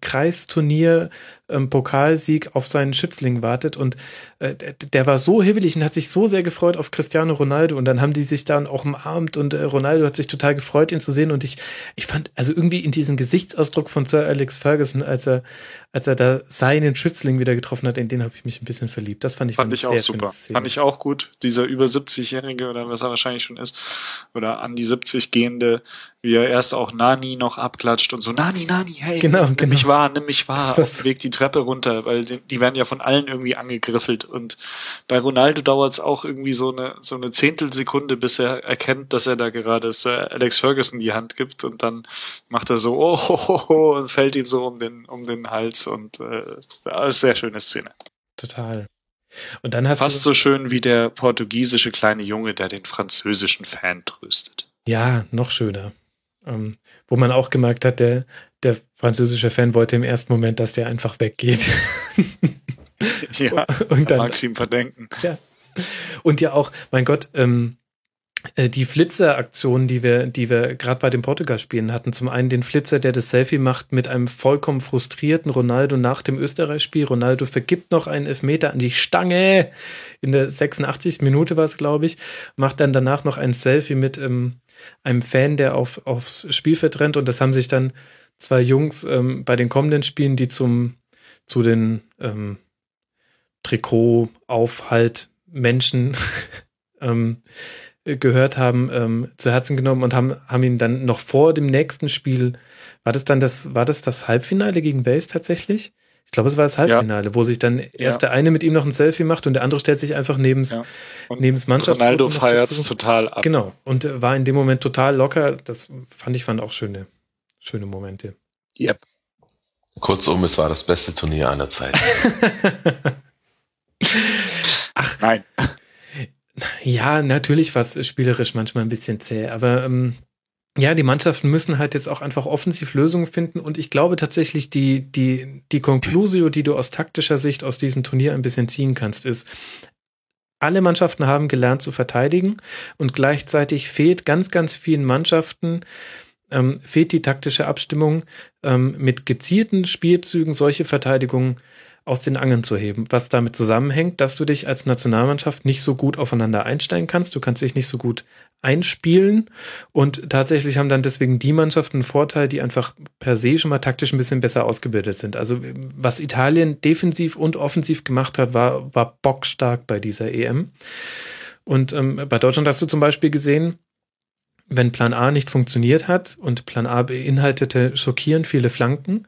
ähm, Pokalsieg auf seinen Schützling wartet und äh, der- war so hibbelig und hat sich so sehr gefreut auf Cristiano Ronaldo und dann haben die sich dann auch umarmt und äh, Ronaldo hat sich total gefreut, ihn zu sehen und ich, ich fand also irgendwie in diesen Gesichtsausdruck von Sir Alex Ferguson, als er, als er da seinen Schützling wieder getroffen hat, in den habe ich mich ein bisschen verliebt. Das fand ich Fand ich auch super. Fand ich auch gut. Dieser über 70-Jährige oder was er wahrscheinlich schon ist, oder an die 70 gehende, wie er erst auch Nani noch abklatscht und so, Nani, Nani, hey, Genau, nimm genau. mich wahr, nimm mich wahr, Das- und legt die Treppe runter, weil die, die werden ja von allen irgendwie angegriffelt. Und bei Ronaldo dauert es auch irgendwie so eine, so eine Zehntelsekunde, bis er erkennt, dass er da gerade Sir Alex Ferguson die Hand gibt und dann macht er so, oh, ho, ho, ho, und fällt ihm so um den, um den Hals und äh, sehr schöne Szene. Total. Und dann hast Fast so schön wie der portugiesische kleine Junge, der den französischen Fan tröstet. Ja, noch schöner. Ähm, wo man auch gemerkt hat, der, der französische Fan wollte im ersten Moment, dass der einfach weggeht. Ja, und dann, mag's ihm verdenken. und ja auch, mein Gott, ähm, äh, die Flitzer-Aktionen, die wir, die wir gerade bei den Portugal-Spielen hatten. Zum einen den Flitzer, der das Selfie macht mit einem vollkommen frustrierten Ronaldo nach dem Österreich-Spiel. Ronaldo vergibt noch einen Elfmeter an die Stange. In der 86. Minute war es, glaube ich. Macht dann danach noch ein Selfie mit ähm, einem Fan, der auf, aufs Spielfeld rennt. Und das haben sich dann zwei Jungs ähm, bei den kommenden Spielen, die zum, zu den ähm, Trikot-Aufhalt-Menschen ähm, gehört haben, ähm, zu Herzen genommen und haben, haben ihn dann noch vor dem nächsten Spiel, war das dann das, war das das Halbfinale gegen Wales tatsächlich? Ich glaube, es war das Halbfinale, wo sich dann erst der eine mit ihm noch ein Selfie macht und der andere stellt sich einfach neben's, Ja. Neben's Mannschaftsfoto Ronaldo feiert's dazu. total ab. Genau. Und äh, war in dem Moment total locker. Das fand ich, fand auch schöne, schöne Momente. Yep. Kurzum, es war das beste Turnier aller Zeiten. Nein. Ja, natürlich war es spielerisch manchmal ein bisschen zäh, aber ähm, ja, die Mannschaften müssen halt jetzt auch einfach offensiv Lösungen finden. Und ich glaube tatsächlich, die, die, die Conclusio, die du aus taktischer Sicht aus diesem Turnier ein bisschen ziehen kannst, ist, alle Mannschaften haben gelernt zu verteidigen und gleichzeitig fehlt ganz, ganz vielen Mannschaften, ähm, fehlt die taktische Abstimmung, ähm, mit gezielten Spielzügen solche Verteidigungen aus den Angeln zu heben, was damit zusammenhängt, dass du dich als Nationalmannschaft nicht so gut aufeinander einstellen kannst, du kannst dich nicht so gut einspielen und tatsächlich haben dann deswegen die Mannschaften einen Vorteil, die einfach per se schon mal taktisch ein bisschen besser ausgebildet sind. Also was Italien defensiv und offensiv gemacht hat, war, war bockstark bei dieser EM. Und ähm, bei Deutschland hast du zum Beispiel gesehen, wenn Plan A nicht funktioniert hat und Plan A beinhaltete schockierend viele Flanken,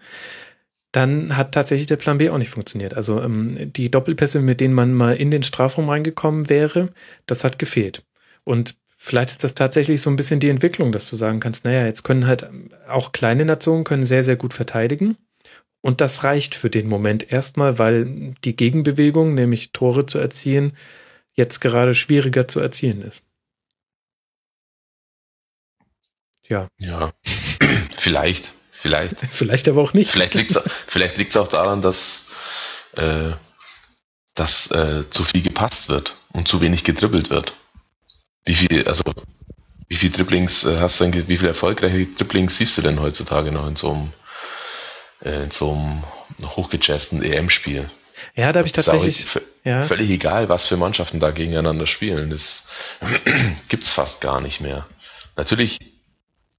dann hat tatsächlich der Plan B auch nicht funktioniert. Also ähm, die Doppelpässe, mit denen man mal in den Strafraum reingekommen wäre, das hat gefehlt. Und vielleicht ist das tatsächlich so ein bisschen die Entwicklung, dass du sagen kannst, naja, jetzt können halt auch kleine Nationen können sehr, sehr gut verteidigen. Und das reicht für den Moment erstmal, weil die Gegenbewegung, nämlich Tore zu erzielen, jetzt gerade schwieriger zu erzielen ist. Ja, Ja, vielleicht, vielleicht. vielleicht aber auch nicht. Vielleicht liegt es vielleicht liegt's auch daran, dass äh, dass äh, zu viel gepasst wird und zu wenig gedribbelt wird. Wie viel, also wie viel Dribblings äh, hast du denn, wie viele erfolgreiche Dribblings siehst du denn heutzutage noch in so einem, äh, in so einem hochgejazzten EM-Spiel? Ja, da habe ich tatsächlich. ja. Völlig egal, was für Mannschaften da gegeneinander spielen. Das gibt's fast gar nicht mehr. Natürlich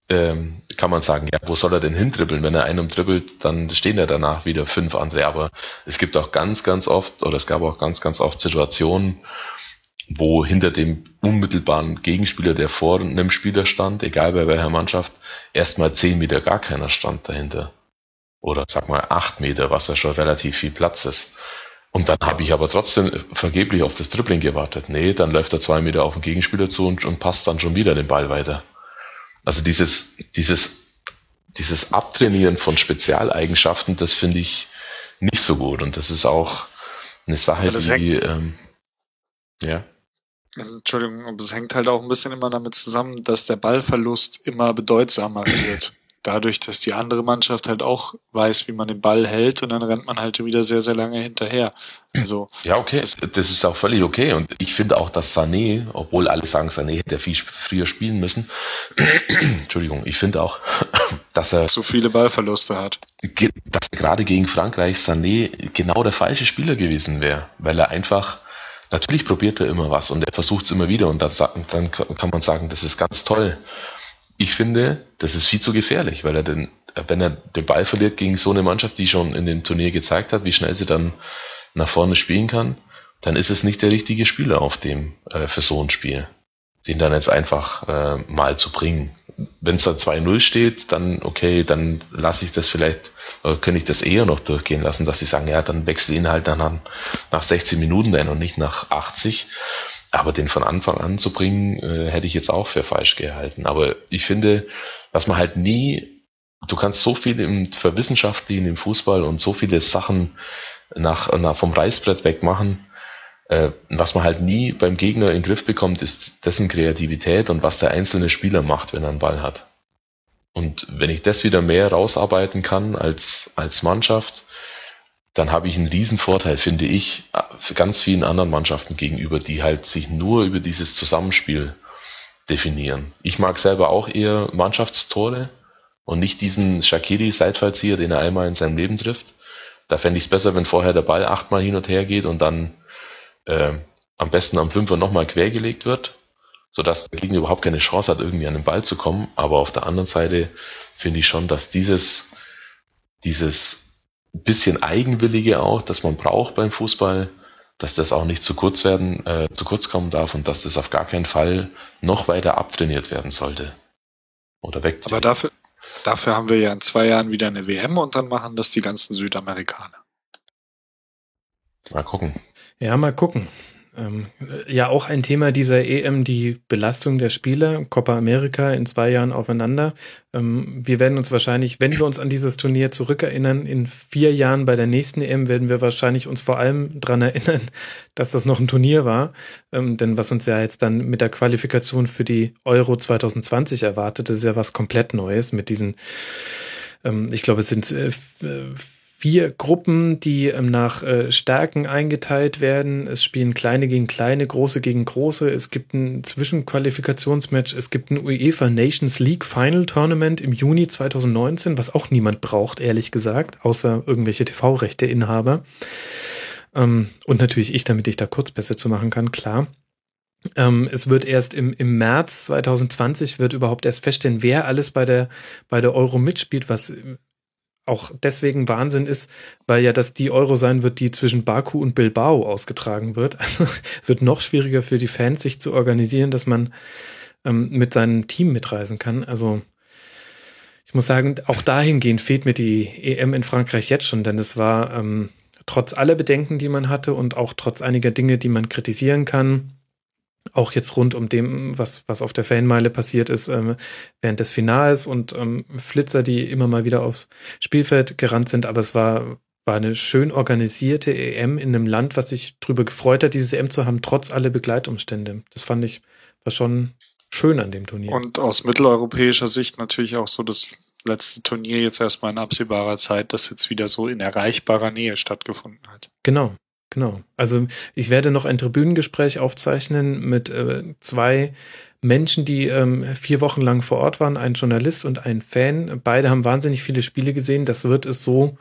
ähm, kann man sagen, ja, wo soll er denn hindribbeln? Wenn er einen dribbelt, dann stehen ja danach wieder fünf andere. Aber es gibt auch ganz, ganz oft, oder es gab auch ganz, ganz oft Situationen, wo hinter dem unmittelbaren Gegenspieler, der vor einem Spieler stand, egal bei welcher Mannschaft, erstmal zehn Meter gar keiner stand dahinter. Oder sag mal acht Meter, was ja schon relativ viel Platz ist. Und dann habe ich aber trotzdem vergeblich auf das Dribbling gewartet. Nee, dann läuft er zwei Meter auf den Gegenspieler zu und, und passt dann schon wieder den Ball weiter. Also dieses, dieses, dieses Abtrainieren von Spezialeigenschaften, das finde ich nicht so gut. Und das ist auch eine Sache, die, ähm, ja. Entschuldigung, es hängt halt auch ein bisschen immer damit zusammen, dass der Ballverlust immer bedeutsamer wird dadurch, dass die andere Mannschaft halt auch weiß, wie man den Ball hält und dann rennt man halt wieder sehr, sehr lange hinterher. Also ja, okay, das, das ist auch völlig okay und ich finde auch, dass Sané, obwohl alle sagen, Sané hätte viel früher spielen müssen, Entschuldigung, ich finde auch, dass er so viele Ballverluste hat. Dass gerade gegen Frankreich Sané genau der falsche Spieler gewesen wäre, weil er einfach Natürlich probiert er immer was und er versucht es immer wieder und dann, dann kann man sagen, das ist ganz toll. Ich finde, das ist viel zu gefährlich, weil er den, wenn er den Ball verliert gegen so eine Mannschaft, die schon in dem Turnier gezeigt hat, wie schnell sie dann nach vorne spielen kann, dann ist es nicht der richtige Spieler auf dem äh, für so ein Spiel, den dann jetzt einfach äh, mal zu bringen. Wenn es da 2-0 steht, dann okay, dann lasse ich das vielleicht, äh, könnte ich das eher noch durchgehen lassen, dass sie sagen, ja, dann wechsel ihn halt dann nach 16 Minuten ein und nicht nach 80. Aber den von Anfang an zu bringen, äh, hätte ich jetzt auch für falsch gehalten. Aber ich finde, dass man halt nie, du kannst so viel im Verwissenschaftlichen im Fußball und so viele Sachen nach, nach vom Reißbrett weg machen, äh, was man halt nie beim Gegner in den Griff bekommt, ist dessen Kreativität und was der einzelne Spieler macht, wenn er einen Ball hat. Und wenn ich das wieder mehr rausarbeiten kann als, als Mannschaft, dann habe ich einen riesen Vorteil, finde ich, ganz vielen anderen Mannschaften gegenüber, die halt sich nur über dieses Zusammenspiel definieren. Ich mag selber auch eher Mannschaftstore und nicht diesen Shakiri-Seitfallzieher, den er einmal in seinem Leben trifft. Da fände ich es besser, wenn vorher der Ball achtmal hin und her geht und dann äh, am besten am Fünfer nochmal quergelegt wird, sodass der Gegner überhaupt keine Chance hat, irgendwie an den Ball zu kommen. Aber auf der anderen Seite finde ich schon, dass dieses, dieses bisschen Eigenwillige auch, dass man braucht beim Fußball, dass das auch nicht zu kurz werden, äh, zu kurz kommen darf und dass das auf gar keinen Fall noch weiter abtrainiert werden sollte. Oder weg. Aber dafür, dafür haben wir ja in zwei Jahren wieder eine WM und dann machen das die ganzen Südamerikaner. Mal gucken. Ja, mal gucken. Ähm, ja, auch ein Thema dieser EM, die Belastung der Spieler, Copa America in zwei Jahren aufeinander. Ähm, wir werden uns wahrscheinlich, wenn wir uns an dieses Turnier zurückerinnern, in vier Jahren bei der nächsten EM werden wir wahrscheinlich uns vor allem dran erinnern, dass das noch ein Turnier war. Ähm, denn was uns ja jetzt dann mit der Qualifikation für die Euro 2020 erwartet, ist ja was komplett Neues mit diesen, ähm, ich glaube, es sind äh, vier Gruppen, die ähm, nach äh, Stärken eingeteilt werden. Es spielen kleine gegen kleine, große gegen große. Es gibt ein Zwischenqualifikationsmatch. Es gibt ein UEFA Nations League Final Tournament im Juni 2019, was auch niemand braucht, ehrlich gesagt, außer irgendwelche TV-Rechte-Inhaber. Ähm, und natürlich ich, damit ich da Kurzpässe zu machen kann, klar. Ähm, es wird erst im, im März 2020 wird überhaupt erst feststellen, wer alles bei der, bei der Euro mitspielt, was auch deswegen Wahnsinn ist, weil ja das die Euro sein wird, die zwischen Baku und Bilbao ausgetragen wird. Also wird noch schwieriger für die Fans, sich zu organisieren, dass man ähm, mit seinem Team mitreisen kann. Also ich muss sagen, auch dahingehend fehlt mir die EM in Frankreich jetzt schon, denn es war ähm, trotz aller Bedenken, die man hatte und auch trotz einiger Dinge, die man kritisieren kann, auch jetzt rund um dem, was, was auf der Fanmeile passiert ist, ähm, während des Finals und ähm, Flitzer, die immer mal wieder aufs Spielfeld gerannt sind. Aber es war, war eine schön organisierte EM in einem Land, was sich drüber gefreut hat, diese EM zu haben, trotz aller Begleitumstände. Das fand ich, war schon schön an dem Turnier. Und aus mitteleuropäischer Sicht natürlich auch so das letzte Turnier jetzt erstmal in absehbarer Zeit, das jetzt wieder so in erreichbarer Nähe stattgefunden hat. Genau. Genau. Also ich werde noch ein Tribünengespräch aufzeichnen mit äh, zwei Menschen, die ähm, vier Wochen lang vor Ort waren, ein Journalist und ein Fan. Beide haben wahnsinnig viele Spiele gesehen. Das wird es so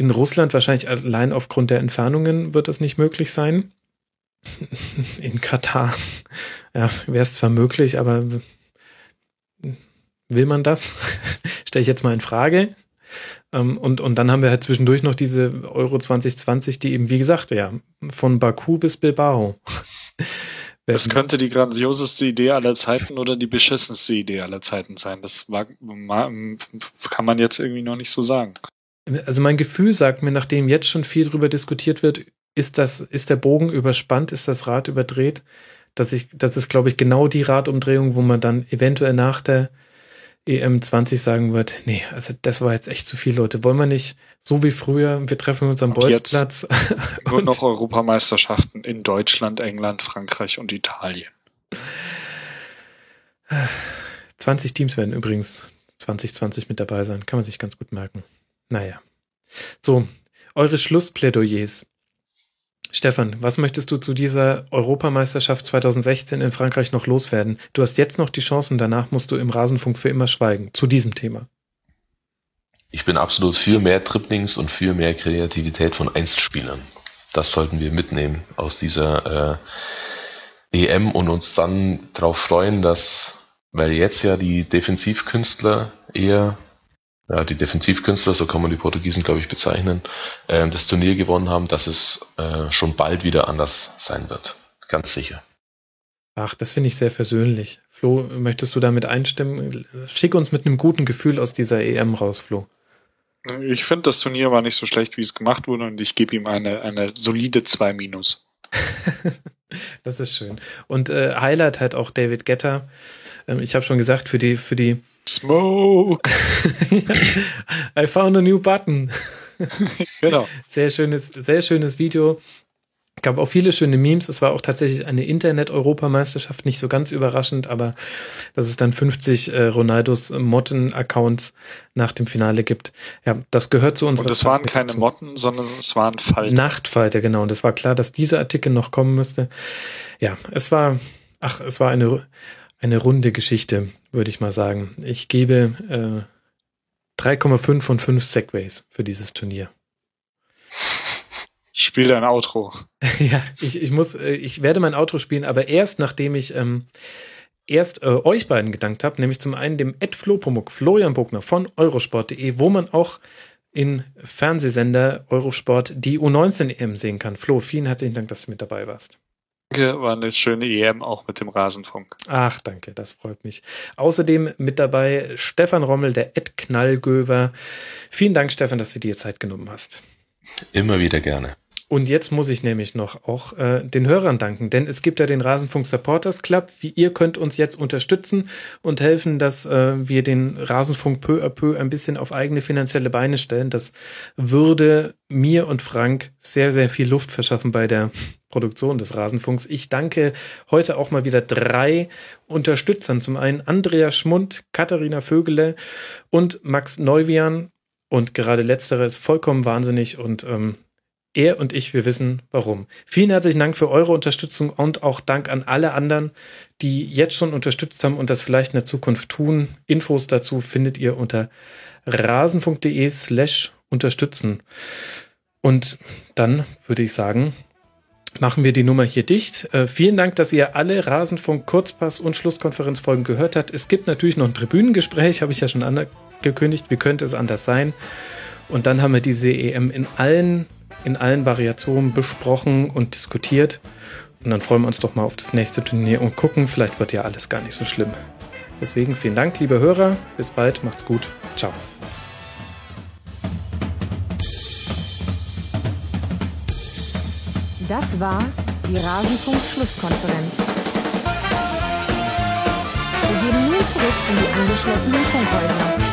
in Russland wahrscheinlich allein aufgrund der Entfernungen wird es nicht möglich sein. In Katar, ja, wäre es zwar möglich, aber will man das? Stelle ich jetzt mal in Frage. Ähm, und, und dann haben wir halt zwischendurch noch diese Euro 2020, die eben, wie gesagt, ja, von Baku bis Bilbao. Das könnte die grandioseste Idee aller Zeiten oder die beschissenste Idee aller Zeiten sein. Das war, kann man jetzt irgendwie noch nicht so sagen. Also mein Gefühl sagt mir, nachdem jetzt schon viel darüber diskutiert wird, ist das, ist der Bogen überspannt, ist das Rad überdreht, dass ich, das ist, glaube ich, genau die Radumdrehung, wo man dann eventuell nach der EM20 sagen wird, nee, also das war jetzt echt zu viel, Leute. Wollen wir nicht so wie früher, wir treffen uns am Bolzplatz. Nur noch Europameisterschaften in Deutschland, England, Frankreich und Italien. 20 Teams werden übrigens 2020 mit dabei sein. Kann man sich ganz gut merken. Naja. So, eure Schlussplädoyers. Stefan, was möchtest du zu dieser Europameisterschaft 2016 in Frankreich noch loswerden? Du hast jetzt noch die Chancen, danach musst du im Rasenfunk für immer schweigen. Zu diesem Thema. Ich bin absolut für mehr Triplings und für mehr Kreativität von Einzelspielern. Das sollten wir mitnehmen aus dieser äh, EM und uns dann darauf freuen, dass, weil jetzt ja die Defensivkünstler eher ja, die Defensivkünstler, so kann man die Portugiesen, glaube ich, bezeichnen, äh, das Turnier gewonnen haben, dass es äh, schon bald wieder anders sein wird. Ganz sicher. Ach, das finde ich sehr versöhnlich. Flo, möchtest du damit einstimmen? Schick uns mit einem guten Gefühl aus dieser EM raus, Flo. Ich finde, das Turnier war nicht so schlecht, wie es gemacht wurde, und ich gebe ihm eine, eine solide 2 minus. das ist schön. Und äh, Highlight hat auch David Getter. Ähm, ich habe schon gesagt, für die, für die Smoke. I found a new button. genau. Sehr schönes, sehr schönes Video. Gab auch viele schöne Memes. Es war auch tatsächlich eine Internet-Europameisterschaft, nicht so ganz überraschend, aber dass es dann 50 äh, Ronaldos Motten-Accounts nach dem Finale gibt. Ja, das gehört zu unserer. Und es waren keine dazu. Motten, sondern es waren Falter. Nachtfalter, genau. Und es war klar, dass dieser Artikel noch kommen müsste. Ja, es war, ach, es war eine eine runde Geschichte, würde ich mal sagen. Ich gebe äh, 3,5 von 5 Segways für dieses Turnier. Ich spiele ein Outro. ja, ich, ich muss, äh, ich werde mein Outro spielen, aber erst nachdem ich ähm, erst äh, euch beiden gedankt habe, nämlich zum einen dem Ed Flopomuk, Florian Bogner von eurosport.de, wo man auch in Fernsehsender Eurosport die U19 EM sehen kann. Flo, vielen herzlichen Dank, dass du mit dabei warst. Danke, war eine schöne EM auch mit dem Rasenfunk. Ach, danke, das freut mich. Außerdem mit dabei Stefan Rommel, der Ed Knallgöver. Vielen Dank, Stefan, dass du dir Zeit genommen hast. Immer wieder gerne. Und jetzt muss ich nämlich noch auch äh, den Hörern danken, denn es gibt ja den Rasenfunk Supporters Club. Wie ihr könnt uns jetzt unterstützen und helfen, dass äh, wir den Rasenfunk peu à peu ein bisschen auf eigene finanzielle Beine stellen. Das würde mir und Frank sehr, sehr viel Luft verschaffen bei der Produktion des Rasenfunks. Ich danke heute auch mal wieder drei Unterstützern. Zum einen Andrea Schmund, Katharina Vögele und Max Neuwian. Und gerade letztere ist vollkommen wahnsinnig und ähm, er und ich, wir wissen warum. Vielen herzlichen Dank für eure Unterstützung und auch Dank an alle anderen, die jetzt schon unterstützt haben und das vielleicht in der Zukunft tun. Infos dazu findet ihr unter rasenfunk.de slash unterstützen. Und dann würde ich sagen, machen wir die Nummer hier dicht. Äh, vielen Dank, dass ihr alle Rasenfunk Kurzpass und Schlusskonferenzfolgen gehört habt. Es gibt natürlich noch ein Tribünengespräch, habe ich ja schon angekündigt. Wie könnte es anders sein? Und dann haben wir diese EM in allen in allen Variationen besprochen und diskutiert. Und dann freuen wir uns doch mal auf das nächste Turnier und gucken, vielleicht wird ja alles gar nicht so schlimm. Deswegen vielen Dank, liebe Hörer. Bis bald, macht's gut. Ciao. Das war die Rasenfunk-Schlusskonferenz. Wir gehen nun zurück in die angeschlossenen Funkhäuser.